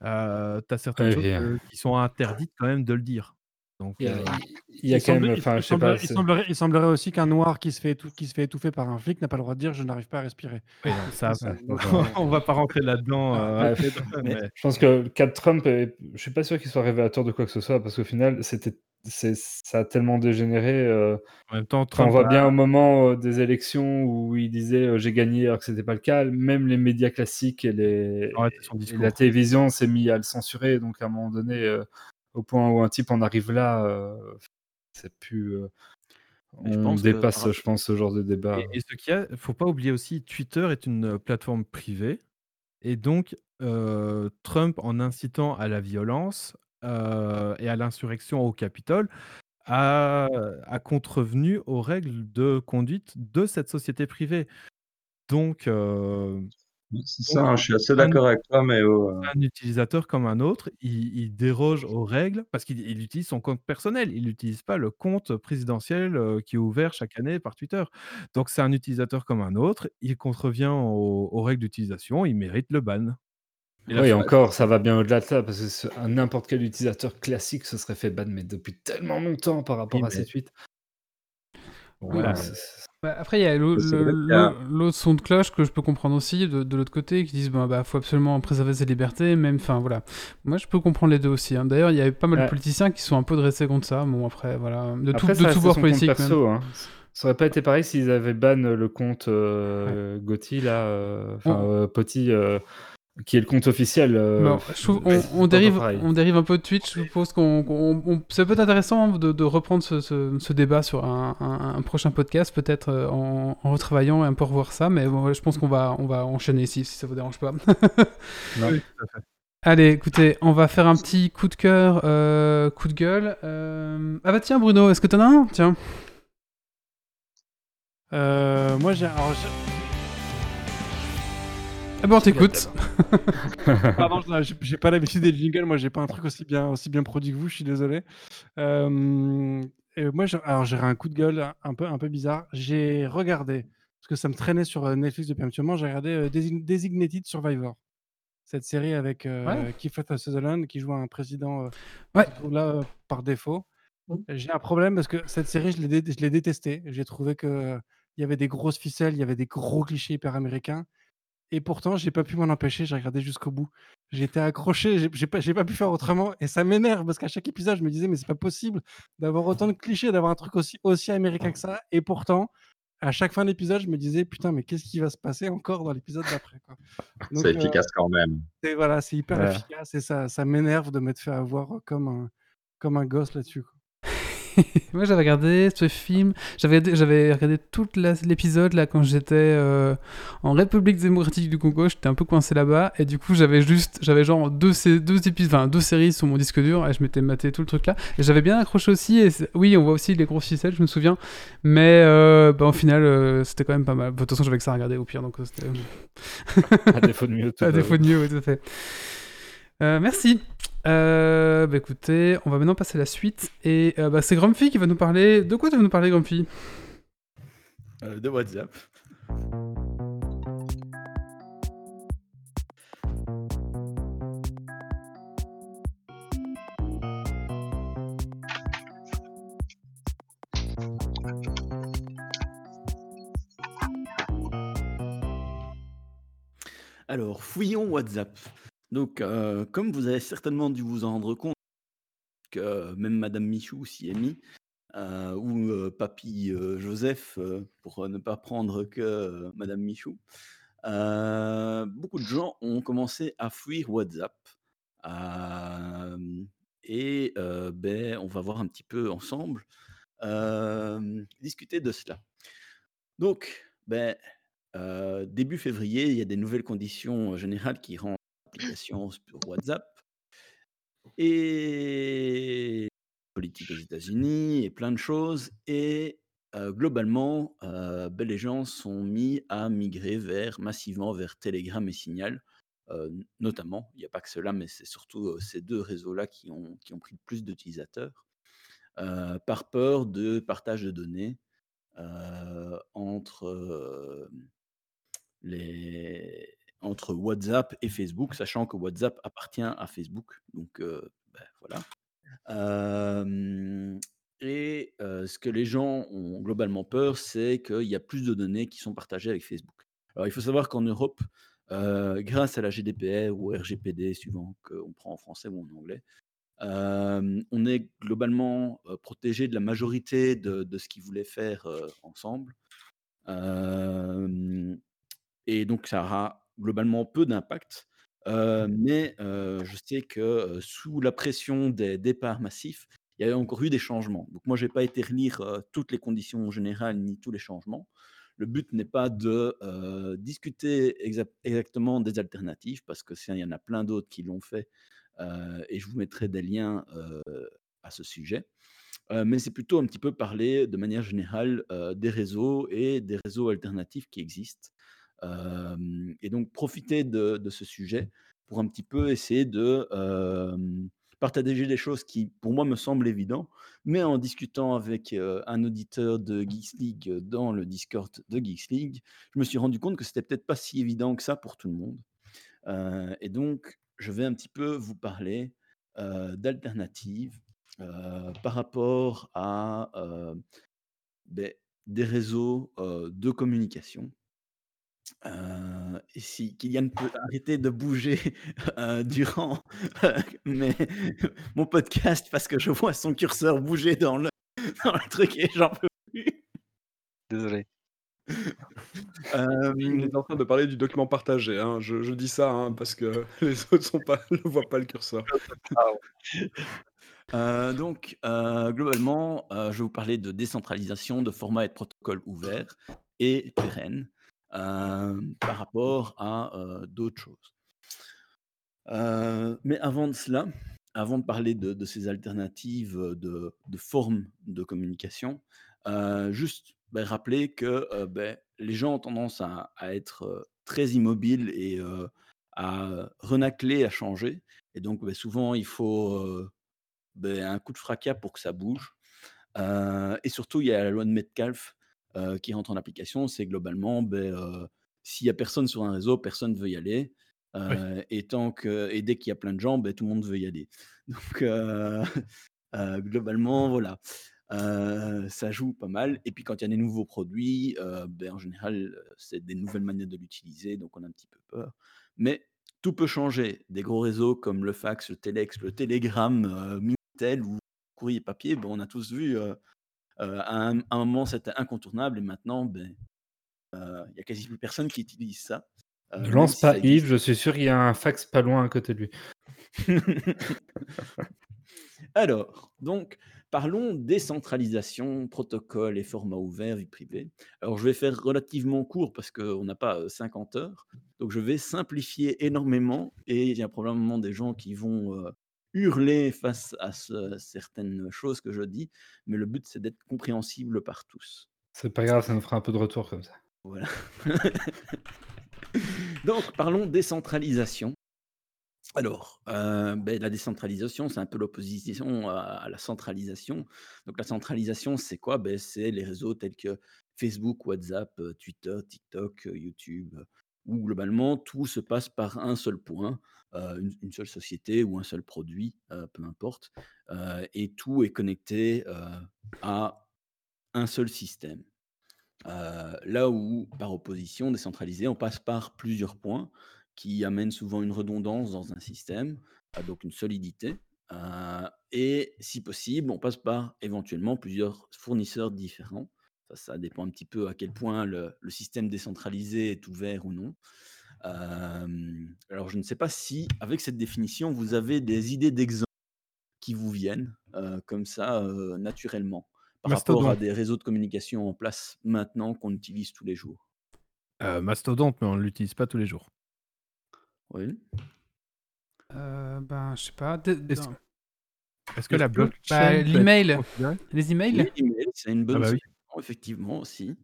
tu as certaines Ouais, choses et, que- qui sont interdites quand même de le dire. Donc, Il y a, euh, il y a Il quand semble- même. il- Enfin, il je sais pas. semblerait, il c'est- semblerait- il semblerait aussi qu'un noir qui se, fait étou- qui se fait étouffer par un flic n'a pas le droit de dire je n'arrive pas à respirer. oui, non, ça, bon, on va pas rentrer là-dedans. euh, mais mais- je pense que le cas de Trump, est- je suis pas sûr qu'il soit révélateur de quoi que ce soit parce qu'au final, c'était, ça a tellement dégénéré. euh, En même temps, on voit a- bien au moment euh, des élections où il disait euh, j'ai gagné alors que c'était pas le cas, même les médias classiques et, les, la télévision s'est mis à le censurer. Donc à un moment donné, euh, au point où un type en arrive là, euh, c'est plus. euh, je on pense dépasse, je pense, ce genre de débat. Et, et ce qu'il y a, faut pas oublier aussi, Twitter est une plateforme privée, et donc euh, Trump, en incitant à la violence euh, et à l'insurrection au Capitole, a, a contrevenu aux règles de conduite de cette société privée. Donc, euh, C'est ça, hein, je suis assez d'accord avec toi, mais oh, euh, un utilisateur comme un autre, il, il déroge aux règles parce qu'il il utilise son compte personnel. Il n'utilise pas le compte présidentiel qui est ouvert chaque année par Twitter. Donc c'est un utilisateur comme un autre. Il contrevient aux, aux règles d'utilisation. Il mérite le ban. Et là, Oui, encore, ça va bien au-delà de ça, parce que n'importe quel utilisateur classique se serait fait ban, mais depuis tellement longtemps par rapport Oui, à mais-. Voilà. c'est- Bah, après, il y a l'autre son de cloche que je peux comprendre aussi de, de l'autre côté, qui disent bah, bah faut absolument préserver ses libertés, même, enfin voilà. Moi, je peux comprendre les deux aussi. hein. D'ailleurs, il y avait pas mal de politiciens qui sont un peu dressés contre ça. Bon, après, voilà, de tout, Après, de ça tout bord politique. même. Hein. Ça aurait pas été pareil s'ils avaient ban le compte euh, Gotti, là, euh, enfin, euh, euh, qui est le compte officiel. euh, Bon, je trouve, c'est on, dérive, on dérive un peu de Twitch. Je suppose qu'on, qu'on- on- c'est peut-être intéressant de, de reprendre ce, ce- ce débat sur un, un- un prochain podcast, peut-être euh, en, en retravaillant et un peu revoir ça. Mais bon, je pense qu'on va, on va enchaîner ici, si ça vous dérange pas. Oui, tout à fait. Allez, écoutez, on va faire un petit coup de cœur, euh, coup de gueule. euh, Ah bah tiens, Bruno, est-ce que t'en as un? Tiens. Euh, moi, j'ai. Ah bah on t'écoute. Pardon, je- j'ai pas l'habitude des jingles. Moi, j'ai pas un truc aussi bien, aussi bien produit que vous. Je suis désolé. Euh, et moi, alors j'ai un coup de gueule un peu, un peu bizarre. J'ai regardé parce que ça me traînait sur euh, Netflix depuis un petit moment. J'ai regardé euh, Design- Designated Survivor, cette série avec euh, Ouais. Kiefer Sutherland qui joue un président euh, Ouais. là euh, par défaut. J'ai un problème parce que cette série, je l'ai dé- je l'ai détestée. J'ai trouvé que euh, il y avait des grosses ficelles, il y avait des gros clichés hyper américains. Et pourtant, j'ai pas pu m'en empêcher, j'ai regardé jusqu'au bout. J'étais accroché, j'ai pas j'ai pas pu faire autrement et ça m'énerve parce qu'à chaque épisode, je me disais: «Mais c'est pas possible d'avoir autant de clichés, d'avoir un truc aussi aussi américain que ça» et pourtant, à chaque fin d'épisode, je me disais: «Putain, mais qu'est-ce qui va se passer encore dans l'épisode d'après, quoi?» donc C'est heu, efficace quand même. c'est voilà, c'est hyper Ouais. efficace et ça ça m'énerve de m'être fait avoir, comme un comme un gosse là-dessus, quoi. Moi, j'avais regardé ce film. J'avais j'avais regardé tout l'épisode là quand j'étais euh, en République démocratique du Congo. J'étais un peu coincé là-bas et du coup, j'avais juste, j'avais genre deux, épisodes, enfin deux séries sur mon disque dur et je m'étais maté tout le truc là. Et j'avais bien accroché aussi. Et oui, on voit aussi les gros ficelles, je me souviens. Mais euh, bah, au final, euh, c'était quand même pas mal. De toute façon, j'avais que ça à regarder au pire, donc c'était. À défaut de mieux, tout à défaut de mieux, tout à fait. Merci. Euh, bah écoutez, on va maintenant passer à la suite. Et euh, bah, c'est Grumpy qui va nous parler. De quoi tu vas nous parler, Grumpy? Euh, de WhatsApp. Alors, fouillons WhatsApp. Donc, euh, comme vous avez certainement dû vous en rendre compte, que même Madame Michou s'y est mis, euh, ou euh, Papy euh, Joseph, euh, pour euh, ne pas prendre que euh, Madame Michou, euh, beaucoup de gens ont commencé à fuir WhatsApp. Euh, et euh, ben, on va voir un petit peu ensemble euh, discuter de cela. Donc, ben, euh, début février, il y a des nouvelles conditions générales qui rendent l'application sur WhatsApp. Et politique aux États-Unis et plein de choses. Et euh, globalement, euh, les gens sont mis à migrer vers massivement vers Telegram et Signal, euh, notamment. Il n'y a pas que cela, mais c'est surtout euh, ces deux réseaux-là qui ont, qui ont pris le plus d'utilisateurs, euh, par peur de partage de données euh, entre euh, les entre WhatsApp et Facebook, sachant que WhatsApp appartient à Facebook. Donc euh, ben, voilà. Et ce que les gens ont globalement peur, c'est qu'il y a plus de données qui sont partagées avec Facebook. Alors il faut savoir qu'en Europe, euh, grâce à la GDPR ou RGPD, suivant qu'on prend en français ou en anglais, euh, on est globalement euh, protégé de la majorité de, de ce qu'ils voulaient faire ensemble. Et donc ça aura globalement peu d'impact. Heu, mais heu, je sais que, heu, sous la pression des départs massifs, il y a encore eu des changements. Donc moi, j'ai pas été relire, toutes les conditions générales ni tous les changements. Le but n'est pas de, discuter exact exactement des alternatives parce que il y en a plein d'autres qui l'ont fait, et je vous mettrai des liens, à ce sujet. Mais c'est plutôt un petit peu parler de manière générale, des réseaux et des réseaux alternatifs qui existent. Et donc profiter de ce sujet pour un petit peu essayer de, partager des choses qui, pour moi, me semblent évidents, mais en discutant avec, un auditeur de Geeks League dans le Discord de Geeks League, je me suis rendu compte que c'était peut-être pas si évident que ça pour tout le monde. Et donc je vais un petit peu vous parler, d'alternatives, par rapport à, beh, des réseaux, de communication. Et si Kylian peut arrêter de bouger, heu, durant, mes mon podcast parce que je vois son curseur bouger dans le dans le truc et j'en peux plus. Désolé. Il Hem est en train de parler du document partagé, hein. Je je dis ça, hein, parce que les autres sont pas ne voient pas le curseur. Heu, donc, globalement, je vais vous parler de décentralisation, de formats et de protocoles ouverts et pérennes, hem, par rapport à, heu, d'autres choses. Heu, mais avant de cela, avant de parler de ces alternatives, de formes de communication, juste, beh, rappeler que, beh, les gens ont tendance à être, très immobiles et à renâcler, à changer et donc, beh, souvent il faut, un coup de fracas pour que ça bouge. Et surtout, il y a la loi de Metcalfe, heu, qui rentre en application. C'est globalement, beh, heu, s'il y a personne sur un réseau, personne veut y aller, Oui. heu et tant que et dès qu'il y a plein de gens, beh, tout le monde veut y aller. Donc globalement, voilà. Ça joue pas mal et puis quand il y a des nouveaux produits, beh, en général, c'est des nouvelles manières de l'utiliser, donc on a un petit peu peur. Mais tout peut changer. Des gros réseaux comme le fax, le téléx, le télégramme, Minitel ou courrier papier, ben, on a tous vu, à un à un moment, c'était incontournable et maintenant, ben, heu, il y a quasi plus personne qui utilise ça, heu, Ne lance si pas Yves, je suis sûr qu'il y a un fax pas loin à côté de lui. Alors, donc, parlons décentralisation, protocole et format ouvert, vie privée. Alors, je vais faire relativement court parce qu'on n'a pas, heu, 50 heures, donc je vais simplifier énormément et il y a probablement des gens qui vont, hurler face à ce certaines choses que je dis, mais le but, c'est d'être compréhensible par tous. C'est pas grave, ça nous fera un peu de retour comme ça. Voilà. Donc, parlons décentralisation. Alors, heu, beh, la décentralisation, c'est un peu l'opposition à à la centralisation. Donc la centralisation, c'est quoi? Beh, c'est les réseaux tels que Facebook, WhatsApp, heu, Twitter, TikTok, heu, YouTube, où globalement tout se passe par un seul point, une une seule société ou un seul produit, heu, peu importe, heu et tout est connecté, à un seul système. Là où, par opposition, décentralisé, on passe par plusieurs points qui amènent souvent une redondance dans un système, donc une solidité, et si possible, on passe par éventuellement plusieurs fournisseurs différents. Ça, dépend un petit peu à quel point le système décentralisé est ouvert ou non. Alors je ne sais pas si, avec cette définition, vous avez des idées d'exemples qui vous viennent, comme ça, naturellement, par rapport à des réseaux de communication en place maintenant qu'on utilise tous les jours? Mastodonte, mais on l'utilise pas tous les jours. Oui. Ben, je sais pas, de Est-ce que la bah, blockchain être l'email, les emails? Oui, email, c'est une Ah bonne bah oui. solution, effectivement aussi.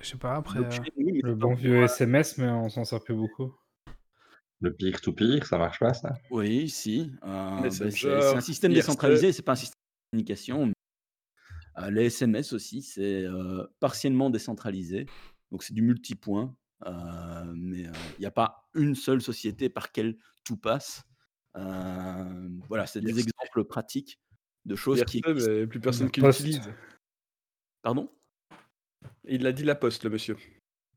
Je sais pas après, mais Le bon vieux SMS, mais on s'en sert plus beaucoup. Le peer to peer, ça marche pas ça? Oui, si, heu, bah, c'est un système IRC. décentralisé, c'est pas un système de communication. Heu, les SMS aussi, c'est, heu, partiellement décentralisé, donc c'est du multipoint, mais, il y a pas une seule société par quelle tout passe. Voilà, c'est des IRC. exemples pratiques de choses qui existent. mais plus personne qui l'utilise. Pardon? Il a dit la poste, le monsieur.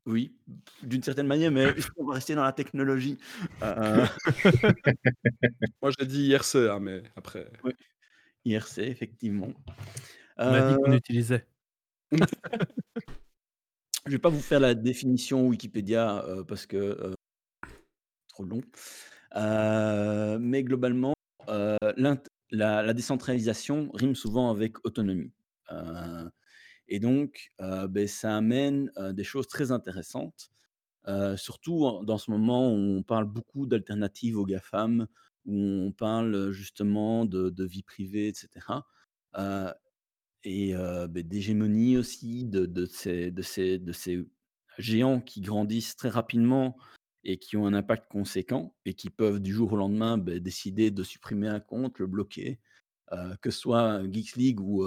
Oui, d'une certaine manière, mais on va rester dans la technologie. Heu Moi, j'ai dit IRC, hein, mais après Oui, IRC effectivement. On a dit qu'on Heu utilisait. Je vais pas vous faire la définition Wikipédia, parce que, trop long. Mais globalement, la la décentralisation rime souvent avec autonomie. Et donc, heu, beh, ça amène, heu, des choses très intéressantes, heu, surtout dans ce moment où on parle beaucoup d'alternatives aux GAFAM, où on parle, justement de vie privée et cetera. Heu et heu, beh, d'hégémonie aussi de ces géants qui grandissent très rapidement et qui ont un impact conséquent et qui peuvent du jour au lendemain, beh, décider de supprimer un compte, le bloquer, que ce soit Geeks League ou,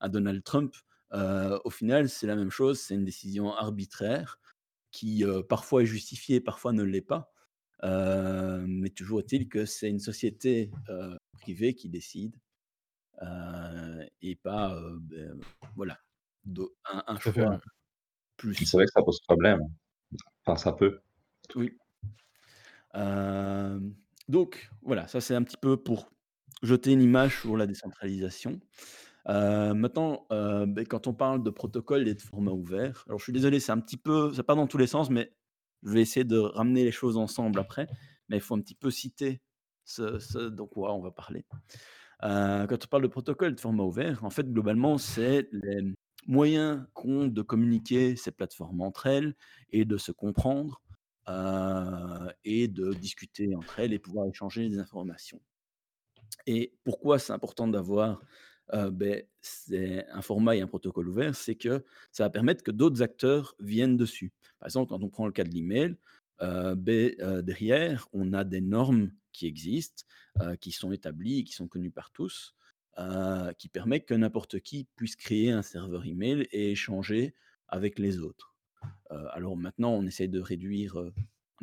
un Donald Trump. Heu, au final, c'est la même chose, c'est une décision arbitraire qui, heu, parfois est justifiée, parfois ne l'est pas. Heu, mais toujours est-il que c'est une société, privée qui décide, et pas, beh, voilà, un un fait, choix ouais. C'est plus. vrai que ça pose problème. Enfin, ça peut. Oui. Donc voilà, ça c'est un petit peu pour jeter une image sur la décentralisation. Heu, maintenant, heu, beh, quand on parle de protocole et de format ouvert, alors je suis désolé, c'est un petit peu ça part dans tous les sens, mais je vais essayer de ramener les choses ensemble après, mais il faut un petit peu citer ce dont quoi on va parler. Heu, quand on parle de protocole et de format ouvert, en fait, globalement, c'est les moyens qu'ont de communiquer ces plateformes entre elles et de se comprendre, et de discuter entre elles et pouvoir échanger des informations. Et pourquoi c'est important d'avoir, heu, beh, c'est un format et un protocole ouvert? C'est que ça va permettre que d'autres acteurs viennent dessus. Par exemple, quand on prend le cas de l'email, heu, beh, heu, derrière, on a des normes qui existent, qui sont établies qui sont connues par tous, qui permettent que n'importe qui puisse créer un serveur email et échanger avec les autres. Alors maintenant, on essaie de réduire, un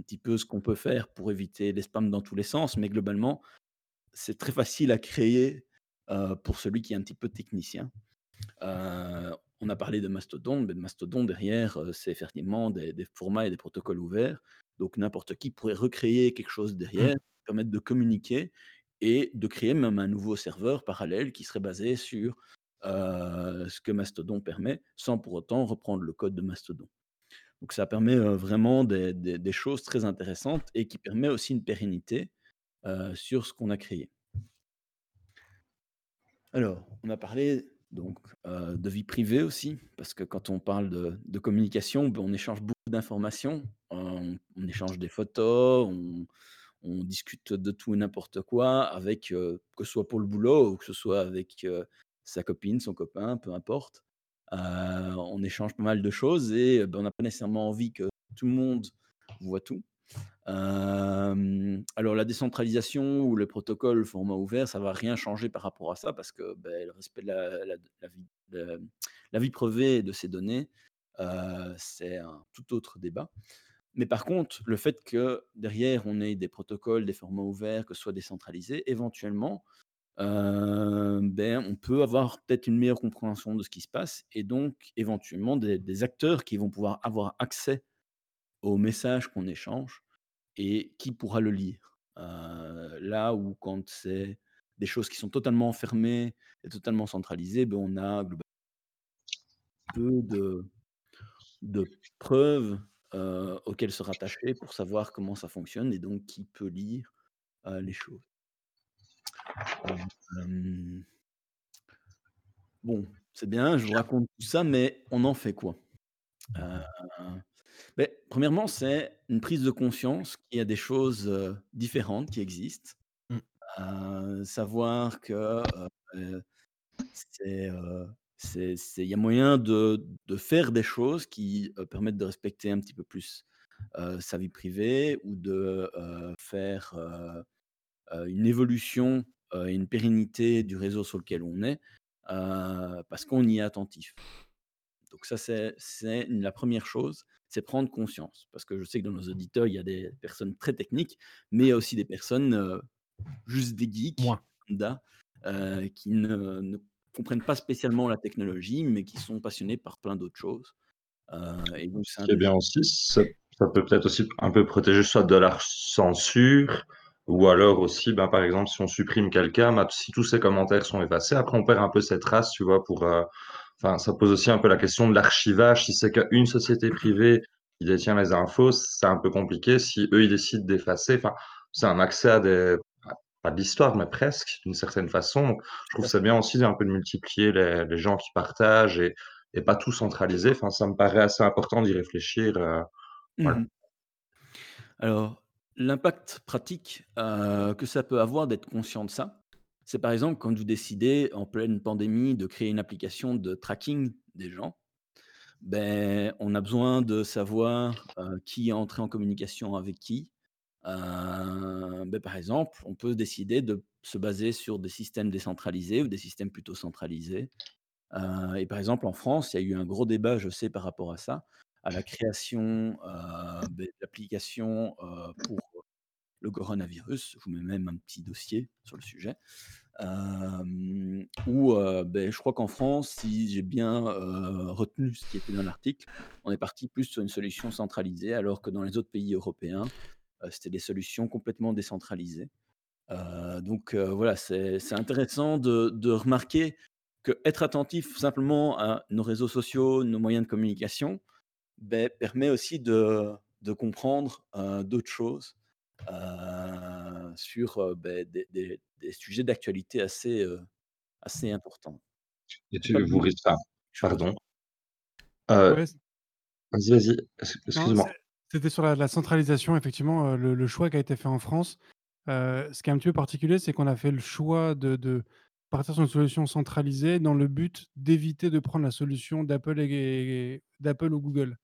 petit peu ce qu'on peut faire pour éviter les spams dans tous les sens, mais globalement, c'est très facile à créer, euh, pour celui qui est un petit peu technicien. Euh, on a parlé de Mastodon, mais Mastodon derrière, euh, c'est effectivement des, des formats et des protocoles ouverts. Donc n'importe qui pourrait recréer quelque chose derrière, permettre de communiquer et de créer même un nouveau serveur parallèle qui serait basé sur euh, ce que Mastodon permet, sans pour autant reprendre le code de Mastodon. Donc ça permet euh, vraiment des, des- des choses très intéressantes et qui permet aussi une pérennité euh, sur ce qu'on a créé. Alors, on a parlé donc euh, de vie privée aussi, parce que quand on parle de, communication, ben, on échange beaucoup d'informations, euh, on, échange des photos, on, discute de tout et n'importe quoi, avec euh, que ce soit pour le boulot ou que ce soit avec sa copine, son copain, peu importe. On échange pas mal de choses et ben, on n'a pas nécessairement envie que tout le monde voit tout. Alors la décentralisation ou le protocole format ouvert, ça va rien changer par rapport à ça parce que ben, le respect de la, vie, privée de ces données, c'est un tout autre débat. Mais par contre, le fait que derrière on ait des protocoles, des formats ouverts, que ce soit décentralisé, éventuellement, ben, on peut avoir peut-être une meilleure compréhension de ce qui se passe et donc éventuellement des acteurs qui vont pouvoir avoir accès aux messages qu'on échange et qui pourra le lire. Euh, là où quand c'est des choses qui sont totalement fermées et totalement centralisées, ben, on a peu de, de preuves euh, auxquelles se rattacher pour savoir comment ça fonctionne et donc qui peut lire euh, les choses. Bon, c'est bien, je vous raconte tout ça, mais on en fait quoi? Ben, Premièrement, c'est une prise de conscience qu'il y a des choses euh, différentes qui existent. Mm. Euh, savoir que euh, il y a moyen de, de faire des choses qui permettent de respecter un petit peu plus sa vie privée ou de faire une évolution et une pérennité du réseau sur lequel on est euh, parce qu'on y est attentif. Donc ça, c'est la première chose, c'est prendre conscience. Parce que je sais que dans nos auditeurs, il y a des personnes très techniques, mais il y a aussi des personnes, euh, juste des geeks, Moi. euh, qui ne, ne comprennent pas spécialement la technologie, mais qui sont passionnés par plein d'autres choses. Euh, et donc, c'est est bien aussi, ça, ça peut peut-être aussi un peu protéger soit de la censure, ou alors aussi, ben, par exemple, si on supprime quelqu'un, ben, si tous ses commentaires sont effacés, après on perd un peu cette trace, tu vois, pour, euh, enfin, ça pose aussi un peu la question de l'archivage. Si c'est qu'une société privée qui détient les infos, c'est un peu compliqué. Si eux, ils décident d'effacer, enfin, c'est un accès à des, pas de l'histoire, mais presque, d'une certaine façon. Je trouve ça bien aussi un peu de multiplier les, gens qui partagent et, pas tout centraliser. Enfin, ça me paraît assez important d'y réfléchir. euh. Mhm. Alors, l'impact pratique euh, que ça peut avoir d'être conscient de ça, c'est par exemple quand vous décidez en pleine pandémie de créer une application de tracking des gens, ben, on a besoin de savoir euh, qui est entré en communication avec qui. Euh, ben, par exemple, on peut décider de se baser sur des systèmes décentralisés ou des systèmes plutôt centralisés. Euh, et par exemple, en France, il y a eu un gros débat, je sais, par rapport à ça, à la création ben, d'applications pour le coronavirus. Je vous mets même un petit dossier sur le sujet. Où ben, je crois qu'en France, si j'ai bien retenu ce qui était dans l'article, on est parti plus sur une solution centralisée, alors que dans les autres pays européens, c'était des solutions complètement décentralisées. Donc voilà, c'est intéressant de, remarquer que être attentif simplement à nos réseaux sociaux, nos moyens de communication, ben, permet aussi de, comprendre d'autres choses sur euh, ben, des, des- des sujets d'actualité assez, euh, assez importants. Et tu vous ah, chose. pardon. Euh, Ouais, vas-y, vas-y, excuse-moi. C'était sur la, la centralisation, effectivement, le, le choix qui a été fait en France. Euh, ce qui est un petit peu particulier, c'est qu'on a fait le choix de, de partir sur une solution centralisée dans le but d'éviter de prendre la solution d'Apple et, et- d'Apple ou Google.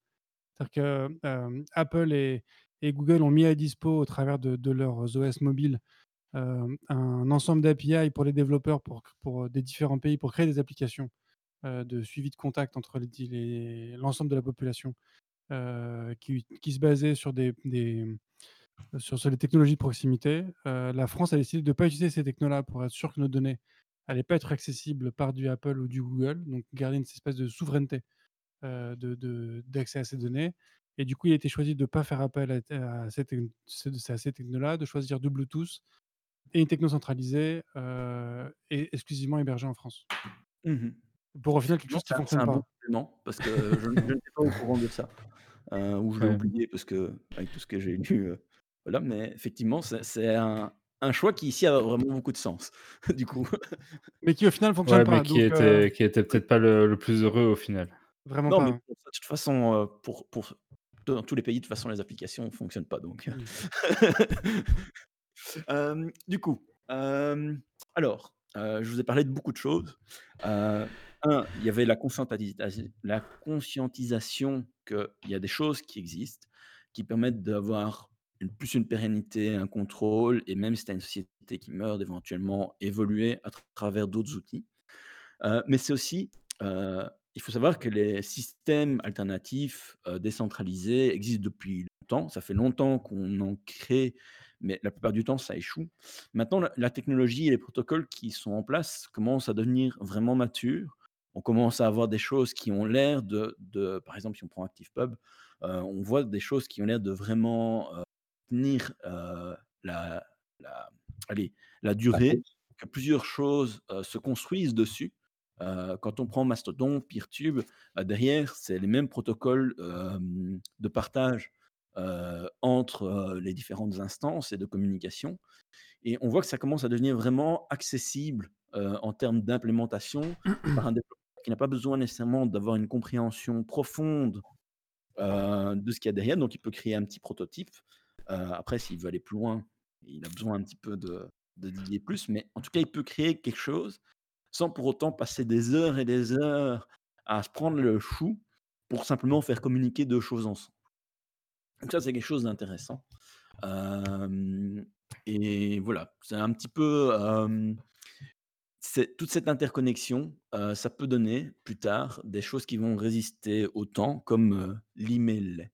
C'est-à-dire que euh, Apple et, et Google ont mis à dispo au travers de, leurs OS mobiles euh, un ensemble d'API pour les développeurs pour, pour des différents pays pour créer des applications euh, de suivi de contact entre l'ensemble de la population euh, qui, se basait sur des, les technologies de proximité. Euh, la France a décidé de ne pas utiliser ces technos-là pour être sûr que nos données n'allait pas être accessible par du Apple ou du Google, donc garder une espèce de souveraineté euh, d'accès à ces données. Et du coup, il a été choisi de ne pas faire appel à, à ces, techn- ces- à ces technos-là, de choisir du Bluetooth et une techno centralisée euh, et exclusivement hébergée en France. Mhm. Pour au final quelque Non, chose qui fonctionne pas. bon élément parce que je, je n'étais pas au courant de ça. euh, ou je l'ai Ouais. oublié parce que, avec tout ce que j'ai lu, euh, voilà, mais effectivement, c'est un, un choix qui ici a vraiment beaucoup de sens. du coup, Mais qui au final fonctionne Ouais, pas. mais qui donc, euh, était, qui était peut-être pas le, le plus heureux au final. vraiment non, pas. mais hein. pour ça, de toute façon, euh, pour, pour, dans tous les pays, de toute façon, les applications ne fonctionnent pas. Donc. Euh, du coup, euh, alors, euh, je vous ai parlé de beaucoup de choses. Un, il y avait la, la conscientisation qu'il y a des choses qui existent, qui permettent d'avoir une, plus une pérennité, un contrôle, et même si tu as une société qui meurt, d'éventuellement évoluer à tra- travers d'autres outils. Mais c'est aussi, euh, il faut savoir que les systèmes alternatifs euh, décentralisés existent depuis longtemps. Ça fait longtemps qu'on en crée, mais la plupart du temps, ça échoue. Maintenant, la, la technologie et les protocoles qui sont en place commencent à devenir vraiment matures. On commence à avoir des choses qui ont l'air de, de- par exemple, si on prend ActivePub, euh, on voit des choses qui ont l'air de vraiment euh, tenir la, la, allez, la durée, que plusieurs choses euh, se construisent dessus. Euh, quand on prend Mastodon, Peertube, euh, derrière, c'est les mêmes protocoles de partage euh, entre les différentes instances et de communication. Et on voit que ça commence à devenir vraiment accessible en termes d'implémentation par un développeur qui n'a pas besoin nécessairement d'avoir une compréhension profonde de ce qu'il y a derrière. Donc, il peut créer un petit prototype. Après, s'il veut aller plus loin, il a besoin un petit peu de, de plus. Mais en tout cas, il peut créer quelque chose sans pour autant passer des heures et des heures à se prendre le chou pour simplement faire communiquer deux choses ensemble. Donc ça, c'est quelque chose d'intéressant. Euh, et voilà, c'est un petit peu... euh, toute cette interconnexion, euh, ça peut donner plus tard des choses qui vont résister au temps, comme l'email.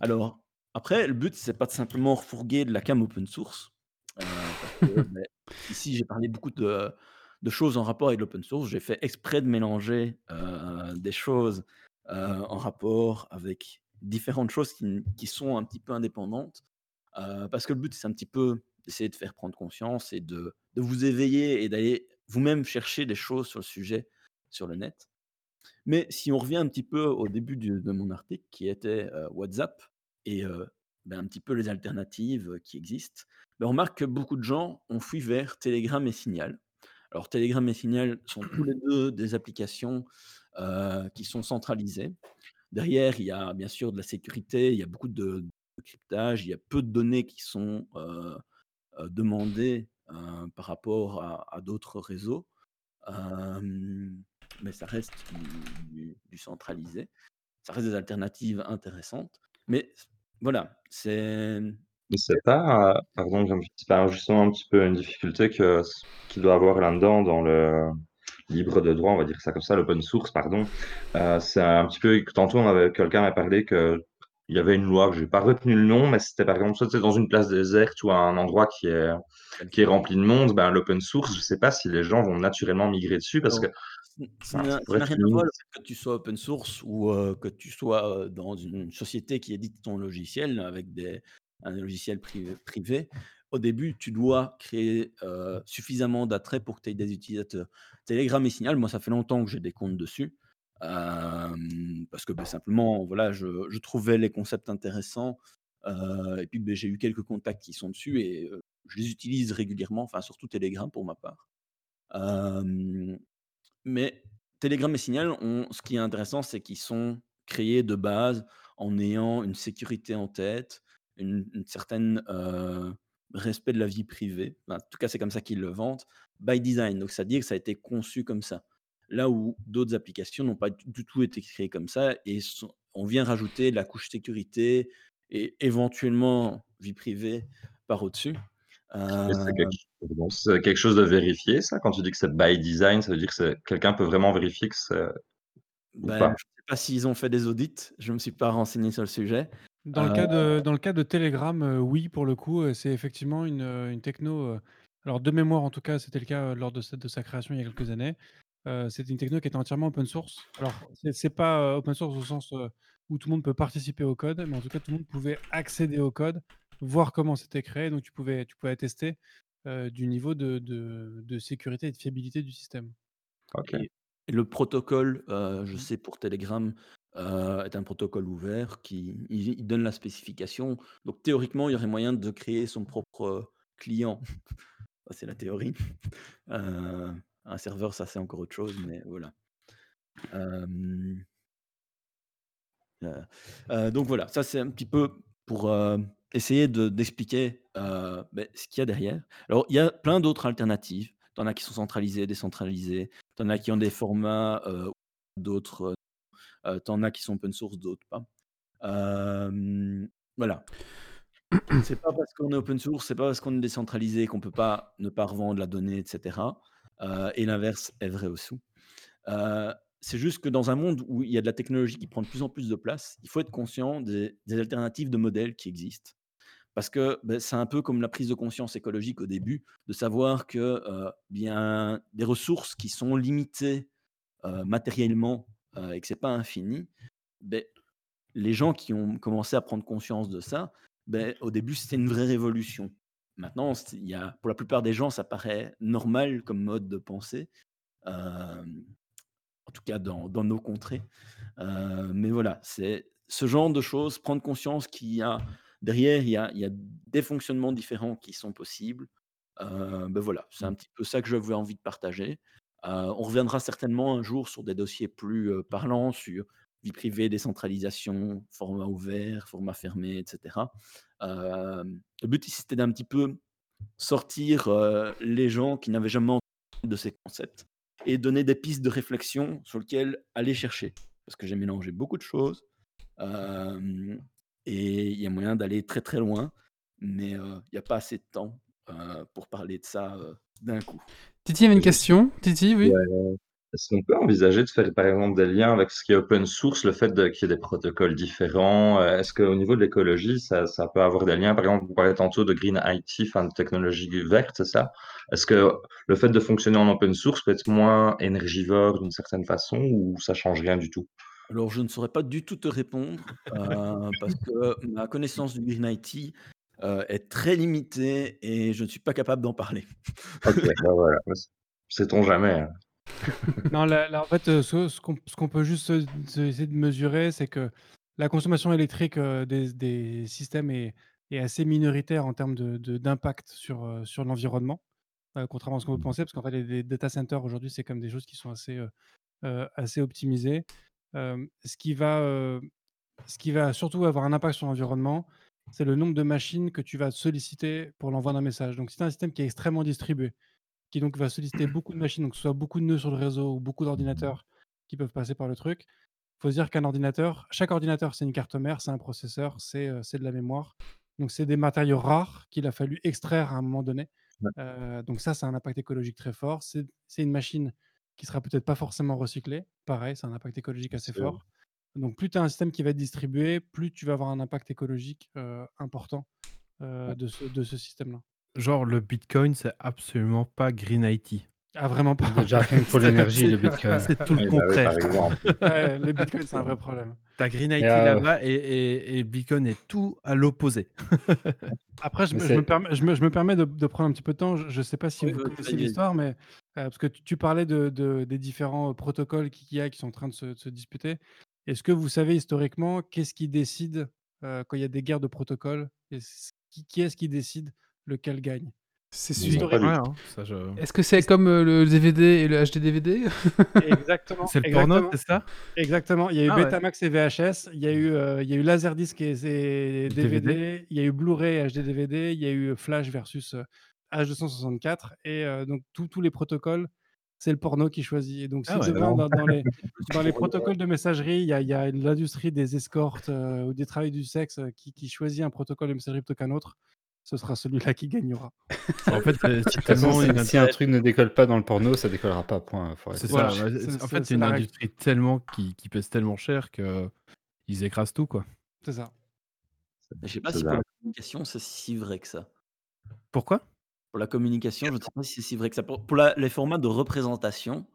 Alors, après, le but, c'est pas de simplement refourguer de la cam open source. euh, parce que, mais ici, j'ai parlé beaucoup de, de choses en rapport avec l'open source. J'ai fait exprès de mélanger euh, des choses euh, en rapport avec différentes choses qui, qui sont un petit peu indépendantes. euh, parce que le but, c'est un petit peu d'essayer de faire prendre conscience et de, de vous éveiller et d'aller vous-même chercher des choses sur le sujet sur le net. Mais si on revient un petit peu au début de mon article, qui était WhatsApp et ben, un petit peu les alternatives qui existent, ben, on remarque que beaucoup de gens ont fui vers Telegram et Signal. Alors Telegram et Signal sont tous les deux des applications euh, qui sont centralisées. Derrière, il y a bien sûr de la sécurité, il y a beaucoup de, de cryptage, il y a peu de données qui sont euh, demandées euh, par rapport à, à d'autres réseaux. Mais ça reste du, du- du centralisé. Ça reste des alternatives intéressantes. Mais voilà, c'est. Mais c'est pas, euh, pardon, je me- c'est pas justement un petit peu une difficulté que qu'il doit avoir là-dedans dans le libre de droit, on va dire ça comme ça, l'open source, pardon. Euh, c'est un petit peu, tantôt on avait quelqu'un m'a parlé que il y avait une loi que j'ai pas retenu le nom, mais c'était par exemple soit c'est dans une place déserte ou à un endroit qui est qui est rempli de monde, ben l'open source, je sais pas si les gens vont naturellement migrer dessus parce que Alors, ça n'a rien à voir que tu sois open source ou euh, que tu sois dans une société qui édite ton logiciel avec des, un logiciel privé. Au début, tu dois créer euh, suffisamment d'attrait pour que tu aies des utilisateurs. Telegram et Signal, moi, ça fait longtemps que j'ai des comptes dessus. euh, parce que ben, simplement, voilà, je, trouvais les concepts intéressants. euh, et puis, ben, j'ai eu quelques contacts qui sont dessus et je les utilise régulièrement, enfin, surtout Telegram pour ma part. Mais Telegram et Signal, ce qui est intéressant, c'est qu'ils sont créés de base en ayant une sécurité en tête, une, une certaine euh, respect de la vie privée. Enfin, en tout cas, c'est comme ça qu'ils le vendent, by design. Donc, ça veut dire que ça a été conçu comme ça. Là où d'autres applications n'ont pas du tout été créées comme ça, et sont- on vient rajouter la couche sécurité et éventuellement vie privée par au-dessus. C'est Euh, quelque, c'est quelque chose de vérifié, ça? Quand tu dis que c'est by design, ça veut dire que quelqu'un peut vraiment vérifier que c'est Ben, je ne sais pas s'ils ont fait des audits, je ne me suis pas renseigné sur le sujet. Dans le Euh, cas de, dans le cas de Telegram, euh, oui, pour le coup, euh, c'est effectivement une, euh, une techno euh, Alors, de mémoire, en tout cas, c'était le cas euh, lors de, sa- de sa création il y a quelques années. Euh, c'était une techno qui était entièrement open source. Alors, c'est c'est pas euh, open source au sens euh, où tout le monde peut participer au code, mais en tout cas, tout le monde pouvait accéder au code, voir comment c'était créé. Donc, tu pouvais, tu pouvais tester euh, du niveau de, de- de sécurité et de fiabilité du système. Ok. Et, le protocole, euh, Mmh. je sais pour Telegram, euh, est un protocole ouvert qui il, donne la spécification. Donc théoriquement, il y aurait moyen de créer son propre client. Ça, c'est la théorie. Euh, un serveur, ça c'est encore autre chose, mais voilà. Euh, euh, euh, donc voilà, ça c'est un petit peu pour euh, essayer de- d'expliquer euh, ben, ce qu'il y a derrière. Alors il y a plein d'autres alternatives. T'en as qui sont centralisées, décentralisées. T'en as qui ont des formats, euh, d'autres. Euh, T'en as qui sont open source, d'autres pas. Voilà. C'est pas parce qu'on est open source, c'est pas parce qu'on est décentralisé qu'on peut pas ne pas revendre la donnée, etc. Euh, et l'inverse est vrai aussi. Euh, c'est juste que dans un monde où il y a de la technologie qui prend de plus en plus de place, il faut être conscient des, des alternatives de modèles qui existent. Parce que ben, c'est un peu comme la prise de conscience écologique au début, de savoir que euh, bien des ressources qui sont limitées euh, matériellement euh, et que c'est pas infini, ben, les gens qui ont commencé à prendre conscience de ça, ben, au début c'était une vraie révolution. Maintenant, y a, pour la plupart des gens, ça paraît normal comme mode de pensée. Euh, en tout cas dans, dans nos contrées. Euh, mais voilà, c'est ce genre de choses, prendre conscience qu'il y a derrière, il y a, il y a des fonctionnements différents qui sont possibles. Euh, ben voilà, c'est un petit peu ça que j'avais envie de partager. Euh, on reviendra certainement un jour sur des dossiers plus parlants sur vie privée, décentralisation, format ouvert, format fermé, etc. Le but ici, c'était d'un petit peu sortir les gens qui n'avaient jamais entendu de ces concepts et donner des pistes de réflexion sur lesquelles aller chercher. Parce que j'ai mélangé beaucoup de choses et il y a moyen d'aller très très loin, mais il n'y a pas assez de temps pour parler de ça d'un coup. Titi avait une question. Titi, oui. Ouais. Est-ce qu'on peut envisager de faire par exemple des liens avec ce qui est open source, le fait qu'il y ait des protocoles différents? euh, Est-ce qu'au niveau de l'écologie, ça, ça peut avoir des liens? Par exemple, vous parlez tantôt de Green IT, enfin de technologie verte, c'est ça? Est-ce que le fait de fonctionner en open source peut être moins énergivore d'une certaine façon ou ça change rien du tout? Alors, je ne saurais pas du tout te répondre euh, parce que ma connaissance du Green IT euh, est très limitée et je ne suis pas capable d'en parler. Ok, bah voilà, sait-on jamais. hein. Non, là, là, en fait, euh, ce, ce qu'on ce qu'on peut juste se- essayer de mesurer, c'est que la consommation électrique euh, des, des systèmes est, est assez minoritaire en termes de, de- d'impact sur, euh, sur l'environnement, euh, contrairement à ce qu'on peut penser, parce qu'en fait, les, les data centers aujourd'hui, c'est comme des choses qui sont assez, euh, euh, assez optimisées. Euh, ce, qui va, euh, ce qui va surtout avoir un impact sur l'environnement, c'est le nombre de machines que tu vas solliciter pour l'envoi d'un message. Donc, si tu as un système qui est extrêmement distribué, qui donc va solliciter beaucoup de machines, donc que ce soit beaucoup de nœuds sur le réseau ou beaucoup d'ordinateurs qui peuvent passer par le truc. Il faut se dire qu'un ordinateur, chaque ordinateur, c'est une carte mère, c'est un processeur, c'est euh, c'est de la mémoire. Donc, c'est des matériaux rares qu'il a fallu extraire à un moment donné. Ouais. Euh, donc, ça, c'est un impact écologique très fort. C'est une machine qui sera peut-être pas forcément recyclée. Pareil, c'est un impact écologique assez fort. Donc, plus tu as un système qui va être distribué, plus tu vas avoir un impact écologique euh, important euh, de ce, de ce système-là. Genre, le Bitcoin, c'est absolument pas Green IT. Ah, vraiment pas. Déjà, rien pour l'énergie, le Bitcoin. C'est tout le bah contraire. Ouais, le Bitcoin, c'est un vrai problème. T'as Green IT euh, là-bas et, et, et Bitcoin est tout à l'opposé. Après, je, me- je c'est- me permets, je me, je me permets de, de prendre un petit peu de temps. Je ne sais pas si Oui, vous connaissez l'histoire, mais euh, parce que tu, tu parlais de, de- des différents protocoles qu'il y a qui sont en train de se, de se disputer. Est-ce que vous savez historiquement qu'est-ce qui décide euh, quand il y a des guerres de protocoles qui, qui est-ce qui décide lequel gagne? C'est Ouais, tout. hein, ça, je- Est-ce que c'est comme euh, le DVD et le HD-DVD Exactement. C'est le porno, c'est ça? Exactement. Il y a eu Ah ouais. Betamax et VHS, il y a eu, euh, il y a eu Laserdisc et, et DVD, DVD. il y a eu Blu-ray et HD DVD, il y a eu Flash versus euh, H264. Et euh, donc, tous les protocoles, c'est le porno qui choisit. Et donc, si Ah ouais. demain, dans, dans les, dans les Pour- protocoles de messagerie, il y a, a l'industrie des escortes euh, ou des travailleurs du sexe euh, qui, qui choisit un protocole de messagerie plutôt qu'un autre, ce sera celui-là qui gagnera. En fait, façon, tellement si- une si un truc ne décolle pas dans le porno, ça décollera pas. Point. C'est Voilà, ça. En fait, c'est une règle. industrie tellement qui, qui pèse tellement cher que ils écrasent tout, quoi. C'est ça. Je sais pas si pour la communication, c'est si vrai que ça. Pourquoi? Pour la communication, je ne sais pas si c'est si vrai que ça. Pour pour la les formats de représentation,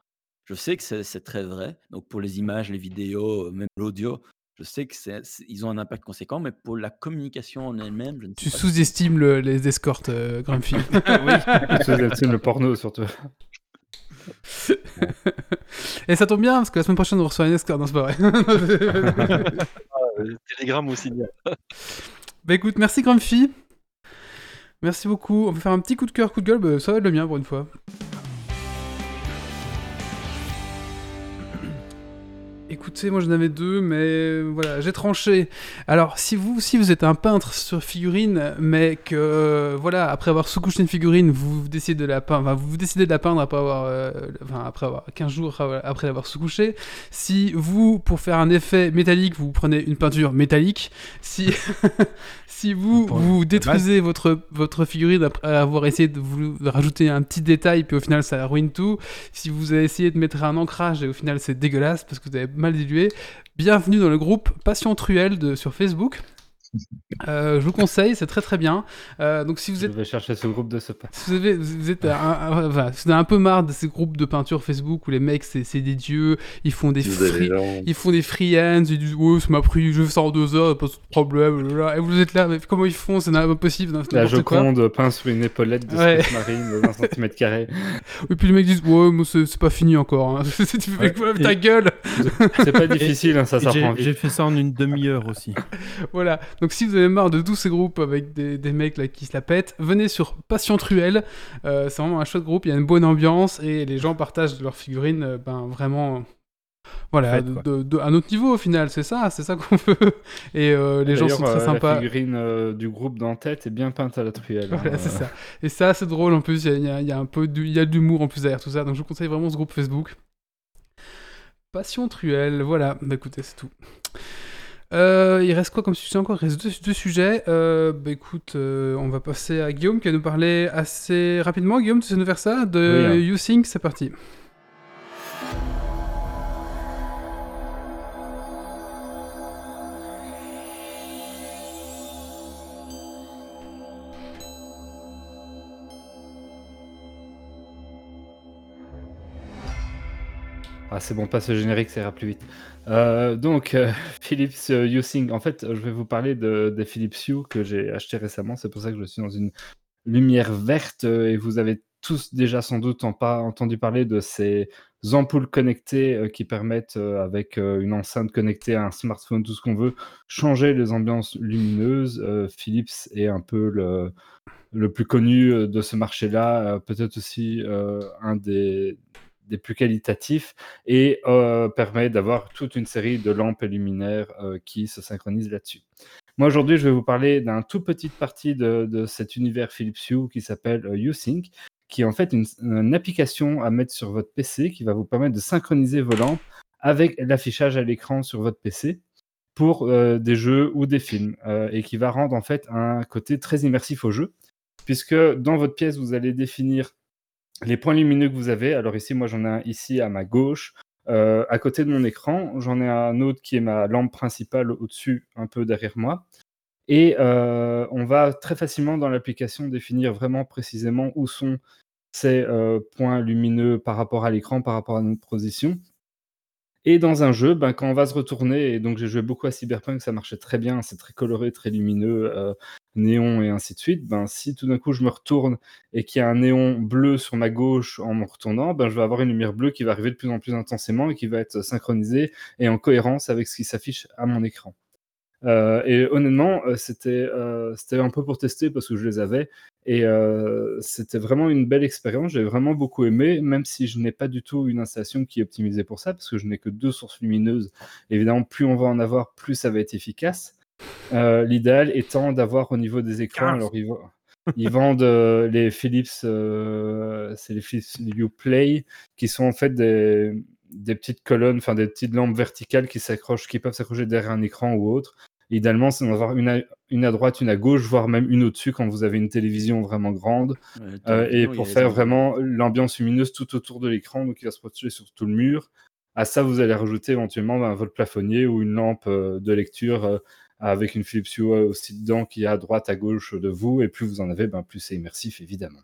je sais que c'est c'est très vrai. Donc pour les images, les vidéos, même l'audio, je sais que c'est c'est ils ont un impact conséquent, mais pour la communication en elle-même, je ne Tu sais pas si sous-estimes le- les escortes, euh, Grumpy. Oui, sous-estime le porno surtout. Et ça tombe bien, parce que la semaine prochaine, on reçoit un escorte. Non, c'est pas vrai. Euh, Telegram aussi. bien. bah écoute, merci Grumpy. Merci beaucoup. On va faire un petit coup de cœur, coup de gueule. Bah, ça va être le mien pour une fois. Écoutez, moi j'en avais deux, mais euh, voilà, j'ai tranché. Alors, si vous aussi vous êtes un peintre sur figurine, mais que euh, voilà, après avoir sous-couché une figurine, vous décidez de la peindre, enfin, vous décidez de la peindre après avoir, euh, enfin, après avoir 15 jours après- l'avoir sous-couché. Si vous, pour faire un effet métallique, vous prenez une peinture métallique, si si vous Pour vous détruisez votre votre figurine après avoir essayé de vous de rajouter un petit détail, puis au final ça ruine tout. Si vous avez essayé de mettre un ancrage et au final c'est dégueulasse parce que vous avez mal dilué, bienvenue dans le groupe Passion Truelle de, sur Facebook. Euh, je vous conseille, c'est très très bien. Euh, donc si vous Je êtes vais chercher ce groupe de ce pas. si vous, avez, vous êtes un, un- enfin, si vous avez un peu marre de ces groupes de peinture Facebook où les mecs c'est c'est des dieux, ils font des free, ils font des freehands, ils disent ouais ça m'a pris, je fais ça en deux heures, pas de problème, blablabla. et vous êtes là, mais comment ils font, c'est impossible, La. Joconde peint sur une épaulette de Ouais. Marine dans un centimètre carré. Et puis les mecs disent ouais moi c'est c'est pas fini encore, hein. tu fais Ouais. quoi, Et- ta gueule. C'est pas difficile, hein, ça, ça j'ai- prend J'ai fait ça en une demi-heure aussi. Voilà, donc si vous avez marre de tous ces groupes avec des, des mecs là qui se la pètent, venez sur Passion Truelle, Euh, c'est vraiment un chouette groupe, il y a une bonne ambiance et les gens partagent leurs figurines, euh, ben vraiment, voilà, Faites, de, de- à notre niveau au final, c'est ça, c'est ça qu'on veut. Et euh, les gens sont très euh, sympas. La figurine euh, du groupe d'en-tête est bien peinte à la truelle. hein, c'est ça. Et ça, c'est drôle en plus, il y a- y, y un peu de, il y a de l'humour en plus derrière tout ça, donc je vous conseille vraiment ce groupe Facebook. Passion Truelle, voilà, bah écoutez, c'est tout. Euh, il reste quoi comme sujet encore? Il reste deux, deux sujets. Euh, bah écoute, euh, on va passer à Guillaume qui va nous parler assez rapidement. Guillaume, tu sais nous faire ça? De Oui, hein. You Think, c'est parti. Ah, c'est bon, passe au générique, ça ira plus vite. Euh, donc, Philips euh, Hue en fait, je vais vous parler de, des Philips Hue que j'ai acheté récemment. C'est pour ça que je suis dans une lumière verte euh, et vous avez tous déjà sans doute en pas entendu parler de ces ampoules connectées euh, qui permettent, avec une enceinte connectée à un smartphone, tout ce qu'on veut, changer les ambiances lumineuses. Philips est un peu le, le plus connu de ce marché-là, peut-être aussi un des, des plus qualitatifs, et euh, permet d'avoir toute une série de lampes luminaires euh, qui se synchronisent là-dessus. Moi, aujourd'hui, je vais vous parler d'un tout petite partie de, de cet univers Philips Hue qui s'appelle euh, USync, qui est en fait une, application à mettre sur votre PC qui va vous permettre de synchroniser vos lampes avec l'affichage à l'écran sur votre PC pour euh, des jeux ou des films, et qui va rendre en fait un côté très immersif au jeu, puisque dans votre pièce, vous allez définir les points lumineux que vous avez. Alors ici, moi, j'en ai un ici à ma gauche, euh, à côté de mon écran. J'en ai un autre qui est ma lampe principale au-dessus, un peu derrière moi. Et euh, on va très facilement dans l'application définir vraiment précisément où sont ces euh, points lumineux par rapport à l'écran, par rapport à notre position. Et dans un jeu, ben, quand on va se retourner, et donc j'ai joué beaucoup à Cyberpunk, ça marchait très bien, c'est très coloré, très lumineux, euh, néon et ainsi de suite. Ben, si tout d'un coup je me retourne et qu'il y a un néon bleu sur ma gauche en me retournant, ben, je vais avoir une lumière bleue qui va arriver de plus en plus intensément et qui va être synchronisée et en cohérence avec ce qui s'affiche à mon écran. Euh, et honnêtement, euh, c'était euh, c'était un peu pour tester parce que je les avais. Et c'était vraiment une belle expérience. J'ai vraiment beaucoup aimé, même si je n'ai pas du tout une installation qui est optimisée pour ça, parce que je n'ai que deux sources lumineuses. Évidemment, plus on va en avoir, plus ça va être efficace. L'idéal étant d'avoir au niveau des écrans, alors ils, vendent euh, les Philips, euh, c'est les Philips Hue Play, qui sont en fait des, des petites colonnes, enfin des petites lampes verticales qui s'accrochent, qui peuvent s'accrocher derrière un écran ou autre. Idéalement, c'est d'en avoir une à, une à droite, une à gauche, voire même une au-dessus quand vous avez une télévision vraiment grande. Ouais, Euh, et pour faire vraiment l'ambiance lumineuse tout autour de l'écran, donc il va se projeter sur tout le mur. À ça, vous allez rajouter éventuellement ben, votre plafonnier ou une lampe euh, de lecture euh, avec une Philips Hue aussi dedans qui est à droite, à gauche de vous. Et plus vous en avez, ben, plus c'est immersif, évidemment.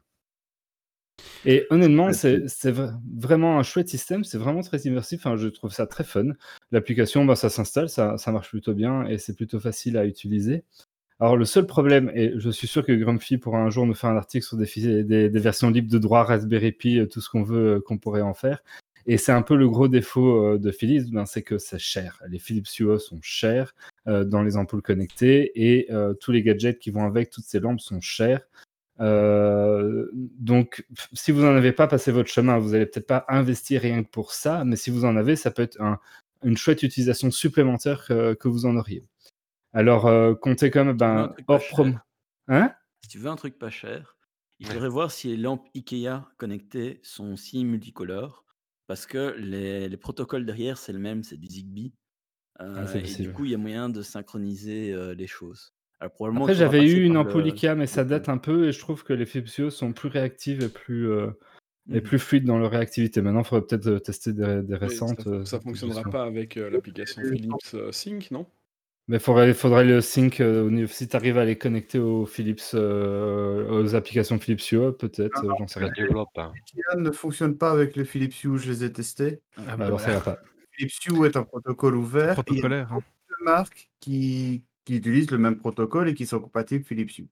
Et honnêtement, c'est c'est vra vraiment un chouette système, c'est vraiment très immersif, je trouve ça très fun. L'application, bah, ça s'installe, ça ça marche plutôt bien et c'est plutôt facile à utiliser. Alors le seul problème et je suis sûr que Grumpy pourra un jour nous faire un article sur des fi des des versions libres de droit, Raspberry Pi, heu, tout ce qu'on veut, heu, qu'on pourrait en faire et c'est un peu le gros défaut, heu, de Philips, ben, c'est que c'est cher. Les Philips Hue sont chers, dans les ampoules connectées et tous les gadgets qui vont avec, toutes ces lampes sont chères. Heu, donc si vous en avez pas, passez votre chemin. Vous allez peut-être pas investir rien que pour ça, mais si vous en avez, ça peut être un une chouette utilisation supplémentaire que que vous en auriez. Alors, heu, comptez Si un ben, hors prom cher hein? si tu veux un truc pas cher, il Ouais. faudrait voir si les lampes IKEA connectées sont aussi multicolores parce que les les protocoles derrière, c'est le même, c'est du Zigbee, Ah, c'est et du coup, il y a moyen de synchroniser, les choses. Alors probablement Après j'avais eu une ampoule le IKEA, mais ça date un peu et je trouve que les Philips Hue sont plus réactives et plus, heu et Mmh. plus fluides dans leur réactivité. Maintenant, il faudrait peut-être, heu, tester des récentes, ça tout fonctionnera pas avec, l'application Philips, Sync, non? Mais faudrait faudrait le sync, heu, au niveau si tu arrives à les connecter aux Philips, aux applications Philips Hue, peut-être, Non, heu, non, j'en sais Je rien. le développe, hein. IKEA ne fonctionne pas avec le Philips Hue, je les ai testés. Ah Bah, bah alors ça pas. Philips Hue est un protocole ouvert et il y a protocolaire, hein. de marques qui qui utilisent le même protocole et qui sont compatibles Philips.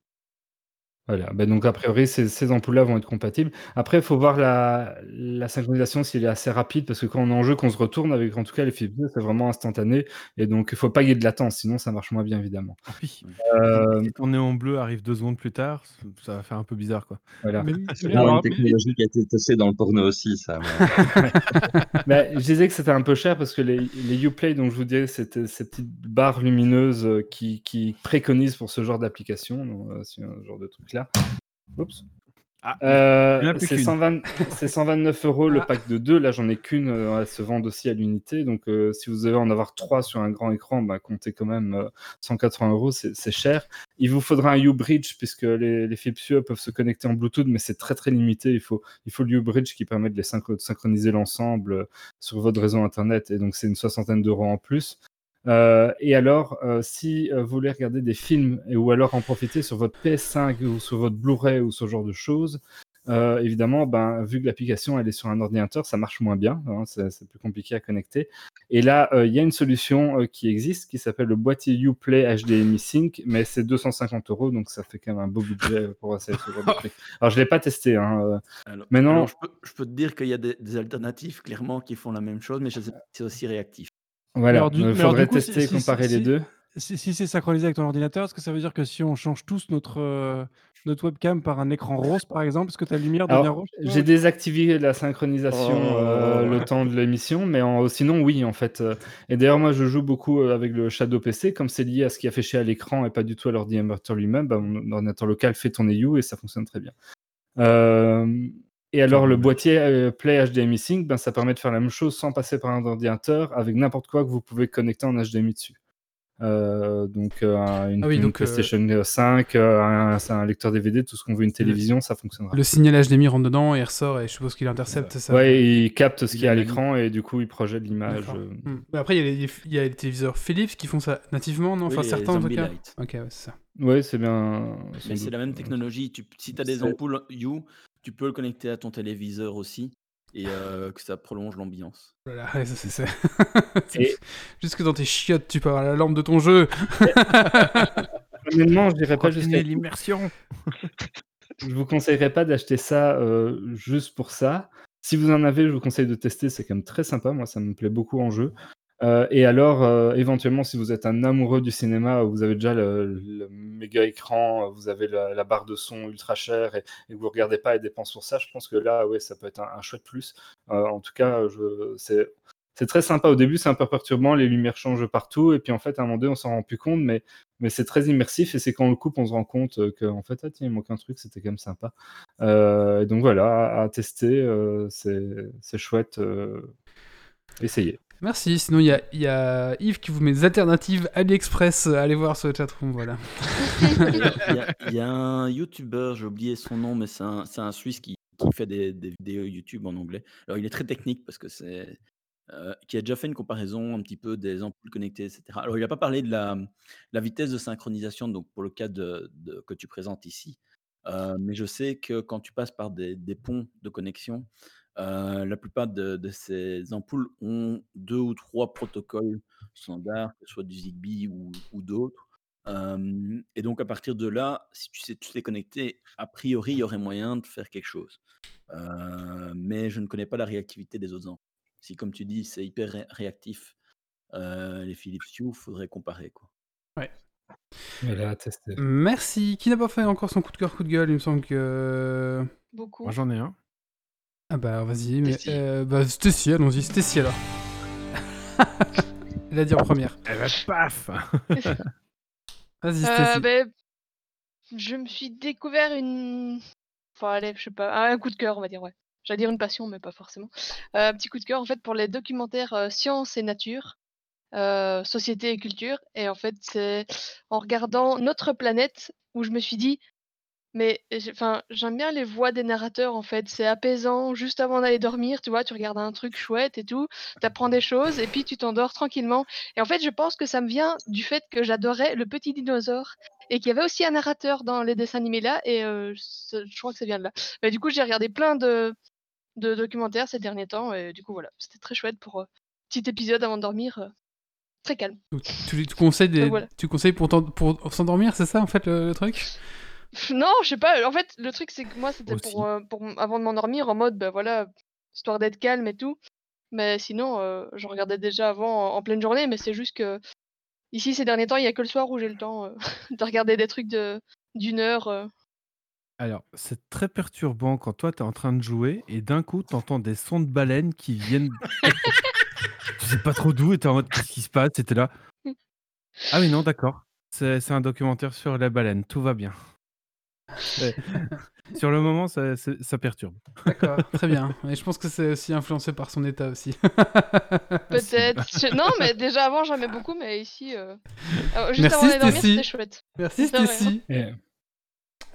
Voilà, bah, donc a priori ces ces ampoules-là vont être compatibles. Après, il faut voir la la synchronisation si elle est assez rapide parce que quand on est en jeu, qu'on se retourne avec en tout cas les Philips Hue, c'est vraiment instantané et donc il faut pas qu'il y ait de latence, sinon ça marche moins bien évidemment. Ah oui, si Hem si ton néon bleu arrive 2 secondes plus tard, ça va faire un peu bizarre, quoi. Voilà. Mais C'est mais vraiment une technologie qui a été testée dans le porno aussi, ça. Bah, je disais que c'était un peu cher parce que les les Uplay dont je vous disais, c'était ces petites barres lumineuses, heu, qui qui préconisent pour ce genre d'application, donc heu, ce genre de truc-là. Oups. Ah, plus c'est qu'une. 120 c'est 129 € le Ah. pack de 2. Là, j'en ai qu'1, heu, elles se vendent aussi à l'unité, donc heu, si vous devez en avoir 3 sur un grand écran, bah, comptez quand même, heu, 180 €, c'est c'est cher. Il vous faudra un U-Bridge puisque les les Philips Hue peuvent se connecter en Bluetooth, mais c'est très, très limité. Il faut il faut le U-Bridge qui permet de les synchro de synchroniser l'ensemble, sur votre réseau internet et donc c'est une soixantaine d'euros en plus. Heu et alors, heu, si, heu, vous voulez regarder des films ou alors en profiter sur votre PS5 ou sur votre Blu-ray ou ce genre de choses, évidemment, ben, vu que l'application elle est sur un ordinateur, ça marche moins bien, hein, c'est plus compliqué à connecter et là, il y a une solution, qui existe qui s'appelle le boîtier Uplay HDMI Sync, mais c'est 250 €, donc ça fait quand même un beau budget, pour essayer ce genre de truc. Alors je l'ai pas testé, hein, Alors maintenant alors je peux je peux te dire qu'il y a des des alternatives clairement qui font la même chose, mais je sais pas si c'est aussi réactif. Voilà, alors du faudrait coup, si tester et si si comparer les si 2. si si c'est synchronisé avec ton ordinateur, est-ce que ça veut dire que si on change tous notre, heu, notre webcam par un écran rose, par exemple, est-ce que ta lumière devient Alors, toi j'ai désactivé la synchronisation, Oh! le temps de l'émission, mais en sinon oui, en fait, heu et d'ailleurs moi je joue beaucoup, avec le Shadow PC comme c'est lié à ce qui est affiché à l'écran et pas du tout à l'ordinateur lui-même, bah, mon ordinateur local fait tourner Hue et ça fonctionne très bien. Et alors le boîtier, heu, Play HDMI Sync, ben, ça permet de faire la même chose sans passer par un ordinateur avec n'importe quoi que vous pouvez connecter en HDMI dessus. Donc une Ah oui, une donc heu PlayStation, heu, 5, heu, un c'est un lecteur DVD, tout ce qu'on veut, une télévision, ça fonctionnera. le signal HDMI rentre dedans et il ressort et je suppose qu'il intercepte, ça? Ouais, il capte ce Il qu'il y a à l'écran et du coup, il projette l'image, heu Mmh. Mais après il y a les il y a les téléviseurs Philips qui font ça nativement, non? Oui, Enfin certains en tout cas? OK, ouais, c'est ça. Ouais, c'est bien, Mais c'est la même technologie. Tu si tu as des ampoules Hue, tu peux le connecter à ton téléviseur aussi et que ça prolonge l'ambiance. Voilà, ouais, ça c'est et jusque dans tes chiottes, tu peux avoir la lampe de ton jeu. honnêtement, je dirais pas jusqu'à l'immersion. je vous conseillerais pas d'acheter ça, juste pour ça. Si vous en avez, je vous conseille de tester, c'est quand même très sympa. Moi, ça me plaît beaucoup en jeu. Heu et alors, heu, éventuellement, si vous êtes un amoureux du cinéma, vous avez déjà le méga écran, vous avez la barre de son ultra chère et et vous regardez pas les dépenses pour ça, je pense que là, ouais, ça peut être un chouette plus. Heu, en tout cas, c'est très sympa. Au début, c'est un peu perturbant, les lumières changent partout et puis, en fait, à un moment donné, on s'en rend plus compte, mais c'est très immersif et c'est quand on le coupe, on se rend compte, qu'en fait: «Ah tiens, il manque un truc, c'était quand même sympa». Donc voilà, à tester, c'est chouette, essayez. Merci, sinon il y a Yves qui vous met des alternatives AliExpress, heu, allez voir sur le chatroom, voilà. Il y a un youtubeur, j'ai oublié son nom, mais c'est un un Suisse qui qui fait des vidéos YouTube en anglais. Alors il est très technique parce que c'est heu, qui a déjà fait une comparaison un petit peu des ampoules connectées et cetera. Alors il a pas parlé de la, vitesse de synchronisation, donc pour le cas de que tu présentes ici. Euh, mais je sais que quand tu passes par des ponts de connexion, euh, la plupart de, de ces ampoules ont deux ou trois protocoles standards, que ce soit du Zigbee ou, ou d'autres. Euh, et donc à partir de là, si tu sais tu t'es connecté, a priori il y aurait moyen de faire quelque chose. Euh, mais je ne connais pas la réactivité des autres ampoules. Si comme tu dis c'est hyper ré- réactif, euh, les Philips Hue, faudrait comparer quoi. Ouais. Là. Merci. Qui n'a pas fait encore son coup de cœur, coup de gueule? Il me semble que. Beaucoup. Moi, j'en ai un. Ah bah vas-y, mais. Euh, bah Stacy, allons-y, Stacy alors. Elle a dit en première. Eh ben, paf Vas-y, Euh, Stacy. ben, je me suis découvert une. Enfin, allez, je sais pas, un coup de cœur, on va dire, ouais. J'allais dire une passion, mais pas forcément. Euh, un petit coup de cœur, en fait, pour les documentaires euh, science et nature, euh, société et culture. Et en fait, c'est en regardant Notre planète où je me suis dit, mais enfin, j'aime bien les voix des narrateurs, en fait. C'est apaisant, juste avant d'aller dormir, tu vois, tu regardes un truc chouette et tout, t'apprends des choses, et puis tu t'endors tranquillement. Et en fait, je pense que ça me vient du fait que j'adorais le petit dinosaure et qu'il y avait aussi un narrateur dans les dessins animés là, et euh, je crois que ça vient de là. Mais du coup, j'ai regardé plein de, de documentaires ces derniers temps, et du coup, voilà, c'était très chouette pour euh, petit épisode avant de dormir, euh, très calme. Tu, tu conseilles, des, Donc voilà. tu conseilles pour, s'endormir, c'est ça en fait le, le truc? Non, je sais pas. En fait, le truc, c'est que moi, c'était pour, euh, pour avant de m'endormir, en mode, ben voilà, histoire d'être calme et tout. Mais sinon, euh, je regardais déjà avant en, pleine journée, mais c'est juste que ici, ces derniers temps, il y a que le soir où j'ai le temps euh, de regarder des trucs de d'une heure. euh. Alors, c'est très perturbant quand toi, tu es en train de jouer et d'un coup, tu entends des sons de baleines qui viennent. tu sais pas trop d'où et tu en mode qu'est-ce qui se passe? Et t'es là. Ah oui, non, d'accord. C'est c'est un documentaire sur les baleines, tout va bien. Ouais. sur le moment, ça, perturbe. D'accord, très bien. Et je pense que c'est aussi influencé par son état aussi. Peut-être. Je- Non, mais déjà avant, j'aimais beaucoup, mais ici, euh, euh, juste Merci, avant d'aller dormir, c'était chouette. Merci. Stacy.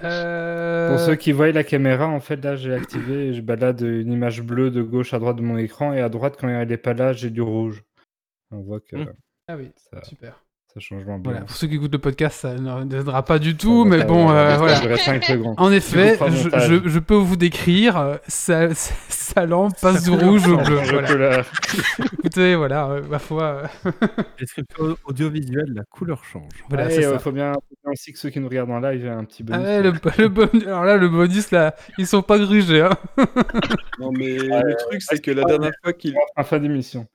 Euh, Pour ceux qui voient la caméra, en fait, là, j'ai activé et je balade une image bleue de gauche à droite de mon écran et à droite, quand elle est pas là, j'ai du rouge. On voit que Hmm. Ah oui, ça, super. Ça change l'ambiance. Voilà, pour ceux qui écoutent le podcast, ça ne aidera pas du tout, mais bon, euh, voilà. En effet, je, montage. je- je peux vous décrire, euh, sa, sa- lampe passe du rouge au bleu. voilà. Écoutez, voilà, euh, ma foi. Description audiovisuelle, la couleur change. voilà, euh, ça. faut bien, aussi que ceux qui nous regardent en live aient un petit bonus. ouais, le, le bonus, alors là, le bonus, là, ils sont pas grugés. Hein. Non, mais le truc, c'est que la dernière fois qu'il En fin d'émission.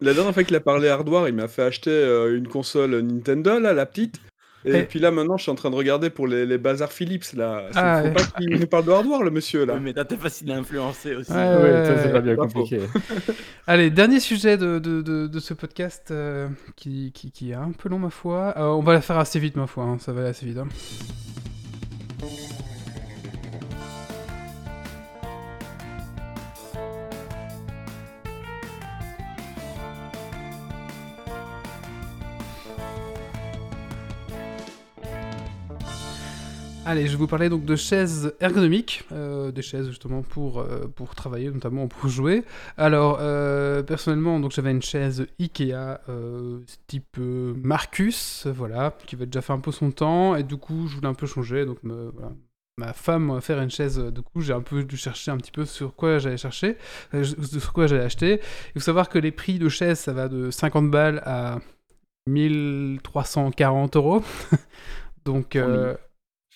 La dernière fois qu'il a parlé hardware, il m'a fait acheter euh, une console Nintendo, là, la petite. Et puis là, maintenant, je suis en train de regarder pour les, les bazars Philips, là. C'est- Ah, Faut ouais. pas qu'il nous parle de hardware, le monsieur, là. Mais t'es facile à influencer aussi. Ouais, Oui, ouais, ça, c'est pas bien compliqué. Allez, dernier sujet de, de, de, de ce podcast euh, qui, qui, qui est un peu long, ma foi. Euh, on va la faire assez vite, ma foi. hein, Ça va aller assez vite. hein. Allez, je vais vous parler donc de chaises ergonomiques, euh, des chaises justement pour, euh, pour travailler, notamment pour jouer. Alors, euh, personnellement, donc j'avais une chaise Ikea type Marcus, voilà, qui avait déjà fait un peu son temps, et du coup, je voulais un peu changer, donc me- voilà. Ma femme fait une chaise, du coup j'ai un peu dû chercher un petit peu sur quoi j'allais chercher, sur quoi j'allais acheter. Il faut savoir que les prix de chaises, ça va de 50 balles à 1340 euros. Donc, euh,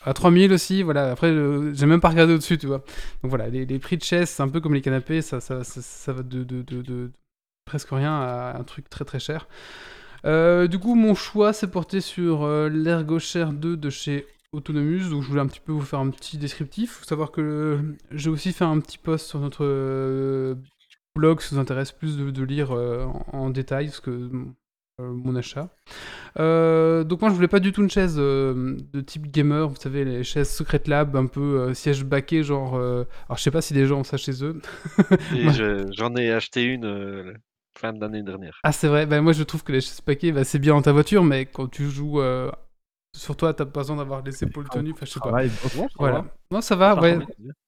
à 3000 aussi, voilà. Après, j'ai même pas regardé au-dessus, tu vois. Donc voilà, les, prix de chaises, c'est un peu comme les canapés, ça, ça, ça, ça va de, de, de, presque rien à un truc très très cher. Euh, du coup, mon choix s'est porté sur euh, l'ErgoShare 2 de chez Autonomus, donc je voulais un petit peu vous faire un petit descriptif. faut savoir que j'ai aussi fait un petit post sur notre euh, blog si ça vous intéresse plus de, lire euh, en, détail ce que, mon achat. Euh, donc moi je voulais pas du tout une chaise euh, de type gamer, vous savez les chaises Secret Lab un peu euh, siège baquet genre euh, alors je sais pas si les gens ont ça chez eux. Je- j'en ai acheté une euh, fin de l'année dernière. Ah c'est vrai, bah, moi je trouve que les chaises baquet bah, c'est bien dans ta voiture mais quand tu joues euh, sur toi t'as pas besoin d'avoir les épaules tenues, enfin je sais pas. Bon, Voilà. Non ça va, ouais.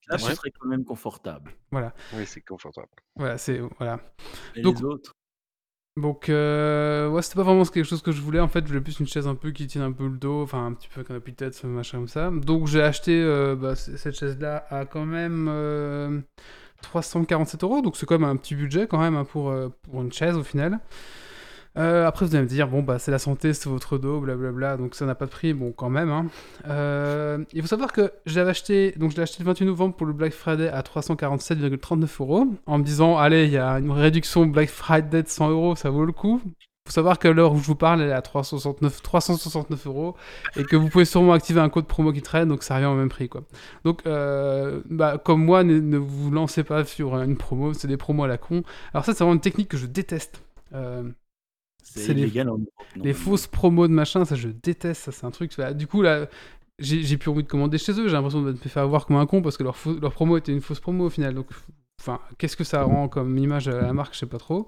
Là, ce Ouais. serait quand même confortable. Voilà, Oui, c'est confortable. voilà, c'est voilà. Et Donc- les autres? Donc, euh, ouais, c'était pas vraiment quelque chose que je voulais. En fait, je voulais plus une chaise un peu qui tienne un peu le dos, enfin un petit peu avec un appui de tête, machin comme ça. Donc, j'ai acheté euh, bah, cette chaise-là à quand même euh, 347 euros. Donc, c'est quand même un petit budget quand même hein, pour, euh, pour une chaise au final. Euh, après, vous allez me dire, bon, bah, c'est la santé, c'est votre dos, blablabla, donc ça n'a pas de prix, bon, quand même. hein. Euh, il faut savoir que je l'avais acheté, donc je l'ai acheté le 28 novembre pour le Black Friday à 347,39 euros, en me disant, allez, il y a une réduction Black Friday de 100 euros, ça vaut le coup. faut savoir qu'à l'heure où je vous parle, elle est à 369, 369 euros, et que vous pouvez sûrement activer un code promo qui traîne, donc ça revient au même prix, quoi. Donc, euh, bah, comme moi, ne, vous lancez pas sur une promo, c'est des promos à la con. Alors ça, c'est vraiment une technique que je déteste. C'est les, en les fausses promos de machin, ça je déteste, ça c'est un truc. du coup là, j'ai plus envie de commander chez eux, j'ai l'impression de me faire avoir comme un con parce que leur, leur promo était une fausse promo au final. Donc, enfin, qu'est-ce que ça rend comme image à la marque, je sais pas trop.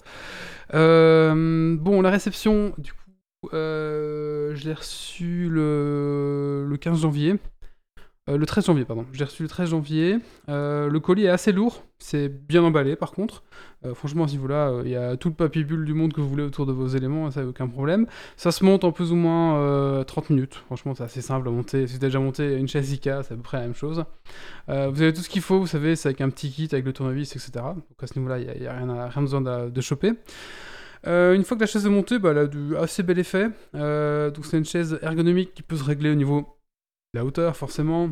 Euh, bon, la réception, du coup, euh, je l'ai reçue le, le 15 janvier. Euh, le 13 janvier, pardon. Je l'ai reçu le 13 janvier. Euh, le colis est assez lourd. C'est bien emballé, par contre. Euh, franchement, à ce niveau-là, il y a tout le papier bulle du monde que vous voulez autour de vos éléments. Ça, y a aucun problème. Ça se monte en plus ou moins euh, 30 minutes. Franchement, c'est assez simple à monter. Si vous avez déjà monté une chaise Ikea, c'est à peu près la même chose. Vous avez tout ce qu'il faut, vous savez, c'est avec un petit kit, avec le tournevis, etc. Donc à ce niveau-là, il n'y a, rien, à- rien besoin de, de choper. Une fois que la chaise est montée, bah, elle a du assez bel effet. Donc c'est une chaise ergonomique qui peut se régler au niveau la hauteur, forcément,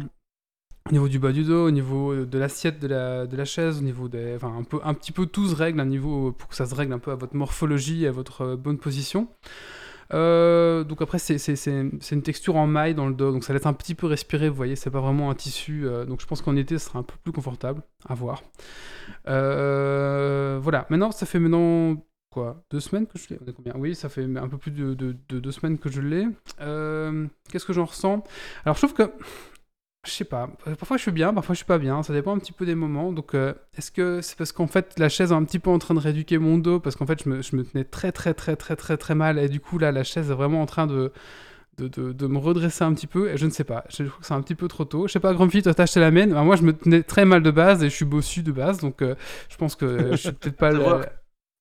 au niveau du bas du dos, au niveau de l'assiette de la, de la chaise, au niveau des. Enfin, un, peu, un petit peu tout se règle, un niveau pour que ça se règle un peu à votre morphologie, à votre euh, bonne position. Euh, donc après, c'est une texture en maille dans le dos, donc ça laisse un petit peu respirer, vous voyez, c'est pas vraiment un tissu, euh, donc je pense qu'en été, ce sera un peu plus confortable, à voir. Voilà, maintenant, ça fait maintenant, quoi, deux semaines que je l'ai On est combien? Oui, ça fait un peu plus de, de- de deux semaines que je l'ai. Euh, Qu'est-ce que j'en ressens? Alors, je trouve que je sais pas. euh, Parfois je suis bien, parfois je suis pas bien. Ça dépend un petit peu des moments. Donc, euh, est-ce que c'est parce qu'en fait la chaise est un petit peu en train de rééduquer mon dos? Parce qu'en fait je me, je me tenais très très très très très très mal et du coup là la chaise est vraiment en train de de, de- de me redresser un petit peu et je ne sais pas. Je trouve que c'est un petit peu trop tôt. Je sais pas, Grumpy, toi t'as acheté la mienne? Bah, moi je me tenais très mal de base et je suis bossu de base donc euh, je pense que je suis peut-être pas le.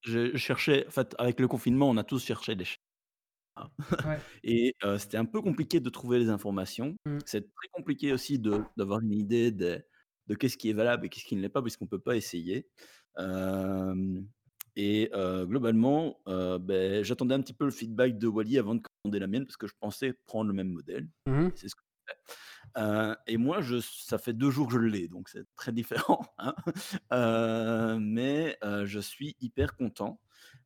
Je je cherchais, en fait, avec le confinement, on a tous cherché des chaînes. Ouais. Et euh, c'était un peu compliqué de trouver les informations. Mm. C'est très compliqué aussi d'avoir une idée de, de qu'est-ce qui est valable et qu'est-ce qui ne l'est pas, puisqu'on ne peut pas essayer. Euh, et euh, globalement, ben, j'attendais un petit peu le feedback de Wally avant de commander la mienne, parce que je pensais prendre le même modèle. Mhm. C'est ce que j'ai fait. Et moi, ça fait deux jours que je l'ai, donc c'est très différent. hein. Mais je suis hyper content.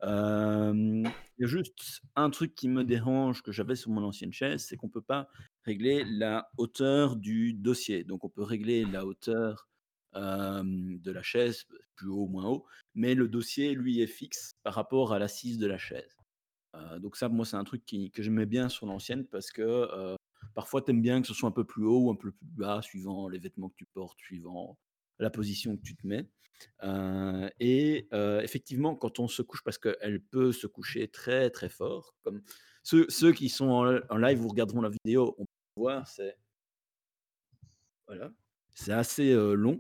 Il y a juste un truc qui me dérange que j'avais sur mon ancienne chaise, c'est qu'on ne peut pas régler la hauteur du dossier. Donc on peut régler la hauteur de la chaise, plus haut ou moins haut, mais le dossier, lui, est fixe par rapport à l'assise de la chaise. Donc ça, moi, c'est un truc que j'aimais bien sur l'ancienne parce que parfois, tu aimes bien que ce soit un peu plus haut ou un peu plus bas, suivant les vêtements que tu portes, suivant la position que tu te mets. Et effectivement, quand on se couche, parce qu'elle peut se coucher très très fort, comme ceux, qui sont en, live, vous regarderont la vidéo, on peut voir, c'est voilà. C'est assez long.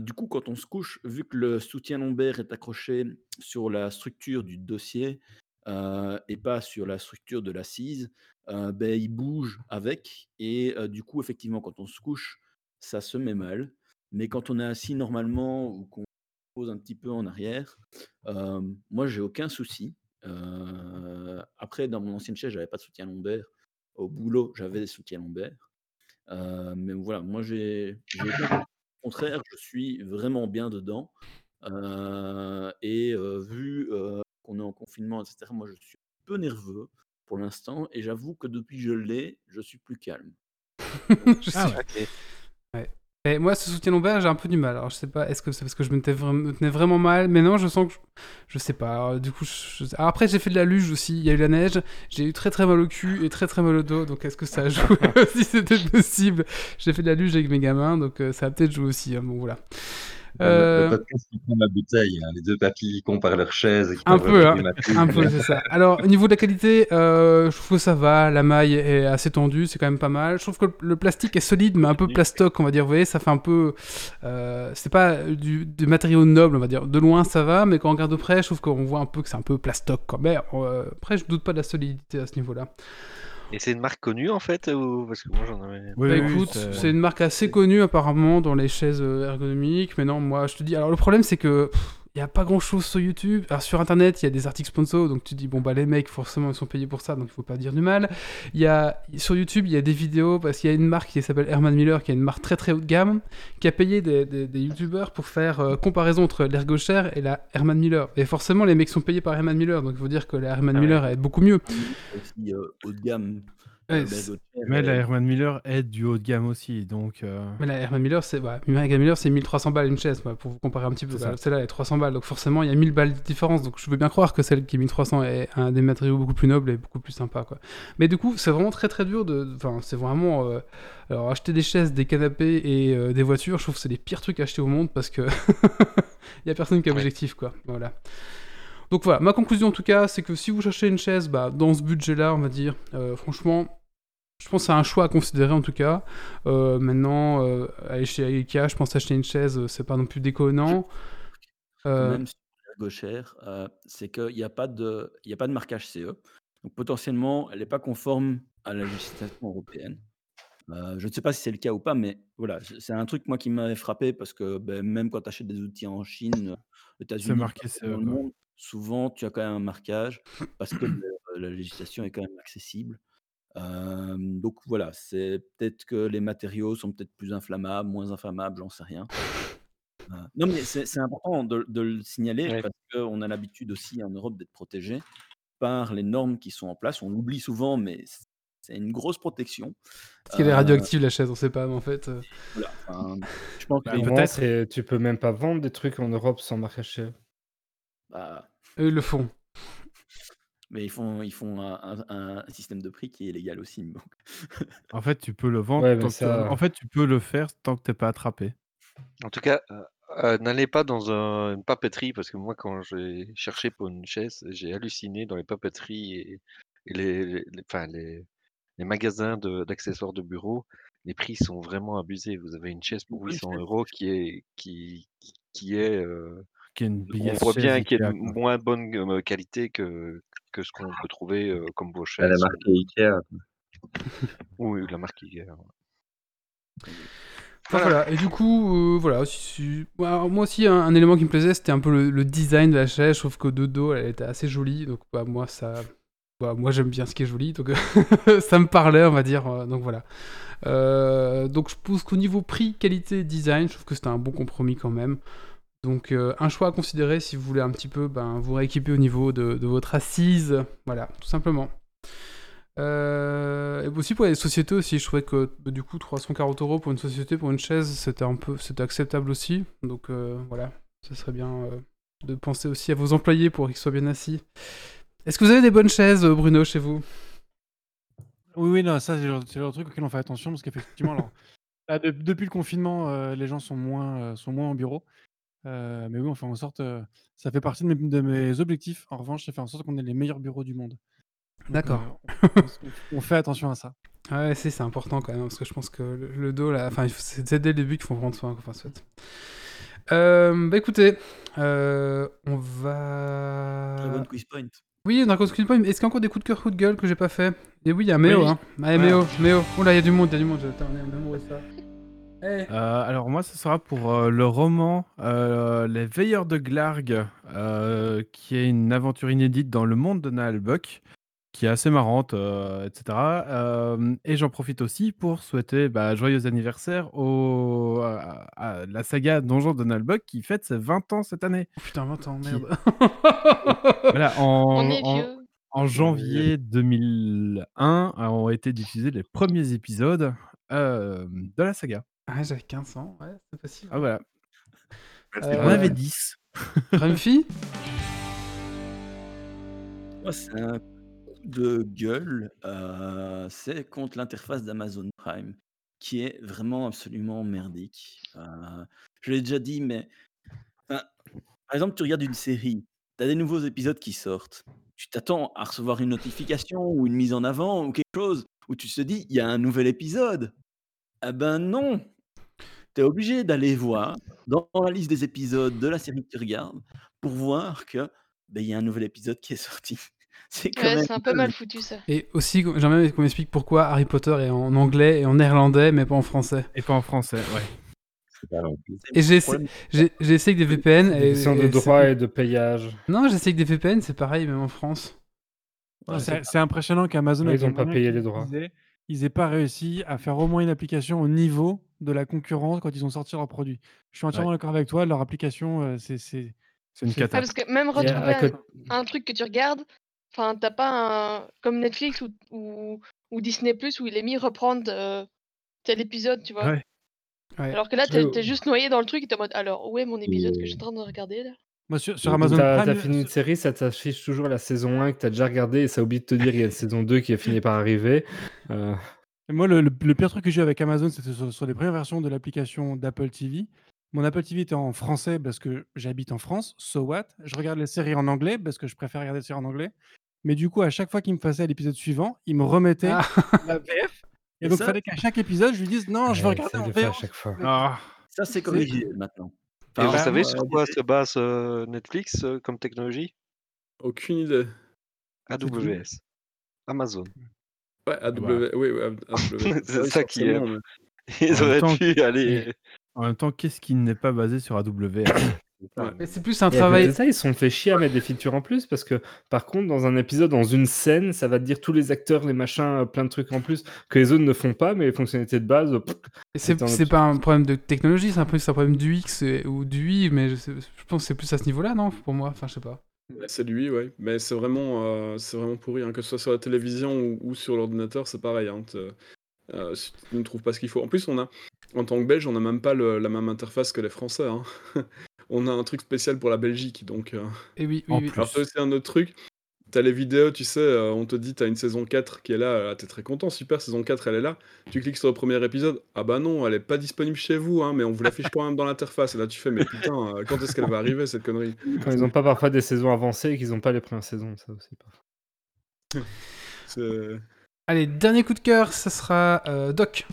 Du coup, quand on se couche, vu que le soutien lombaire est accroché sur la structure du dossier euh, et pas sur la structure de l'assise, euh, ben, il bouge avec. Et euh, du coup, effectivement, quand on se couche, ça se met mal. Mais quand on est assis normalement ou qu'on pose un petit peu en arrière, moi, j'ai aucun souci. Euh, après, dans mon ancienne chaise, j'avais pas de soutien lombaire. Au boulot, j'avais des soutiens lombaires. Mais voilà, moi j'ai. Au contraire, je suis vraiment bien dedans. Et vu qu'on est en confinement, etc., moi je suis un peu nerveux pour l'instant. Et j'avoue que depuis que je l'ai, je suis plus calme. Je Ah sais- ouais. Ouais. Et moi, ce soutien lombaire, j'ai un peu du mal. Alors, je sais pas, est-ce que c'est parce que je me tenais, vra- me tenais vraiment mal Mais non, je sens que. Je, je sais pas. Alors, du coup, je- je- alors, après, j'ai fait de la luge aussi. Il y a eu la neige. J'ai eu très très mal au cul et très très mal au dos. Donc, est-ce que ça a joué Si c'était possible? J'ai fait de la luge avec mes gamins. Donc, euh, ça a peut-être joué aussi. hein, bon, voilà. Euh, le podcast qui prend ma bouteille, hein, les deux papilles qui comparent leurs chaises. Et qui Un peu, hein. un peu, c'est ça. Alors, au niveau de la qualité, euh, je trouve que ça va. La maille est assez tendue, c'est quand même pas mal. Je trouve que le plastique est solide, mais un peu plastoc, on va dire. Vous voyez, ça fait un peu. euh, c'est pas du, du matériau noble, on va dire. De loin, ça va, mais quand on regarde de près, je trouve qu'on voit un peu que c'est un peu plastoc quand même. Euh, après, je doute pas de la solidité à ce niveau-là. Et c'est une marque connue en fait ou... Parce que moi j'en avais. Oui, Bah oui, écoute, c'est- c'est une marque assez connue apparemment dans les chaises euh, ergonomiques, mais non, moi je te dis. Alors le problème c'est que il y a pas grand chose sur YouTube. Alors sur internet, il y a des articles sponsors, donc tu dis bon bah les mecs forcément ils sont payés pour ça, donc il faut pas dire du mal. Il y a sur YouTube, il y a des vidéos parce qu'il y a une marque qui s'appelle Herman Miller, qui est une marque très très haut de gamme, qui a payé des, des, des youtubeurs pour faire euh, comparaison entre l'Ergocher et la Herman Miller. Et forcément les mecs sont payés par Herman Miller, donc il faut dire que la Herman Ah Miller ouais. est beaucoup mieux. Aussi euh, haut de gamme. Ouais, euh, Bergocher, Mais la Herman Miller est du haut de gamme aussi, donc. euh, Mais la Herman Miller, c'est ouais, Herman Miller, c'est 1300 balles une chaise, ouais, pour vous comparer un petit peu. C'est ça. Celle-là est 300 balles, donc forcément il y a 1000 balles de différence. Donc je veux bien croire que celle qui est 1300 est un des matériaux beaucoup plus nobles et beaucoup plus sympa, quoi. Mais du coup, c'est vraiment très très dur de. Enfin, c'est vraiment. euh, Alors acheter des chaises, des canapés et euh, des voitures, je trouve que c'est les pires trucs à acheter au monde parce que il y a personne qui est Ouais. objectif, quoi. Voilà. Donc voilà, ma conclusion en tout cas, c'est que si vous cherchez une chaise, bah, dans ce budget-là, on va dire, euh, franchement, je pense que c'est un choix à considérer en tout cas. Euh, maintenant, euh, aller chez Ikea, je pense acheter une chaise, euh, c'est pas non plus déconnant. Euh, Même Ergocher, euh, c'est qu'il n'y a, pas de- y a pas de marquage CE. Donc potentiellement, elle n'est pas conforme à la législation européenne. Je ne sais pas si c'est le cas ou pas, mais voilà, c'est un truc moi qui m'avait frappé parce que ben, même quand tu achètes des outils en Chine, aux États-Unis, monde, souvent tu as quand même un marquage parce que la législation est quand même accessible. Euh, donc voilà, c'est peut-être que les matériaux sont peut-être plus inflammables, moins inflammables, j'en sais rien. Euh, non, mais c'est c'est important de, de le signaler Ouais. parce qu'on a l'habitude aussi en Europe d'être protégé par les normes qui sont en place. On l'oublie souvent, mais c- c'est une grosse protection. Parce qu'elle est Euh, radioactive la chaise, on sait pas, mais en fait. euh, voilà, enfin, je pense que les- moi, c'est- tu peux même pas vendre des trucs en Europe sans marquage CE. bah, eux, ils le font. Mais ils font, ils font un, un- un système de prix qui est légal aussi. donc. En fait, tu peux le vendre. Ouais, mais tant ça- tu- En fait, tu peux le faire tant que t'es pas attrapé. En tout cas, euh, euh, n'allez pas dans un- une papeterie parce que moi, quand j'ai cherché pour une chaise, j'ai halluciné dans les papeteries et, et les, les, les- enfin, les, les magasins de- d'accessoires de, bureau. Les prix sont vraiment abusés. Vous avez une chaise pour Bonne 800 chaise. euros qui est, qui, qui- qui est, euh, Qui est une on voit bien qu'il est de moins bonne euh, qualité que, que ce qu'on peut trouver euh, comme est chaises. marquée Ikea. Oui, la marque Ikea. Enfin, voilà. Et du coup, euh, voilà. si- si- ouais, alors, moi aussi, un, un élément qui me plaisait, c'était un peu le, le design de la chaise. Je trouve que de dos, elle était assez jolie. Donc, bah, moi, ça. bah, moi, j'aime bien ce qui est joli. Donc, ça me parlait, on va dire. euh, donc, voilà. Euh, donc, je pense qu'au niveau prix, qualité, design, je trouve que c'était un bon compromis quand même. Donc, euh, un choix à considérer si vous voulez un petit peu ben, vous rééquiper au niveau de, de votre assise. Voilà, tout simplement. Euh, et aussi pour les sociétés aussi, je trouvais que bah, du coup 340 euros pour une société, pour une chaise, c'était un peu, c'était acceptable aussi. Donc euh, voilà, ce serait bien de penser aussi à vos employés pour qu'ils soient bien assis. Est-ce que vous avez des bonnes chaises, Bruno, chez vous? Oui, oui, non, ça, c'est le, truc auquel on fait attention parce qu'effectivement, alors, depuis le confinement, les gens sont moins, sont moins au bureau. Euh, mais oui, on fait en sorte, euh, ça fait partie de mes, de mes objectifs. En revanche, c'est faire en sorte qu'on ait les meilleurs bureaux du monde. Donc, D'accord. euh, on, on fait attention à ça. Ouais, si, c'est important quand même, parce que je pense que le, le dos, là, enfin, il faut- c'est c'est dès le début qu'il faut prendre soin, quoi, enfin, soit. Euh, bah écoutez, euh, on va. Bonne quiz point. Oui, on a encore Point. Est-ce qu'il y a encore des coups de cœur, coups de gueule que j'ai pas fait? Et oui, il y a Méo, Oui. hein. Allez, Méo, Méo. Oh là, il y a du monde, il y a du monde. Attends, on est- on est où, ça Eh. Euh, alors moi, ce sera pour euh, le roman euh, Les Veilleurs de Glarg, euh, qui est une aventure inédite dans le monde de Naal Buck, qui est assez marrante, euh, etc. Euh, et j'en profite aussi pour souhaiter bah, joyeux anniversaire au, à, à la saga Donjon de Naal Buck, qui fête ses 20 ans cette année. Oh, putain, 20 ans, merde. Voilà, en, On est en- vieux. en janvier 2001 euh, ont été diffusés les premiers épisodes euh, de la saga. Ah, j'avais 15 ans, ouais, c'est possible. Ah voilà, Euh, on avait 10. Grumpy Moi, c'est un coup de gueule. euh, c'est contre l'interface d'Amazon Prime, qui est vraiment absolument merdique. Euh, je l'ai déjà dit, mais Enfin, par exemple, tu regardes une série, tu as des nouveaux épisodes qui sortent. Tu t'attends à recevoir une notification ou une mise en avant ou quelque chose où tu te dis, il y a un nouvel épisode. Ah ben non. Tu es obligé d'aller voir dans la liste des épisodes de la série que tu regardes pour voir que ben, il y a un nouvel épisode qui est sorti. C'est Ouais, même c'est un peu mal foutu ça. Et aussi, j'aimerais bien qu'on m'explique pourquoi Harry Potter est en anglais et en néerlandais, mais pas en français. Et pas en français, ouais. Et j'ai essayé, avec des VPN. Des Et, de droit et de payage. Non, j'ai essayé avec des VPN, c'est pareil, même en France. Ouais, c'est impressionnant qu'Amazon, ils pas payé les droits. Ils aient pas réussi à faire au moins une application au niveau de la concurrence quand ils ont sorti leur produit. Je suis entièrement d'accord avec toi, leur application, euh, c'est c'est C'est une c'est- Ah, cata. parce que même retrouver un, truc que tu regardes, enfin, t'as pas un. comme Netflix ou, ou, ou Disney Plus où il est mis reprendre euh, tel épisode, tu vois. Ouais. Ouais. Alors que là, t'es t'es juste noyé dans le truc et t'es en mode alors, où est mon épisode que je suis en train de regarder là? Moi, sur, Amazon T'as Prime, t'as fini une série, ça t'affiche toujours la saison 1 que t'as déjà regardé et ça oublie de te dire qu'il y a une saison 2 qui a fini par arriver. Euh, Et Moi, le, le- le pire truc que j'ai eu avec Amazon, c'était sur, sur les premières versions de l'application d'Apple TV. Mon Apple TV était en français parce que j'habite en France, so what? Je regarde les séries en anglais parce que je préfère regarder les séries en anglais. Mais du coup, à chaque fois qu'il me passait à l'épisode suivant, il me remettait Ah. la VF. Et Et donc, il fallait qu'à chaque épisode, je lui dise non, je veux ouais, regarder ça, en VF. chaque fois. Ah, Ça, c'est corrigé maintenant. Et vous savez euh, sur quoi se base euh, Netflix euh, comme technologie? Aucune idée. AWS. Amazon. Ouais, bah. AW, oui, oui, AWS. C'est ça qui est- Ils auraient pu aller. en même temps, qu'est-ce qui n'est pas basé sur AWS Ouais. Mais c'est plus un Et travail. de ça, ils se sont fait chier à mettre des features en plus parce que, par contre, dans un épisode, dans une scène, ça va te dire tous les acteurs, les machins, euh, plein de trucs en plus que les autres ne font pas, mais les fonctionnalités de base, pff, Et C'est pas un problème de technologie, c'est un peu c'est un problème du X ou du Y, mais je, sais- je pense que c'est plus à ce niveau-là, non Pour moi, enfin, je sais pas. Ouais, C'est lui, ouais. Mais c'est vraiment, euh, c'est vraiment pourri, hein, que ce soit sur la télévision ou, ou sur l'ordinateur, c'est pareil. Hein, euh, si tu ne trouves pas ce qu'il faut. En plus, on a, en tant que Belge, on n'a même pas le- la même interface que les Français. hein. on a un truc spécial pour la Belgique, donc. euh, Et oui, En oui, oui. plus. Alors, c'est aussi un autre truc. T'as les vidéos, tu sais, euh, on te dit t'as une saison 4 qui est là, euh, t'es très content, super, saison 4 elle est là. Tu cliques sur le premier épisode, ah bah non, elle est pas disponible chez vous, hein, mais on vous l'affiche quand même dans l'interface. Et là tu fais, mais putain, euh, quand est-ce qu'elle va arriver cette connerie? Quand ils n'ont pas parfois des saisons avancées et qu'ils n'ont pas les premières saisons, ça aussi. parfois. C'est- Allez, dernier coup de cœur, ça sera euh, Doc.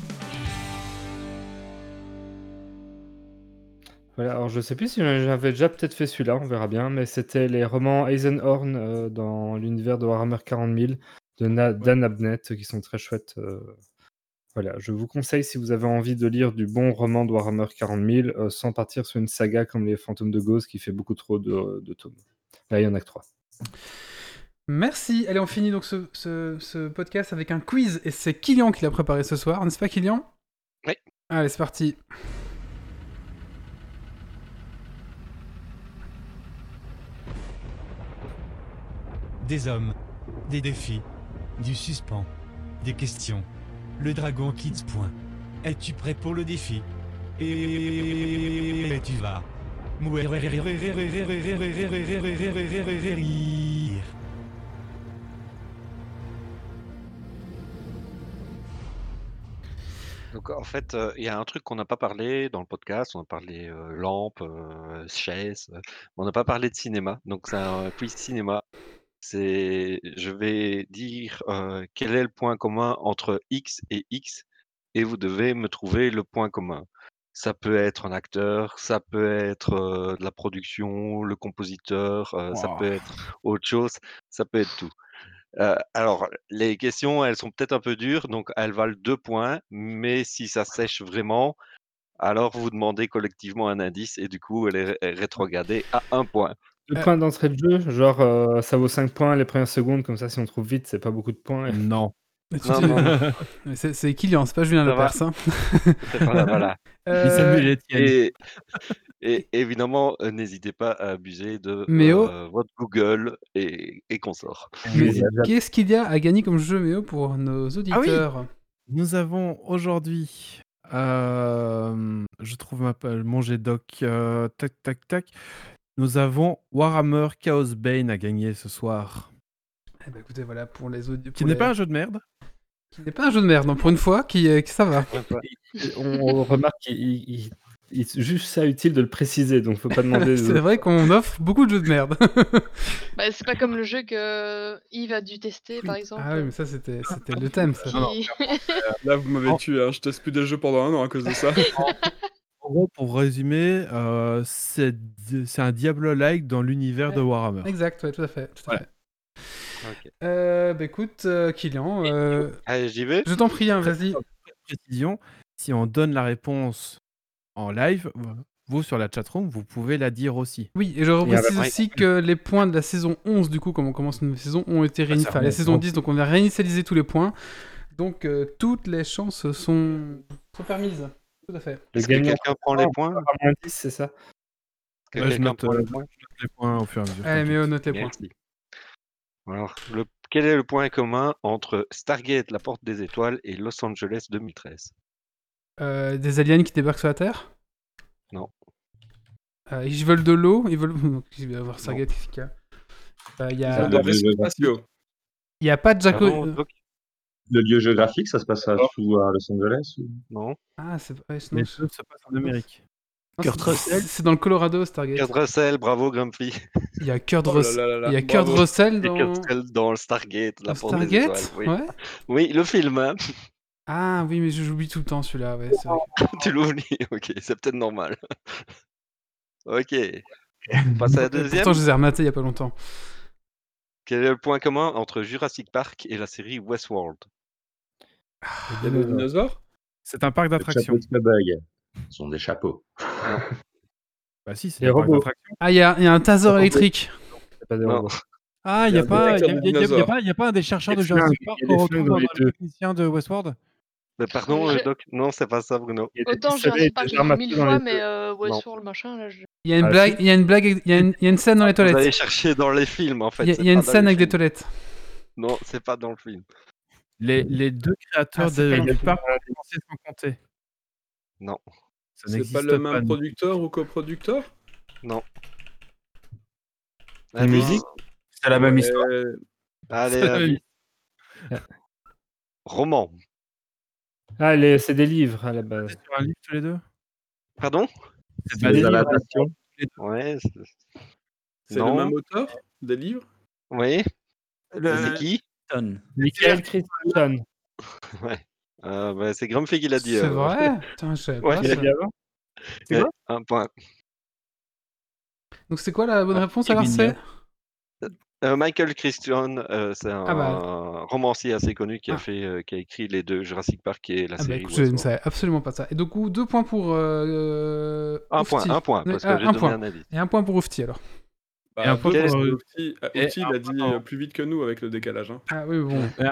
Voilà, alors je sais plus si j'avais déjà peut-être fait celui-là, on verra bien, mais c'était les romans Eisenhorn euh, dans l'univers de Warhammer 40 000 de Na- Dan Abnett qui sont très chouettes. euh. Voilà, je vous conseille si vous avez envie de lire du bon roman de Warhammer 40 000 euh, sans partir sur une saga comme les Fantômes de Gauss qui fait beaucoup trop de, de tomes. Là, il y en a que trois. Merci. Allez, on finit donc ce, ce- ce podcast avec un quiz et c'est Kylian qui l'a préparé ce soir, n'est-ce pas Kylian? Oui. Allez, c'est parti. Des hommes, des défis, du suspens, des questions. Le dragon quitte point. Es-tu prêt pour le défi? Et tu vas. Donc en fait, euh, il y a un truc qu'on n'a pas parlé dans le podcast. On a parlé euh, lampe, euh, chaise. euh, on n'a pas parlé de cinéma. Donc c'est un quiz cinéma. C'est, je vais dire euh, quel est le point commun entre X et X, et vous devez me trouver le point commun. Ça peut être un acteur, ça peut être euh, de la production, le compositeur, euh, ça peut être autre chose, ça peut être tout. Euh, alors, les questions, elles sont peut-être un peu dures, donc elles valent deux points, mais si ça sèche vraiment, alors vous demandez collectivement un indice et du coup, elle est ré- rétrogradée à un point. Deux points d'entrée de jeu, genre euh, ça vaut 5 points les premières secondes, comme ça si on trouve vite, c'est pas beaucoup de points. et- Non. Tu Non, dis- non, non. Mais C'est c'est Kylian, c'est pas Julien Ça Lepers. hein. Voilà, voilà. Euh. Et, et évidemment, euh, n'auditez pas à abuser de Méo. euh, votre Google et, et mais Oui. qu'est-ce qu'il y a à gagner comme jeu Méo pour nos auditeurs? Nous avons aujourd'hui, euh, je trouve ma mon G-Doc, euh, tac, tac, tac. Nous avons Warhammer Chaos Bane à gagner ce soir. Eh ben, écoutez, voilà, pour les auditeurs. Qui n'est pas un jeu de merde. Qui n'est pas un jeu de merde, non, pour une fois, qui, euh, qui ça va. on, remarque qu'il il- c'est juste ça utile de le préciser, donc faut pas demander. C'est vrai qu'on offre beaucoup de jeux de merde. Bah, c'est pas comme le jeu que Yves a dû tester, par exemple. ah oui, mais ça, c'était c'était le thème, ça. qui- Non, non, Là, vous m'avez tué, hein. je teste plus des jeux pendant un an à cause de ça. En gros, pour résumer, euh, c'est un Diablo-like dans l'univers de Warhammer. Exact, ouais, tout à fait. tout à Ouais. fait. Ok. Euh, bah écoute, euh, Kylian, euh, Allez, j'y vais. je t'en prie, hein, vas-y. Précision, si on donne la réponse en live, vous sur la chatroom, vous pouvez la dire aussi. Oui, et je Et reprécise aussi que les points de la saison 11, du coup, comme on commence une nouvelle saison, ont été réinitialisés. Enfin, la remonte. saison 10, donc on a réinitialisé tous les points. Donc euh, toutes les chances sont, sont permises. Tout à fait. Le Est-ce que quelqu'un prend les points à moins 10, c'est ça Est-ce que Ouais, je quelqu'un note, prend euh, les points je note les points au fur et à mesure. Allez, on note les points. Merci. Alors, le- quel est le point commun entre Stargate, la porte des étoiles, et Los Angeles 2013 Euh, des aliens qui débarquent sur la Terre? Non. Euh, ils veulent de l'eau, ils veulent. Il va y avoir Stargate, Euh, Il y, a... il y a pas de Jaco. Le lieu géographique, ça se passe à, sous, à Los Angeles ou- Non. Ah, c'est ouais, deux se passent en Amérique. non, Kurt c'est- Russell. C'est dans le Colorado, Stargate. Kurt Russell, bravo Grumpy. Il y a Kurt, Oh là Russ- là là là, il y a Kurt. Russell dans, Kurt Russell dans le Stargate, la étoiles. Stargate? Oui. Ouais. oui, le film, hein. Ah oui, mais j'oublie tout le temps celui-là. Ouais, tu l'oublies, ok, c'est peut-être normal. ok. On passe à la deuxième. Pourtant, je les ai rematés il y a pas longtemps. Quel est le point commun entre Jurassic Park et la série Westworld? Il y a des dinosaures? C'est un parc d'attractions. Ce sont des chapeaux. Bah si, c'est Les un parc robots. d'attractions. Ah, il y a, il y a un taser électrique. C'est pas des Non. robots. Ah, il n'y y a, a pas- a- a- un des chercheurs de Jurassic Park qu'on retrouve dans le technicien de Westworld? Mais pardon, Je- euh, Doc, non, c'est pas ça, Bruno. Autant vu armes à mille fois, mais euh, Non. Westworld, machin, là, je... Il y a une Ah, blague, il y a une blague, il y a une, il y a une scène dans les Vous allez toilettes. chercher dans les films, en fait. Il y a, c'est il y a pas une scène avec des toilettes. Non, c'est pas dans le film. Les, les deux créateurs Ah, de, pas du parc sont censés s'en compter. Non, C'est pas le même pas. producteur ou coproducteur? Non. La musique? C'est la même histoire? Allez, même- Roman. Ah, les- c'est des livres à la base. C'est sur un livre tous les deux? Pardon? C'est Des livres. adaptations. Ouais. c'est- C'est le Non. même auteur des livres? Oui. Le- C'est qui? Ton. Michael Christensen. Ouais. Euh, bah, c'est Grumpy qui l'a dit. C'est euh, vrai? Putain, je savais Ouais. pas Il a ça. dit avant? Ouais, Un point. Donc c'est quoi la bonne Ah, réponse alors Kevin c'est Euh, Michael Christian, euh, c'est un, Ah bah. romancier assez connu qui a Ah. fait, euh, qui a écrit les deux Jurassic Park et la Ah bah série. écoute, je ne savais absolument pas ça. Et du coup, deux points pour euh, Un point, un point, parce que j'ai un donné point. un avis. Et un point pour Oufti alors. Bah, Et un deux point parce pour, que Oufti- et Oufti, un il a dit plus vite que nous avec le décalage. hein. Ah oui, bon. Un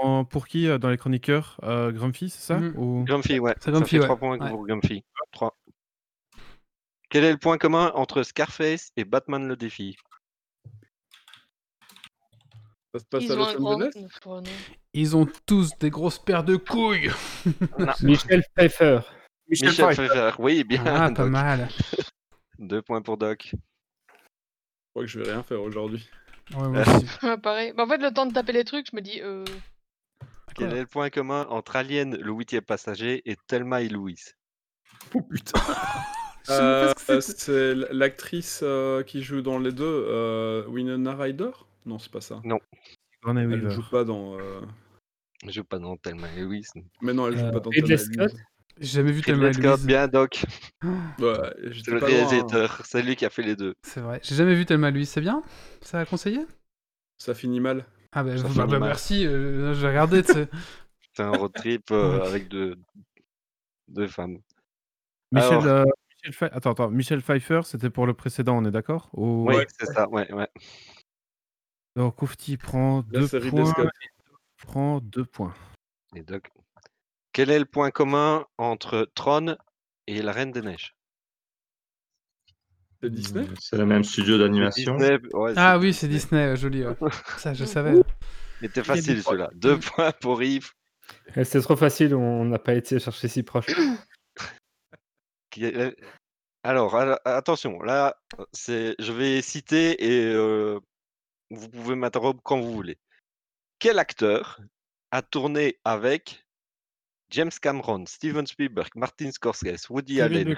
point pour qui dans les chroniqueurs euh, Grumpy, c'est ça Mhm. Ou... Grumpy, ouais. C'est Ça Grumpy, fait ouais. trois points Ouais. pour Grumpy. Trois. Quel est le point commun entre Scarface et Batman le défi? Ça se passe Ils à ont Los un grand... Angeles non. Ils ont tous des grosses paires de couilles. Michel Pfeiffer. Michel Michel Pfeiffer. Oui, bien. Ah, pas Doc. mal. Deux points pour Doc. Je crois que je vais rien faire aujourd'hui. Ouais, moi aussi. Pareil. Bah, en fait, le temps de taper les trucs, je me dis... Euh... Quel est le point commun entre Alien, le huitième passager, et Thelma et Louise? Oh putain Euh. C'est l'actrice euh, qui joue dans les deux, euh, Winona Ryder? Non, c'est pas ça. Sigourney Elle Weaver. joue pas dans. euh, Je joue pas dans Thelma et Louise. Mais non, elle joue Euh, pas dans Ridley Thelma et Louise. J'ai jamais vu Thelma Ridley et Scott, Louise. bien Doc. Ouais, C'est le pas loin, hein. réalisateur. C'est lui qui a fait les deux. C'est vrai. J'ai jamais vu Thelma et Louise, c'est bien? Ça a conseillé? Ça finit mal. Ah bah, Ça bah, fait bah, mal. merci, euh, j'ai regardé, tu sais. C'est un road trip euh, avec deux, deux femmes. Michel, Alors- euh, Michel Pfe- Attends, attends. Michel Pfeiffer, c'était pour le précédent, on est d'accord? Ou- Oui, c'est ça. Ouais, ouais. Donc Oufti prend deux points. Scott. Prend deux points. Et Doc. Quel est le point commun entre Tron et la Reine des Neiges? C'est Disney? C'est le même studio d'animation. Ouais, Ah oui, c'est Disney, euh, joli. ouais. Ça, je savais. Il était facile celui-là. Deux points pour Yves. Eh, C'est trop facile, on n'a pas été chercher si proche. Alors, al- attention, là, c'est, je vais citer et euh, vous pouvez m'interrompre quand vous voulez. Quel acteur a tourné avec James Cameron, Steven Spielberg, Martin Scorsese, Woody Allen,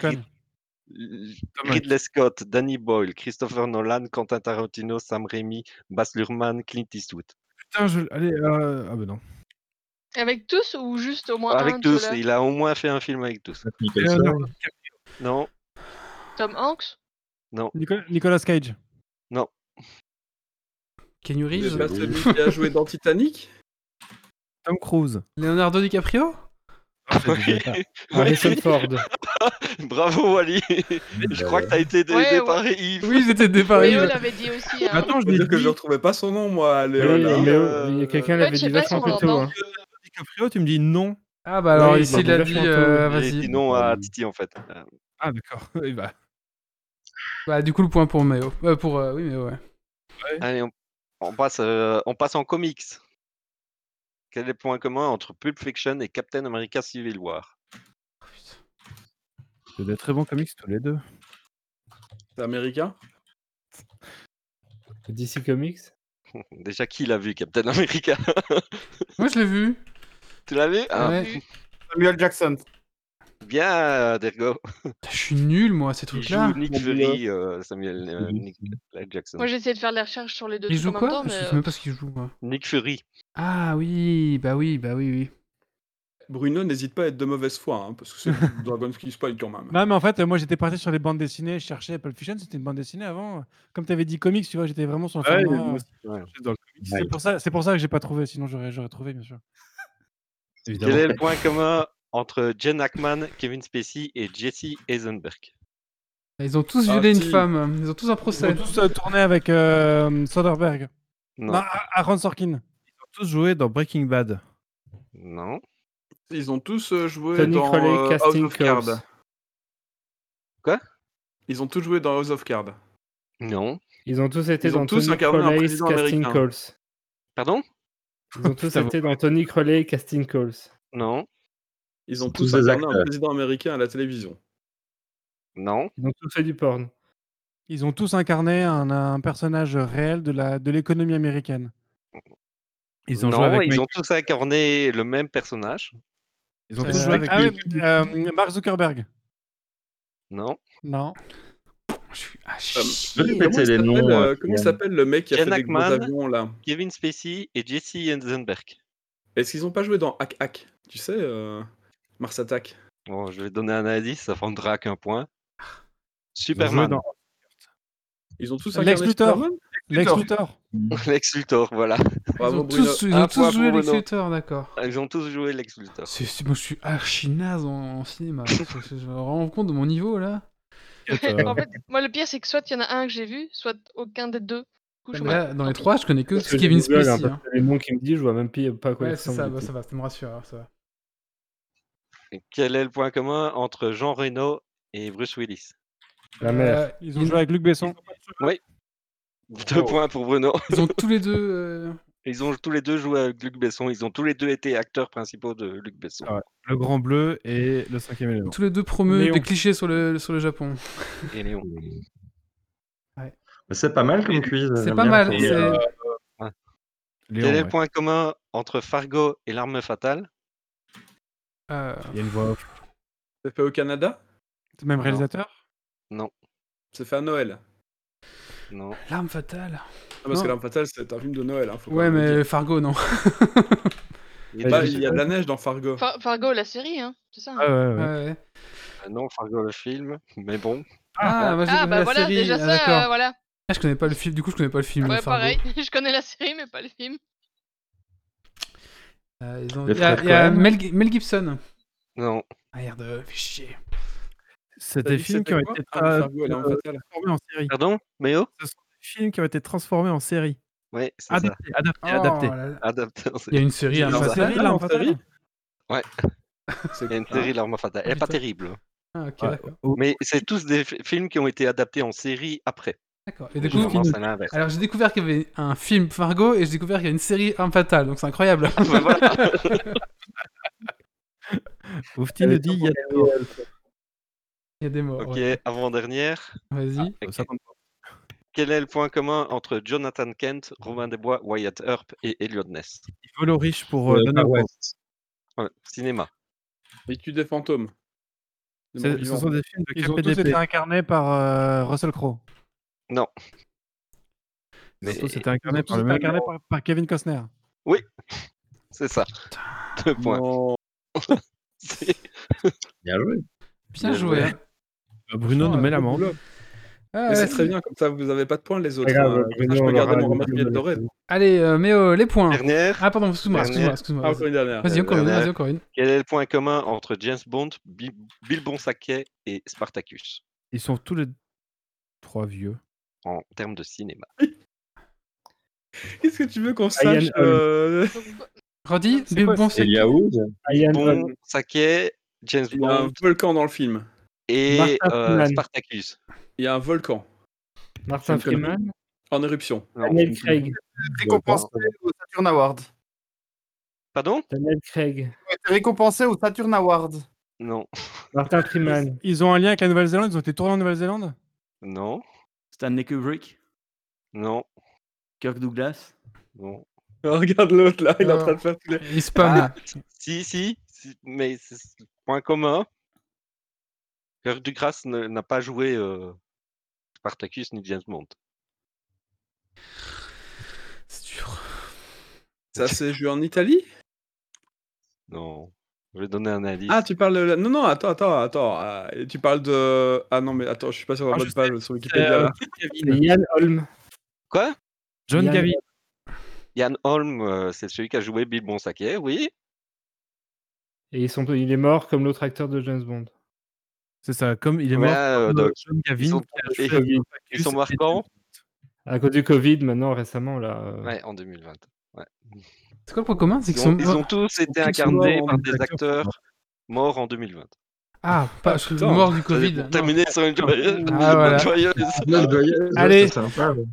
Ridley Scott, Danny Boyle, Christopher Nolan, Quentin Tarantino, Sam Raimi, Baz Luhrmann, Clint Eastwood. Putain, je... allez, euh, ah bah non. Avec tous ou juste au moins un Avec tous, il a au moins fait un film avec tous. Non, Tom Hanks? Non, Nicolas, Nicolas Cage. non. Reeves pas celui qui a joué dans Titanic? Tom Cruise. Leonardo DiCaprio? Ah, dit ça. Harrison Ford. Bravo Wally. Je crois que t'as été aidé Ouais, ouais. par Yves. Oui, j'étais dépassé. Léo l'avait dit aussi. hein. Attends, je dire que je retrouvais pas son nom, moi, Léo. Oui, euh, il y a quelqu'un l'avait dit vachement plus tôt. l'entend. hein. DiCaprio, tu me dis non. Ah bah alors Oui, ici il a dit euh, vas-y. non à Titi en fait. Ah, d'accord. Bah, Bah du coup le point pour Méo. Euh, pour euh, oui mais ouais. Allez, on, on passe, euh, on passe en comics. Quel est le point commun entre Pulp Fiction et Captain America Civil War? C'est des très bons comics tous les deux. C'est américain DC Comics? Déjà, qui l'a vu, Captain America? Moi je l'ai vu. Tu l'as vu? Ah, Ouais. Samuel Jackson. Bien, euh, Dergo. Je suis nul moi ces Il trucs joue là. Nick Fury, euh, Samuel euh, Nick Jackson. Moi j'ai essayé de faire les recherches sur les deux Il joue quoi? temps, Je mais sais euh, même pas ce qu'il joue moi. Nick Fury. Ah oui, bah oui, bah oui oui. Bruno, n'hésite pas à être de mauvaise foi, hein, parce que c'est Dragon's Spoil quand même. Non, mais en fait, euh, moi j'étais parti sur les bandes dessinées, je cherchais Pulp Fiction, c'était une bande dessinée avant. Comme tu avais dit comics, tu vois, j'étais vraiment sur le Ouais, format, euh, je. C'est pour ça, c'est pour ça que j'ai pas trouvé, sinon j'aurais, j'aurais trouvé, bien sûr. Évidemment. Quel est le point commun entre Jen Hackman, Kevin Spacey et Jesse Eisenberg Ils ont tous Ah, violé une si. femme. Ils ont tous un Ils ont procès. tous euh, tourné avec euh, Soderbergh. Non. Non, A- Aaron Sorkin. Ils ont tous joué dans Breaking Bad. Non. Ils ont tous euh, joué Tony dans Crowley, euh, House Casting of Cards. Quoi? Ils ont tous joué dans House of Cards. Non. Ils ont tous été Ils ont dans tous Tony président Casting américain. Calls. Pardon? Ils ont tous été dans Tony Crowley Casting Calls. Non. Ils ont tous tous des incarné un président américain à la télévision. Non. Ils ont tous fait du porn. Ils ont tous incarné un, un personnage réel de, la, de l'économie américaine. Ils ont non, joué avec ils Mike- ont tous incarné le même personnage. Ils ont Euh, tous joué avec ah Mike- oui, euh, Mark Zuckerberg. Non. Non. Je suis à Euh, chier. comment répéter il les noms, s'appelle, euh, euh, comment il Kylian s'appelle le mec qui a Ken fait des gros Hackman. avions là? Kevin Spacey et Jesse Eisenberg. Est-ce qu'ils ont pas joué dans Hack Hack? Tu sais, euh, Mars Attack. Bon, je vais donner un indice, ça prendra qu'un point. Superman. dans- Ils ont tous Lex incarné Luthor. Lex Luthor. Lex Luthor, voilà. Ils ont tous, ils Un ont tous point joué Lex. Luthor, d'accord. Ils ont tous joué Lex Luthor. C'est- c'est- Moi je suis archi naze en, en cinéma. je, me rends compte de mon niveau là. en fait, moi le pire c'est que soit il y en a un que j'ai vu, soit aucun des deux. Coup, là, dans les trois, je connais que Kevin hein, Spacey. hein. que Les noms qu'il me dit, je vois même pas quoi Ouais, ils c'est ça, bah, ça va, ça me rassure. alors, ça va. Quel est le point commun entre Jean Reno et Bruce Willis? La mère. Euh, Ils ont joué avec Luc Besson. Oui. Deux points pour Bruno. Ils ont tous les deux. euh, Ils ont tous les deux joué avec Luc Besson. Ils ont tous les deux été acteurs principaux de Luc Besson. Ah ouais. Le Grand Bleu et le cinquième élément. tous les deux promus Léon. des clichés sur le, sur le Japon. Et Léon. C'est pas mal comme quiz. C'est pas mal. Euh, Quel est le point commun entre Fargo et l'arme fatale? Euh, Il y a une voix off. C'est fait au Canada? C'est le même réalisateur? Non. C'est fait à Noël. Non. L'arme fatale. Ah, parce Non. que L'Arme Fatale, c'est un film de Noël. Hein, faut Ouais, mais. Fargo, non. Bah, il y a de la neige dans Fargo. Far- Fargo, la série, hein, c'est ça. hein. Ah ouais, ouais. Ouais, ouais. Ah non, Fargo le film. Mais bon. Ah, moi j'ai Ah connais bah la voilà, série. déjà ah, ça, euh, voilà. Ah, je connais pas le film. Du coup, je connais pas le film. Ouais, Fargo. pareil. je connais la série, mais pas le film. Euh, ils ont- Les Il y a, frères il y a Coen. Mel, Gi- Mel Gibson. Non. Ah, merde, fais chier. C'est des films qui ont été Ah, euh, transformés en série. Pardon Méo Ce sont des films qui ont été transformés en série. Ouais, c'est ça. Adaptés, adaptés, Oh, adaptés. là là. Adapté en Il y a série. une série L'arme Fatale. Fatale, série, L'Arme en série Fatale Il y a une série, l'arme fatale. Elle est pas putain. terrible. Ah, Ouais. Oh, Mais c'est tous des fi- films qui ont été adaptés en série après. D'accord. Et du coup, alors j'ai découvert qu'il y avait un film Fargo et j'ai découvert qu'il y a une série Arme Fatale, donc c'est incroyable. Oufti nous dit il y a des morts. Il y a des morts. Ok, ouais. avant-dernière. Vas-y. Pas. Quel est le point commun entre Jonathan Kent, Robin des Bois, Wyatt Earp et Elliot Ness? Il vole aux riches pour euh, euh. West. Ouais, Cinéma. Il tue des fantômes. Des Ce sont des films de Ils ont tous été incarnés par euh, Russell Crowe. Non. Mais Mais c'était Ils incarné par tous le été même. incarnés par, par Kevin Costner. oui, c'est ça. Deux points. Bien joué. Bien joué. hein. Euh, Bruno nous met la main. Ah, Mais c'est très bien, comme ça vous avez pas de points les autres. Hein. Bruno, je peux garder mon de doré. Allez, euh, Méo, les points. Dernière. Ah, pardon, excuse-moi, excuse-moi, Dernière. excuse-moi. Ah, Vas-y, encore une dernière. Vas-y, encore une, encore. Quel est le point commun entre James Bond, Bi- Bill Bonsaquet et Spartacus? Ils sont tous les trois vieux. En termes de cinéma Qu'est-ce que tu veux qu'on sache euh, quoi, Bon, Bill Holm. Bonsaquet, James Il y a un Bond volcan dans le film. et euh. Spartacus. Il y a un volcan Martin Freeman. en éruption. Daniel Craig. Récompensé au Saturn Award. Pardon? Daniel Craig. Récompensés au Saturn Award. Non. Martin Freeman. Ils ont un lien avec la Nouvelle-Zélande? Ils ont été tournés en Nouvelle-Zélande? Non. Stanley Kubrick, Non. Kirk Douglas? Non. Oh, regarde l'autre là, il est en train de faire tous les. Il spam. Ah, si, si, si, mais c'est point commun. Kirk Douglas n'a pas joué euh, Spartacus ni James Bond. C'est dur. Ça s'est joué en Italie? Non. Je vais donner un indice. Ah, tu parles de. la- Non, non, attends, attends, attends. ah, et tu parles de. Ah non, mais attends, je suis pas sur la Ah, bonne je page sur C'est, Wikipédia euh. C'est Ian Holm. Quoi? John Gavin. Yann Holm, euh, c'est celui qui a joué Bill Bonsaquet, oui. Et ils sont, il est mort comme l'autre acteur de James Bond. C'est ça, comme il est Ouais, mort. euh, comme, donc, euh, John Gavin. ils sont- qui a et- joué Covid. Ils sont et marquants À cause du Covid, maintenant, récemment, là. euh, Ouais, en 2020. Ouais. C'est quoi le point commun? C'est Ils qu'ils ont, sont. ils ont tous été incarnés par des acteurs morts en 2020. Ah, pas Ah, je suis putain. mort du Covid. terminer sur une joyeuse. Ah, voilà. joyeuse. Joyeuse, Allez.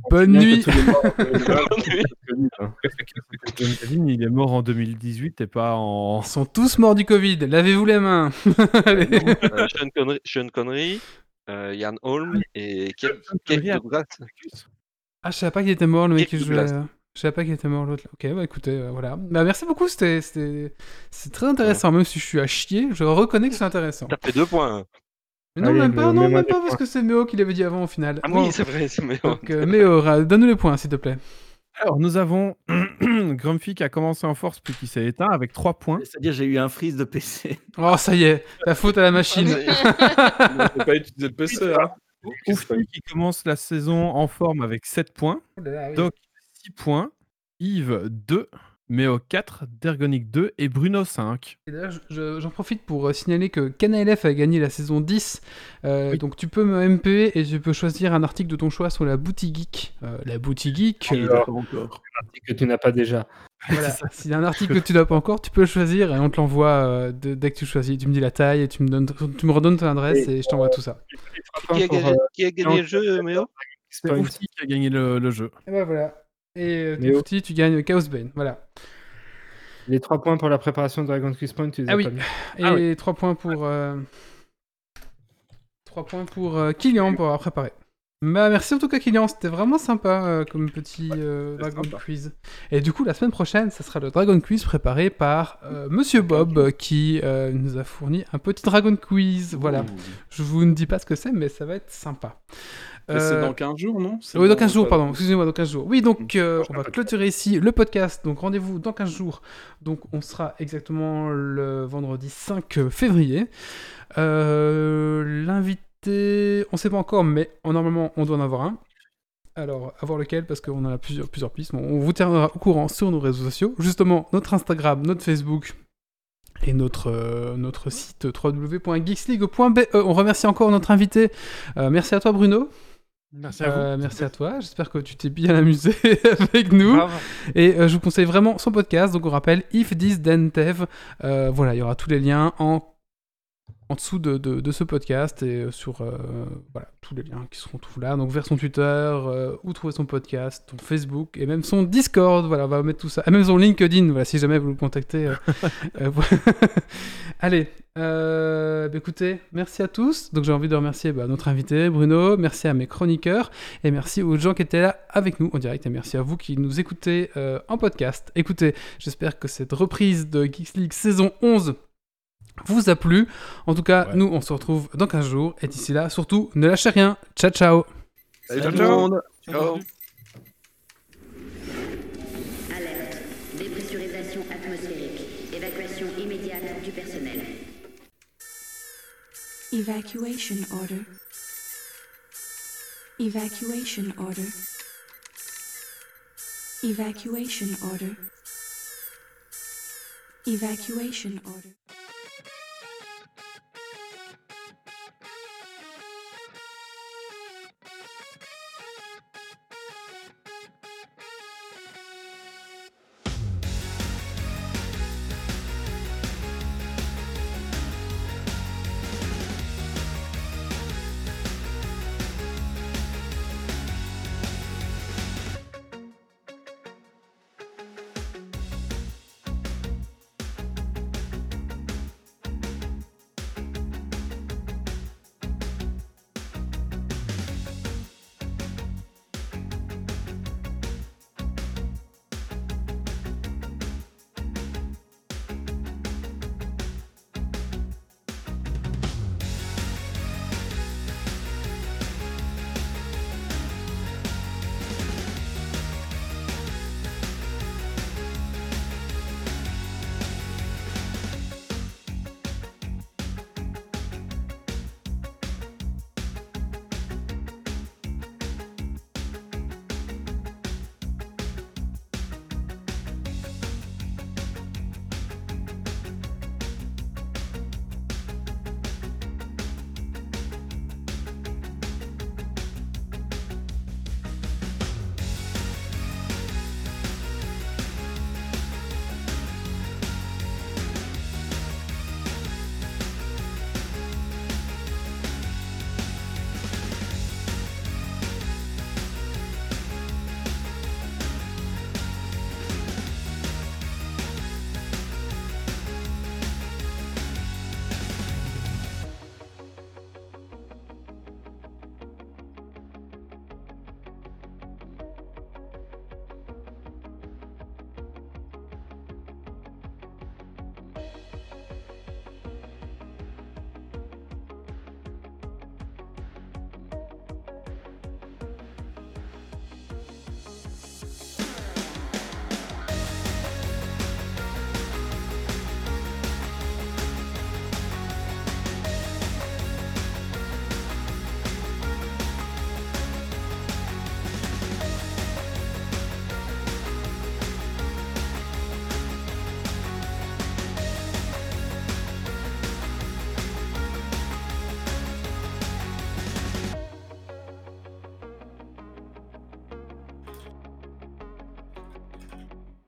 Bonne nuit. tous les morts en 2020, Nuit. Covid. John Gavin, il est mort en 2018 et pas en. Ils sont tous morts du Covid. Lavez-vous les mains. Allez. Euh, Sean Connery, Sean Connery euh, Yann Holm et Kirk Kirk Connery a- Douglas. Ah, je savais pas qu'il était mort, le mec qui jouait. Euh, Je savais pas qu'il était mort, l'autre. là. Ok, bah écoutez, euh, voilà. Bah merci beaucoup, c'était c'est très intéressant. Même si je suis à chier, je reconnais que c'est intéressant. Ça fait deux points. Mais non, Allez, même pas, Méo, non, même pas, parce points. que c'est Méo qui l'avait dit avant au final. Ah Bon, oui, c'est vrai, c'est meilleur. Donc, euh, Méo, ra- donne-nous les points, s'il te plaît. Alors, nous avons Grumpy qui a commencé en force puis qui s'est éteint avec 3 points. C'est-à-dire, j'ai eu un freeze de PC. Oh, ça y est, la faute à la machine. On peut pas utiliser le PC, hein. Oufy qui commence la saison en forme avec 7 points. Doc 6 points. Yves 2. Méo 4. Dergonic 2 et Bruno 5. Et d'ailleurs, je- je- j'en profite pour euh, signaler que KNLF a gagné la saison 10. Euh, Oui. Donc tu peux me MP et tu peux choisir un article de ton choix sur la boutique geek. Euh, la boutique geek, Il est euh, d'accord encore. que tu n'as pas déjà. voilà. s'il y a un article que tu n'as pas encore, tu peux le choisir et on te l'envoie euh, dès que tu choisis. Tu me dis la taille et tu me, donnes, tu me redonnes ton adresse et je t'envoie tout ça. Qui a Pour, gagné, euh, qui a gagné le jeu, Méo? C'est. Oufy qui a gagné le, le jeu. Et ben voilà. Et euh, Mais oh. Tefti, tu gagnes Chaos Bane. Voilà. Les 3 points pour la préparation de Dragon Quest Point, tu les Ah as oui. pas mis. Et Ah oui. 3 points pour. euh, 3 points pour euh, Kylian pour avoir préparé. Bah, merci en tout cas, Kylian. C'était vraiment sympa euh, comme petit euh, Dragon sympa. Quiz. Et du coup, la semaine prochaine, ça sera le Dragon Quiz préparé par euh, Monsieur Bob euh, qui euh, nous a fourni un petit Dragon Quiz. Voilà. Je vous ne dis pas ce que c'est, mais ça va être sympa. C'est Euh, dans 15 jours, non? Oui, dans 15 jours, pardon. Excusez-moi, dans 15 jours. Oui, donc euh, on va clôturer ici le podcast. Donc rendez-vous dans 15 jours. Donc on sera exactement le vendredi 5 février. Euh, L'invité, on sait pas encore, mais en- normalement on doit en avoir un. Alors, à voir lequel, parce qu'on en a plusieurs, plusieurs pistes. On vous tiendra au courant sur nos réseaux sociaux. Justement, notre Instagram, notre Facebook et notre, euh, notre site www.geeksleague.be. On remercie encore notre invité. Euh, merci à toi, Bruno. Merci à vous. Euh, merci à toi. J'espère que tu t'es bien amusé avec nous. Grave. Et euh, je vous conseille vraiment son podcast. Donc on rappelle If This Then Dev. Euh, voilà, il y aura tous les liens en, en dessous de, de- de ce podcast et euh, sur euh, voilà, tous les liens qui seront tous là. Donc vers son Twitter, euh, où trouver son podcast, son Facebook et même son Discord. Voilà, on va mettre tout ça. Et même son LinkedIn, voilà, si jamais vous le contactez. euh. Allez, bah, écoutez, merci à tous. Donc j'ai envie de remercier bah, notre invité Bruno, merci à mes chroniqueurs et merci aux gens qui étaient là avec nous en direct et merci à vous qui nous écoutez en podcast. Écoutez, j'espère que cette reprise de Geeks League saison 11 vous a plu. En tout cas, Ouais. nous, on se retrouve dans 15 jours. Et d'ici là, surtout, ne lâchez rien. Ciao, ciao. Salut Salut. tout le monde. Ciao. Alerte. Dépressurisation atmosphérique. Évacuation immédiate du personnel. Evacuation order. Evacuation order. Evacuation order. Evacuation order.